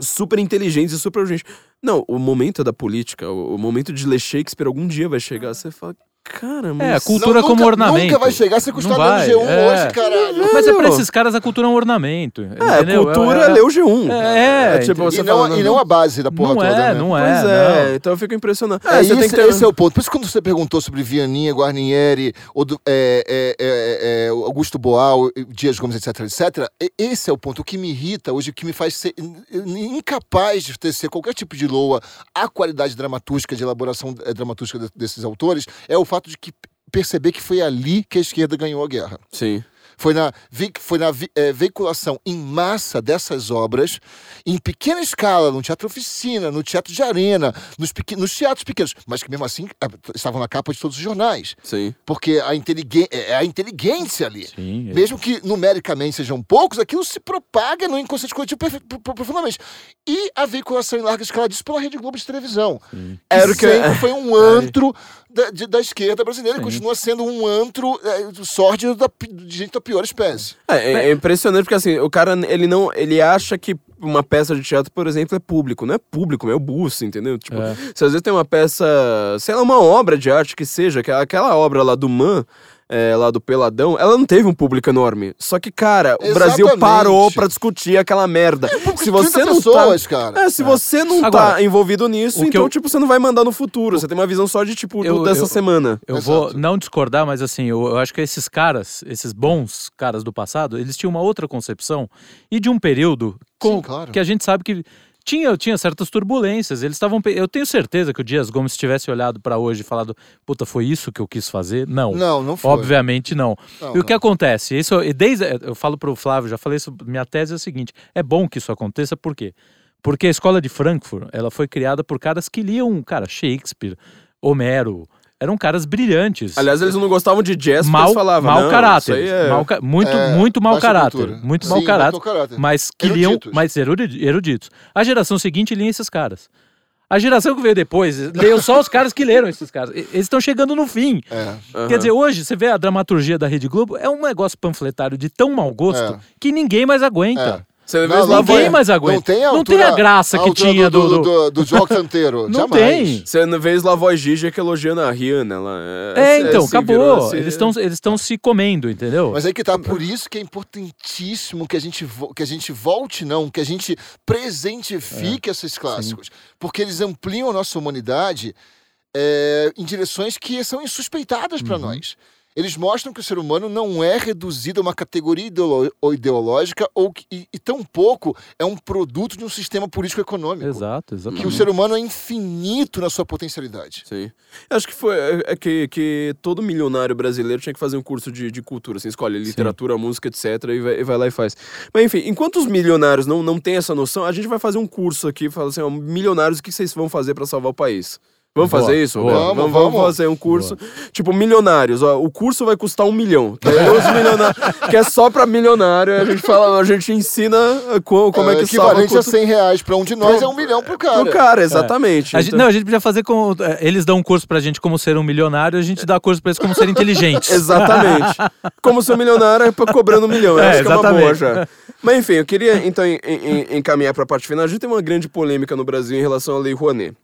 super inteligentes e super urgentes. Não, o momento é da política, o, o momento de ler Shakespeare algum dia vai chegar, você fala, cara, mas... É, a cultura Não, como nunca, ornamento. Nunca vai chegar se custar Não lendo vai, G1 é. hoje, caralho. Mas é pra esses caras a cultura é um ornamento. É, entendeu? cultura é, é ler o G1. É, tipo, entendeu? você E não, fala, e não a base da porra Não toda, é, né? não Pois é. é, então eu fico impressionado. É, você tem esse, que ter- esse é o ponto. Por isso, quando você perguntou sobre Vianinha, Guarnieri, ou do- é, é, é, é, Augusto Boal, Dias Gomes, etc, etc, esse é o ponto. O que me irrita hoje, o que me faz ser in- incapaz de tecer qualquer tipo de loa à qualidade dramatúrgica, de elaboração eh, dramatúrgica de- desses autores, é o fato de que perceber que foi ali que a esquerda ganhou a guerra. Sim. Foi na, foi na eh, veiculação em massa dessas obras, em pequena escala, no teatro oficina, no teatro de arena, nos, pequen- nos teatros pequenos, mas que mesmo assim ah, estavam na capa de todos os jornais. Sim. Porque a, inteligen- é a inteligência ali. Sim, é. Mesmo que numericamente sejam poucos, aquilo se propaga no inconsciente coletivo profundamente. E a veiculação em larga escala disso pela Rede Globo de televisão. Sim. Era o que- sempre foi um antro da, de- da esquerda brasileira. e Sim. Continua sendo um antro é, sórdido da, de gente da pior espécie. É, é- é impressionante porque assim, o cara, ele não, ele acha que uma peça de teatro, por exemplo, é público. Não é público, é o busto, entendeu? Tipo, É. se às vezes tem uma peça, sei lá, uma obra de arte que seja, que aquela obra lá do Man, é, lá do Peladão, ela não teve um público enorme. Só que, cara, o Brasil Exatamente. parou pra discutir aquela merda. se você 30 não pessoas, tá... cara. É, se você não Agora, tá envolvido nisso, então, eu- tipo, você não vai mandar no futuro. Você tem uma visão só de, tipo, Eu- dessa eu- semana. Eu Exato. vou não discordar, mas assim, eu, eu acho que esses caras, esses bons caras do passado, eles tinham uma outra concepção e de um período com- Sim, claro. que a gente sabe que tinha, tinha certas turbulências. Eles estavam. Eu tenho certeza que o Dias Gomes tivesse olhado pra hoje e falado, puta, foi isso que eu quis fazer? Não. Não, não foi. Obviamente não. Não, e o que não. acontece? Isso, desde, eu falo pro Flávio, já falei isso, minha tese é a seguinte: é bom que isso aconteça, por quê? Porque a escola de Frankfurt, ela foi criada por caras que liam, cara, Shakespeare, Homero, eram caras brilhantes. Aliás, eles não gostavam de jazz, mal, eles falavam, mau não, caráter, isso aí é... mau ca- muito, É, muito mau baixa caráter, cultura. muito Sim, mau caráter, mas que liam, Eruditos. mas erudi- eruditos. A geração seguinte lia esses caras. A geração que veio depois, leu só os caras que leram esses caras. Eles estão chegando no fim. É. Aham. Quer dizer, hoje você vê a dramaturgia da Rede Globo, é um negócio panfletário de tão mau gosto É. que ninguém mais aguenta. É. Não, não Ninguém Lavoie- mais aguenta. Não tem a, Não altura, tem a graça que altura tinha do, do- do, do, João Santeiro. Não Jamais. tem. Você não vê Slavoj Žižek elogiando a Rihanna lá. É, então, assim, virou acabou. esse- Eles estão eles estão se comendo, entendeu? Mas aí que tá, por isso que é importantíssimo que a gente, vo- que a gente volte, não, que a gente presentifique esses clássicos. Porque eles ampliam a nossa humanidade é, em direções que são insuspeitadas para nós. Eles mostram que o ser humano não é reduzido a uma categoria ideolo- ideológica ou que, e, e tampouco é um produto de um sistema político-econômico. Exato, Que exatamente. o ser humano é infinito na sua potencialidade. Sim. Acho que foi é, é que, que todo milionário brasileiro tinha que fazer um curso de, de cultura. Assim, escolhe literatura, música, etc. E vai, e vai lá e faz. Mas enfim, enquanto os milionários não, não têm essa noção, a gente vai fazer um curso aqui. Fala assim, ó, milionários, o que vocês vão fazer pra salvar o país? Vamos Boa, fazer isso? boa. Vamos, vamos, vamos. fazer um curso. Tipo, milionários. Ó, o curso vai custar um milhão. Que é, milionários, que é só pra milionário. A gente, fala, a gente ensina uh, co- como é, que salva equivalente a quanto- 100 reais para um de nós é um milhão pro cara. Pro cara, exatamente. A gente, Então- não, a gente podia fazer com. eh, Eles dão um curso pra gente como ser um milionário, a gente dá curso pra eles como ser inteligentes. Exatamente. Como ser um milionário é pra- cobrando um milhão. É, acho que é uma boa exatamente. já. Mas enfim, eu queria então en- en- encaminhar pra parte final. A gente tem uma grande polêmica no Brasil em relação à Lei Rouanet.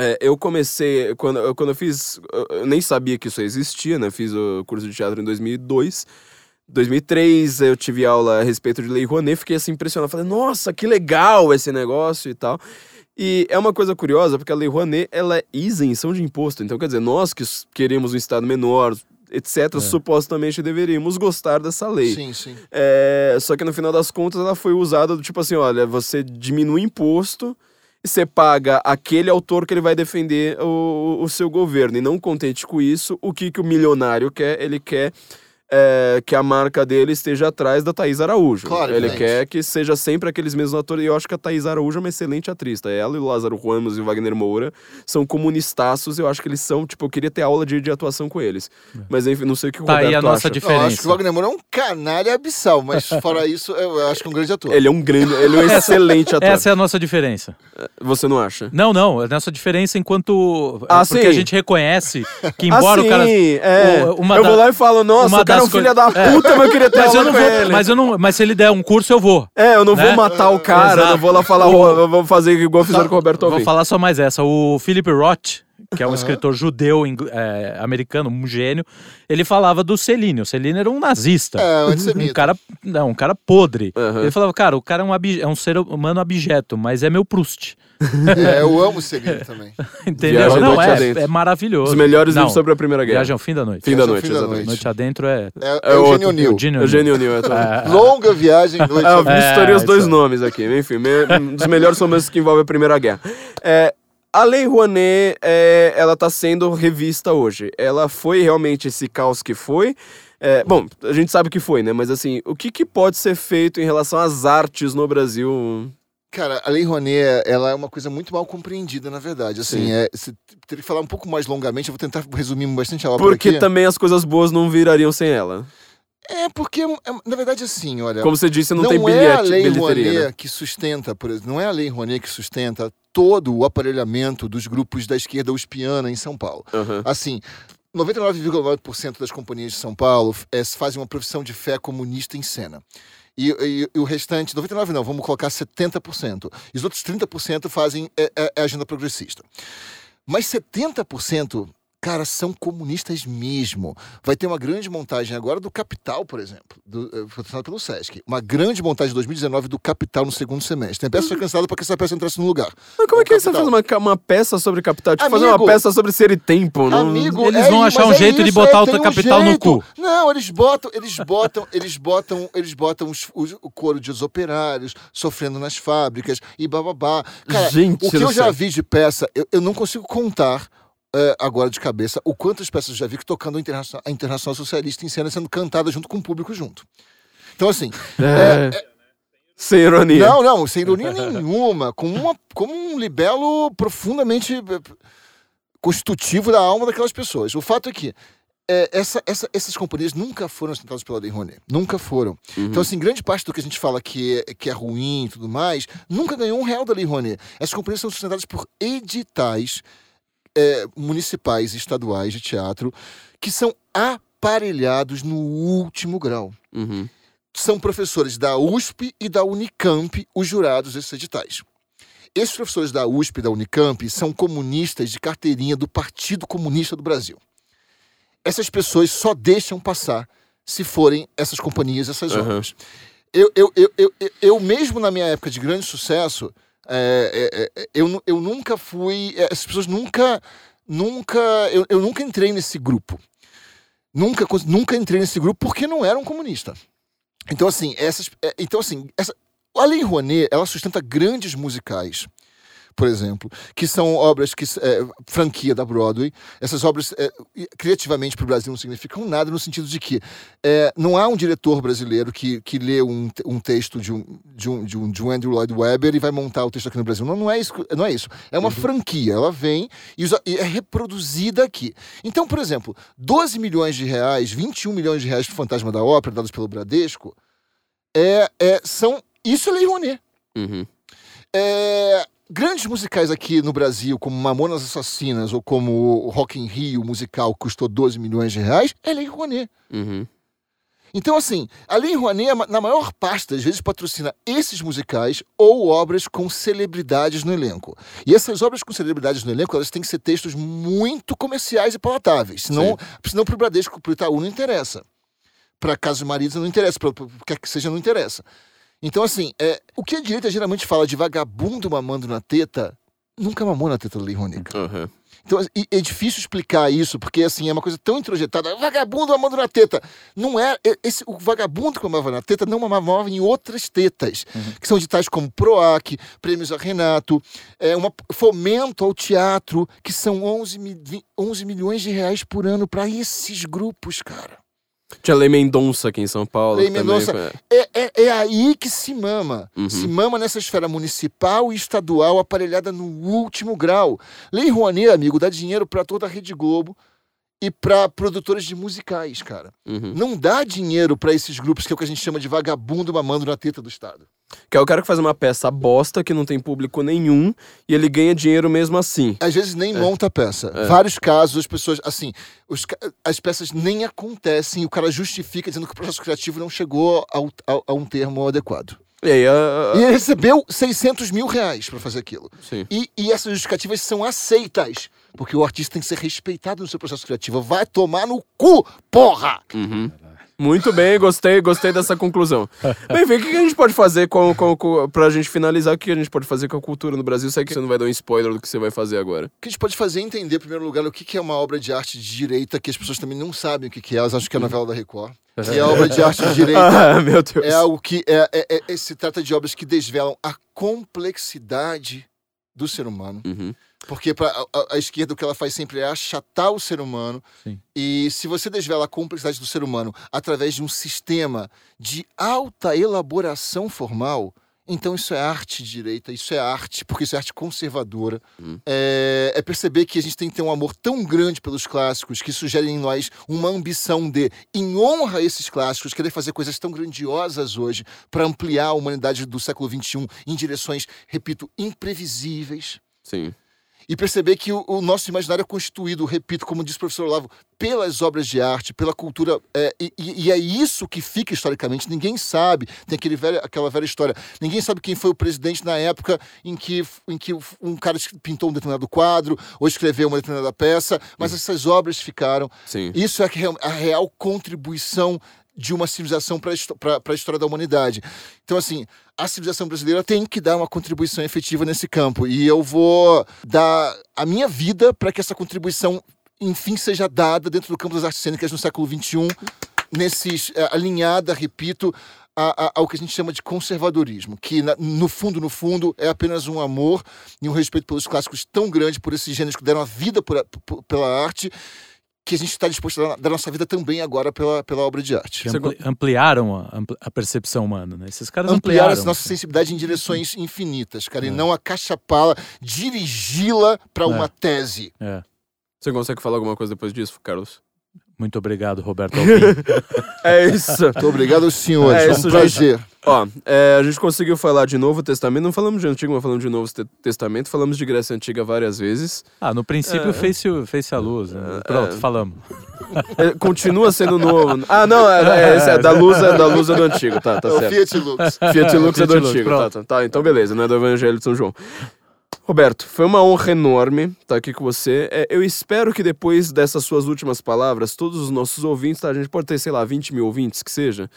É, eu comecei, quando, eu- quando eu fiz, eu- nem sabia que isso existia, né? Fiz o curso de teatro em 2002. 2003 eu tive aula a respeito de Lei Rouanet, fiquei assim impressionado. Falei, nossa, que legal esse negócio e tal. E é uma coisa curiosa, porque a Lei Rouanet, ela é isenção de imposto. Então, quer dizer, nós que queremos um Estado menor, etc., supostamente deveríamos gostar dessa lei. Sim, sim. É, só que no final das contas ela foi usada do tipo assim, olha, você diminui imposto você paga aquele autor que ele vai defender o, o seu governo. E não contente com isso, o que, que o milionário quer? Ele quer é, que a marca dele esteja atrás da Thaís Araújo. Claro, ele quer que seja sempre aqueles mesmos atores. E eu acho que a Thaís Araújo é uma excelente atriz. Tá? Ela e o Lázaro Ramos e o Wagner Moura são comunistaços. Eu acho que eles são, tipo, eu queria ter aula de, de atuação com eles. Mas enfim, não sei o que o Tá aí Roberto a nossa acha. diferença. Não, acho que o Wagner Moura é um canalha abissal, mas fora isso, eu acho que é um grande ator. Ele é um grande, ele é um excelente ator. Essa é a nossa diferença. Você não acha? Não, não. A nossa diferença enquanto. Ah, é porque sim. a gente reconhece que, embora assim, o cara. é. o- uma eu da- vou lá e falo, nossa, uma é um filho da é. puta, mas eu queria ter Mas eu não vou. ele. Mas, eu não, mas se ele der um curso, eu vou. É, eu não né? vou matar o cara, eu Exato. não vou lá falar, O- vou fazer igual fizeram com o Roberto Vou Alvim. falar só mais essa. O Philip Roth, que é um escritor judeu é, americano, um gênio, ele falava do Celino. O Celino era um nazista. É, um um cara, não, um cara podre. Aham. Ele falava, cara, o cara é um, é um ser humano abjeto, mas é meu Proust. É, eu amo o Celino também. Entendeu? Viagem não, é, Adentro. é maravilhoso. Os melhores não, livros sobre a Primeira Guerra. Viagem ao fim da noite. Fim da noite, fim da noite. Noite adentro é. É, É é o outro. Gênio Neil. Gênio Eugênio Neal, é também. É, Longa viagem, noite. É, eu misturei os dois nomes aqui, enfim, me- um dos melhores romances que envolvem a Primeira Guerra. É, a Lei Rouanet, é, ela tá sendo revista hoje. Ela foi realmente esse caos que foi. É, bom, a gente sabe que foi, né? Mas assim, o que, que pode ser feito em relação às artes no Brasil? Cara, a Lei Rouanet, ela é uma coisa muito mal compreendida, na verdade. Assim, Sim. é, se, teria que falar um pouco mais longamente, eu vou tentar resumir bastante a obra Porque aqui. também as coisas boas não virariam sem ela. É, porque, é, na verdade, assim, olha... Como você disse, não, não tem é bilhete, a Lei bilheteria. Rouanet né? que sustenta, por exemplo, não é a Lei Rouanet que sustenta todo o aparelhamento dos grupos da esquerda uspiana em São Paulo. Aham. Assim, 99,9% das companhias de São Paulo é, fazem uma profissão de fé comunista em cena. E, e- e o restante, 99 não, vamos colocar 70%. E os outros 30% fazem é, é- é agenda progressista. Mas 70%, cara, são comunistas mesmo. Vai ter uma grande montagem agora do Capital, por exemplo, do, eh, patrocinado pelo Sesc. Uma grande montagem de 2019 do Capital no segundo semestre. A peça foi cancelada para que essa peça entrasse no lugar. Mas como é que você Capital. faz uma, uma peça sobre capital? Tipo, fazer uma peça sobre ser e tempo. Não... Amigo, Eles é vão i- achar um é jeito de isso, botar é, o um capital no cu. Não, eles botam, eles botam, eles botam, eles botam os- os- o couro de os operários sofrendo nas fábricas e bababá. Cara, Gente o que eu já céu. vi de peça, eu, eu não consigo contar é, agora de cabeça o quantas peças já vi que tocando a Internacional, a Internacional Socialista em cena sendo cantada junto com o público junto. Então, assim, É, Sem ironia. não, não, sem ironia nenhuma, como, uma, como um libelo profundamente eh, constitutivo da alma daquelas pessoas. O fato é que é, essa- essa- essas companhias nunca foram sustentadas pela Lei Rouanet. Nunca foram. Uhum. Então, assim, grande parte do que a gente fala que é, que é ruim e tudo mais, nunca ganhou um real da Lei Rouanet. Essas companhias são sustentadas por editais é, municipais e estaduais de teatro que são aparelhados no último grau Uhum. são professores da USP e da Unicamp os jurados desses editais. Esses professores da USP e da Unicamp são comunistas de carteirinha do Partido Comunista do Brasil. Essas pessoas só deixam passar se forem essas companhias, essas Aham. obras. Eu, eu, eu, eu, eu mesmo na minha época de grande sucesso, é, é, eu, eu nunca fui. As pessoas nunca. Nunca. Eu, eu nunca entrei nesse grupo. Nunca, nunca entrei nesse grupo porque não era um comunista. Então, assim, essas. Então, assim, essa, a Lei Rouanet, ela sustenta grandes musicais, por exemplo, que são obras que. É, franquia da Broadway. Essas obras, é, criativamente para o Brasil, não significam nada, no sentido de que é, não há um diretor brasileiro que, que lê um, um texto de um, de, um, de, um, de um Andrew Lloyd Webber e vai montar o texto aqui no Brasil. Não, não, é, isso, não é isso. É uma franquia. Ela vem e, usa- e é reproduzida aqui. Então, por exemplo, 12 milhões de reais, 21 milhões de reais para o Fantasma da Ópera, dados pelo Bradesco, é, é, são. Isso é Lei Rouanet. Uhum. É, grandes musicais aqui no Brasil, como Mamonas Assassinas ou como o Rock in Rio musical, que custou 12 milhões de reais, é Lei Rouanet. Uhum. Então, assim, a Lei Rouanet, na maior parte das vezes, patrocina esses musicais ou obras com celebridades no elenco. E essas obras com celebridades no elenco, elas têm que ser textos muito comerciais e palatáveis. Senão, senão para o Bradesco, para o Itaú, não interessa. Para Casos Maridos não interessa, para o que quer que seja, não interessa. Então, assim, é, o que a direita geralmente fala de vagabundo mamando na teta, nunca mamou na teta Lei cara. Aham. Então, e- é difícil explicar isso, porque assim, é uma coisa tão introjetada. Vagabundo mamando na teta. Não é. é- Esse, o vagabundo que mamava na teta não mamava em outras tetas, que são de tais como PROAC, Prêmios a Renato, é, uma, fomento ao teatro, que são 11, mi- vi- 11 milhões de reais por ano para esses grupos, cara. Tinha Lei Mendonça aqui em São Paulo. Lei também, Mendonça. foi- É, é, é aí que se mama. Uhum. Se mama nessa esfera municipal e estadual aparelhada no último grau. Lei Rouanet, amigo, dá dinheiro para toda a Rede Globo e para produtores de musicais, cara. Uhum. Não dá dinheiro para esses grupos que é o que a gente chama de vagabundo mamando na teta do Estado. Que é o cara que faz uma peça bosta, que não tem público nenhum, e ele ganha dinheiro mesmo assim. Às vezes nem monta a peça. É. Vários casos, as pessoas, assim, os as peças nem acontecem e o cara justifica dizendo que o processo criativo não chegou ao- ao- a um termo adequado. E aí, a- E ele recebeu 600 mil reais para fazer aquilo. sim. E, e essas justificativas são aceitas. Porque o artista tem que ser respeitado no seu processo criativo. Vai tomar no cu, porra! Uhum. Muito bem, gostei, gostei dessa conclusão. Bem, enfim, o que a gente pode fazer com, com, com, pra gente finalizar, o que a gente pode fazer com a cultura no Brasil? Sei que você não vai dar um spoiler do que você vai fazer agora. O que a gente pode fazer é entender, em primeiro lugar, o que é uma obra de arte de direita, que as pessoas também não sabem o que é. Elas acham que é a novela da Record. Que é a obra de arte de direita. Ah, meu Deus. É algo que é, é- é- é- se trata de obras que desvelam a complexidade do ser humano. Uhum. Porque para a, a- a esquerda o que ela faz sempre é achatar o ser humano. Sim. E se você desvela a complexidade do ser humano através de um sistema de alta elaboração formal, então isso é arte de direita, isso é arte, porque isso é arte conservadora. Hum. É, é perceber que a gente tem que ter um amor tão grande pelos clássicos que sugerem em nós uma ambição de, em honra a esses clássicos, querer fazer coisas tão grandiosas hoje para ampliar a humanidade do século XXI em direções, repito, imprevisíveis. Sim. E perceber que o, o nosso imaginário é constituído, repito, como disse o professor Olavo, pelas obras de arte, pela cultura, é, e, e, é isso que fica historicamente. Ninguém sabe, tem aquele velho, aquela velha história, ninguém sabe quem foi o presidente na época em que, em que um cara pintou um determinado quadro ou escreveu uma determinada peça, mas essas obras ficaram. Sim. Isso é a real contribuição de uma civilização para a história da humanidade. Então, assim, a civilização brasileira tem que dar uma contribuição efetiva nesse campo. E eu vou dar a minha vida para que essa contribuição, enfim, seja dada dentro do campo das artes cênicas no século XXI, nesses, é, alinhada, repito, a, a, ao que a gente chama de conservadorismo, que na, no fundo, no fundo, é apenas um amor e um respeito pelos clássicos tão grande por esses gêneros que deram a vida por, por, pela arte que a gente está disposto a dar nossa vida também agora pela, pela obra de arte. Ampli, ampliaram a, a, percepção humana, né? Esses caras ampliaram. ampliaram a nossa sensibilidade em direções infinitas, cara, é. e não acachapá-la, dirigi-la para é. uma tese. É. Você consegue falar alguma coisa depois disso, Carlos? Muito obrigado, Roberto é isso. Muito obrigado, senhores. É, isso, um prazer. Ó, é, a gente conseguiu falar de Novo Testamento, não falamos de Antigo, mas falamos de Novo Testamento, falamos de Grécia Antiga várias vezes. Ah, no princípio é, fez, fez a luz. Né? É, Pronto, falamos. É, continua sendo novo. Ah, não, é, é, da luz é da luz é do Antigo, tá, tá certo. O Fiat Lux. Fiat Lux é do Antigo, tá, tá, tá, então beleza, não é do Evangelho de São João. Roberto, foi uma honra enorme estar aqui com você. É, eu espero que depois dessas suas últimas palavras, todos os nossos ouvintes, tá? a gente pode ter, sei lá, 20 mil ouvintes, que seja.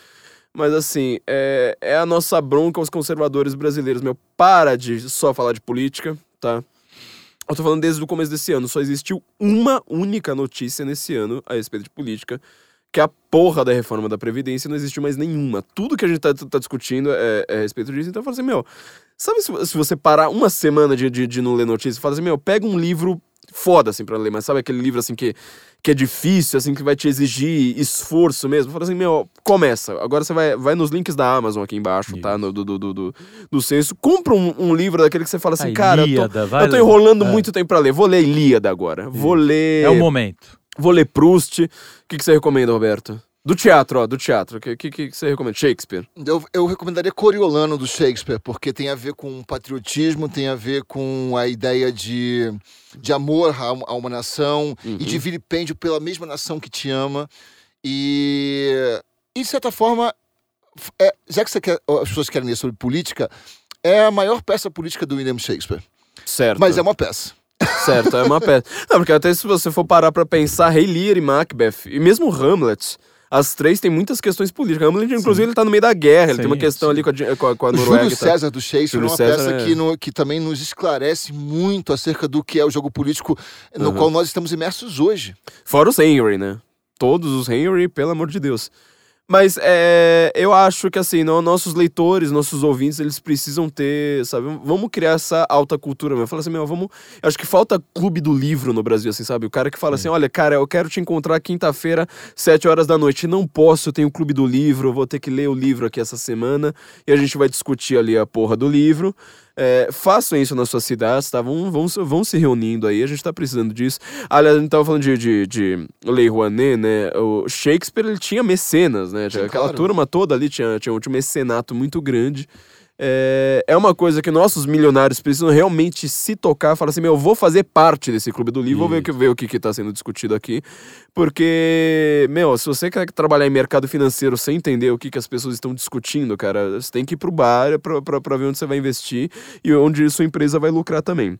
Mas assim, é, é a nossa bronca aos conservadores brasileiros, meu. Para de só falar de política, tá? Eu tô falando desde o começo desse ano. Só existiu uma única notícia nesse ano a respeito de política, que é a porra da reforma da Previdência. Não existiu mais nenhuma. Tudo que a gente tá, tá discutindo é, é, a respeito disso. Então eu falo assim, meu, Sabe se, se você parar uma semana de, de, de não ler notícias e falar assim, meu, pega um livro foda, assim, pra ler, mas sabe aquele livro, assim, que, que é difícil, assim, que vai te exigir esforço mesmo? Fala assim, meu, começa. Agora você vai, vai nos links da Amazon aqui embaixo, tá? Isso. tá? No, do, do, do, do, do senso. Compra um, um, livro daquele que você fala assim, A cara, Ilíada, eu tô, eu tô enrolando é. muito tempo pra ler. Vou ler Ilíada agora. Vou ler... É o momento. Vou ler Proust. O que, que você recomenda, Roberto? Do teatro, ó, do teatro. O que, que, que, você recomenda? Shakespeare? Eu, eu recomendaria Coriolano do Shakespeare, porque tem a ver com patriotismo, tem a ver com a ideia de, de amor a, a uma nação uhum. e de vilipêndio pela mesma nação que te ama. E, e de certa forma, é, já que você quer, as pessoas querem ler sobre política, é a maior peça política do William Shakespeare. Certo. Mas é uma peça. Certo, é uma peça. Não, porque até se você for parar pra pensar, Rei Lear e Macbeth, e mesmo Hamlet as três têm muitas questões políticas. Hamlet, inclusive, sim. ele tá no meio da guerra, sim, ele tem uma questão sim. ali com a, com a, com a Noruega. Júlio tá... César do Shakespeare é uma César peça é... que, no, que também nos esclarece muito acerca do que é o jogo político no uhum. qual nós estamos imersos hoje. Fora os Henry, né? Todos os Henry, pelo amor de Deus. Mas é, eu acho que assim, não, nossos leitores, nossos ouvintes, eles precisam ter, sabe? Vamos criar essa alta cultura mesmo. Fala assim, meu, vamos. Eu acho que falta clube do livro no Brasil, assim, sabe? O cara que fala assim: olha, cara, eu quero te encontrar quinta-feira, sete horas da noite. Não posso, eu tenho o clube do livro, eu vou ter que ler o livro aqui essa semana e a gente vai discutir ali a porra do livro. É, façam isso nas suas cidades, tá? Vão, vão, vão se reunindo aí, a gente tá precisando disso. Aliás, a gente tava falando de, de, de Lei Rouanet, né? O Shakespeare, ele tinha mecenas, né? Sim, Aquela claro. turma toda ali tinha, tinha um mecenato muito grande é, é uma coisa que nossos milionários precisam realmente se tocar, falar assim, meu, eu vou fazer parte desse clube do livro, vou ver, ver o que está sendo discutido aqui, porque, meu, se você quer trabalhar em mercado financeiro sem entender o que, que as pessoas estão discutindo, cara, você tem que ir pro bar para ver onde você vai investir e onde sua empresa vai lucrar também.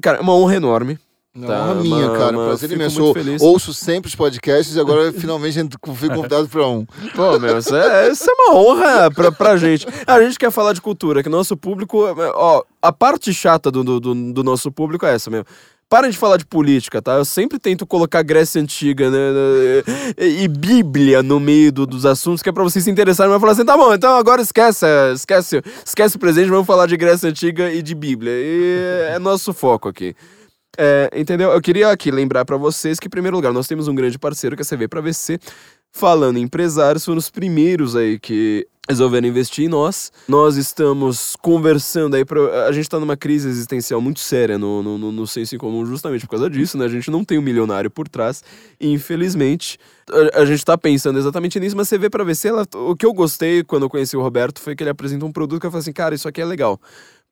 Cara, é uma honra enorme não, tá, honra minha, cara. Uma, prazer imenso. Ouço sempre os podcasts e agora finalmente fui convidado para um. Pô, meu, isso é, isso é uma honra pra, pra gente. A gente quer falar de cultura, que nosso público. Ó, a parte chata do, do, do nosso público é essa, meu. Para de falar de política, tá? Eu sempre tento colocar Grécia Antiga né, e Bíblia no meio do, dos assuntos, que é pra vocês se interessarem, mas falar assim, tá bom, então agora esquece, esquece, esquece o presente, vamos falar de Grécia Antiga e de Bíblia. E é nosso foco aqui. É, entendeu? Eu queria aqui lembrar para vocês que, em primeiro lugar, nós temos um grande parceiro que é a CV para VC. Falando em empresários, foram os primeiros aí que resolveram investir em nós. Nós estamos conversando aí pra, A gente tá numa crise existencial muito séria no, no, no, no senso em comum, justamente por causa disso, né? A gente não tem um milionário por trás. Infelizmente, a, a gente tá pensando exatamente nisso, mas você vê pra ver se ela. O que eu gostei quando eu conheci o Roberto foi que ele apresenta um produto que eu falei assim, cara, isso aqui é legal.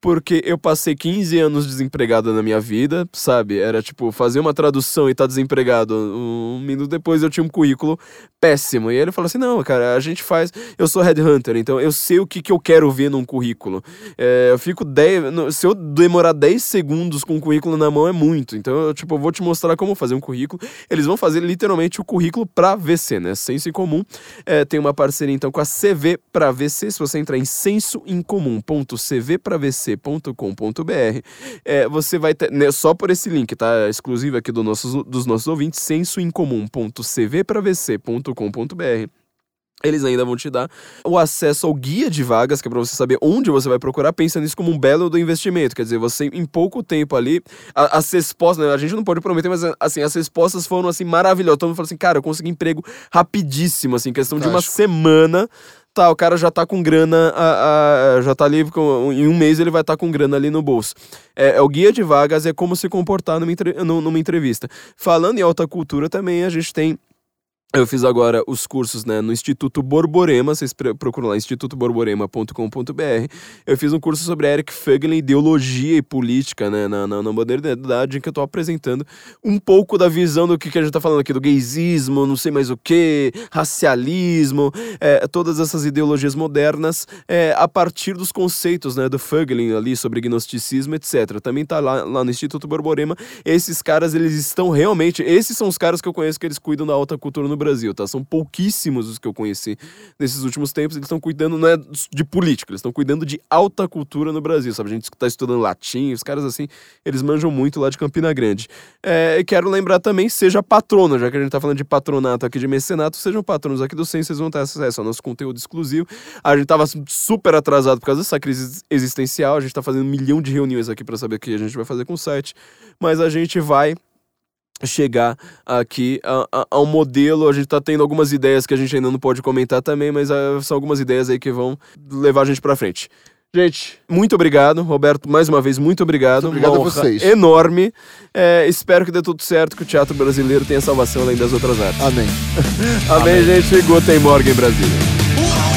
Porque eu passei 15 anos desempregado na minha vida, sabe? Era tipo fazer uma tradução e tá desempregado. Um minuto depois eu tinha um currículo péssimo. E ele falou assim: não, cara, a gente faz. Eu sou headhunter, então eu sei o que, que eu quero ver num currículo. É, eu fico 10. Se eu demorar 10 segundos com o currículo na mão é muito. Então eu, tipo, eu vou te mostrar como fazer um currículo. Eles vão fazer literalmente o currículo pra VC, né? Senso em comum. É, tem uma parceria então com a CV pra VC. Se você entrar em sensoincomum.cvpravc.com.br, é, você vai ter. Né, só por esse link, tá? Exclusivo aqui do nossos, dos nossos ouvintes, sensoincomum.cvpravc.com.br eles ainda vão te dar o acesso ao guia de vagas, que é para você saber onde você vai procurar, pensa nisso como um belo do investimento. Quer dizer, você em pouco tempo ali, as respostas, né, a gente não pode prometer, mas assim, as respostas foram assim maravilhosas. Todo mundo falou assim, cara, eu consegui emprego rapidíssimo, assim, questão de uma semana tá, o cara já tá com grana, a, a, já tá ali, com, em um mês ele vai estar tá com grana ali no bolso. É, é, o guia de vagas, é como se comportar numa, numa entrevista. Falando em alta cultura também, a gente tem eu fiz agora os cursos né, no Instituto Borborema, vocês procuram lá, institutoborborema.com.br. Eu fiz um curso sobre Eric Fögel, ideologia e política né, na, na, na modernidade, em que eu estou apresentando um pouco da visão do que, que a gente está falando aqui, do gaysismo, não sei mais o que, racialismo, é, todas essas ideologias modernas, é, a partir dos conceitos né, do Fögel ali sobre gnosticismo, etc. Também está lá, lá no Instituto Borborema. Esses caras, eles estão realmente, esses são os caras que eu conheço que eles cuidam da alta cultura no Brasil, tá? São pouquíssimos os que eu conheci nesses últimos tempos. Eles estão cuidando, não é de política, eles estão cuidando de alta cultura no Brasil, sabe? A gente tá estudando latim, os caras assim, eles manjam muito lá de Campina Grande. É, quero lembrar também, seja patrono, já que a gente tá falando de patronato aqui de mecenato, sejam patronos aqui do Sense, vocês vão ter acesso ao nosso conteúdo exclusivo. A gente tava super atrasado por causa dessa crise existencial, a gente tá fazendo um milhão de reuniões aqui para saber o que a gente vai fazer com o site, mas a gente vai chegar aqui a, a, a, um modelo. A gente tá tendo algumas ideias que a gente ainda não pode comentar também, mas uh, são algumas ideias aí que vão levar a gente para frente. Gente, muito obrigado. Roberto, mais uma vez, muito obrigado. Muito obrigado a vocês. Enorme. É, espero que dê tudo certo, que o teatro brasileiro tenha salvação além das outras artes. Amém. Amém, Amém, gente. Guten Morgen, Brasília.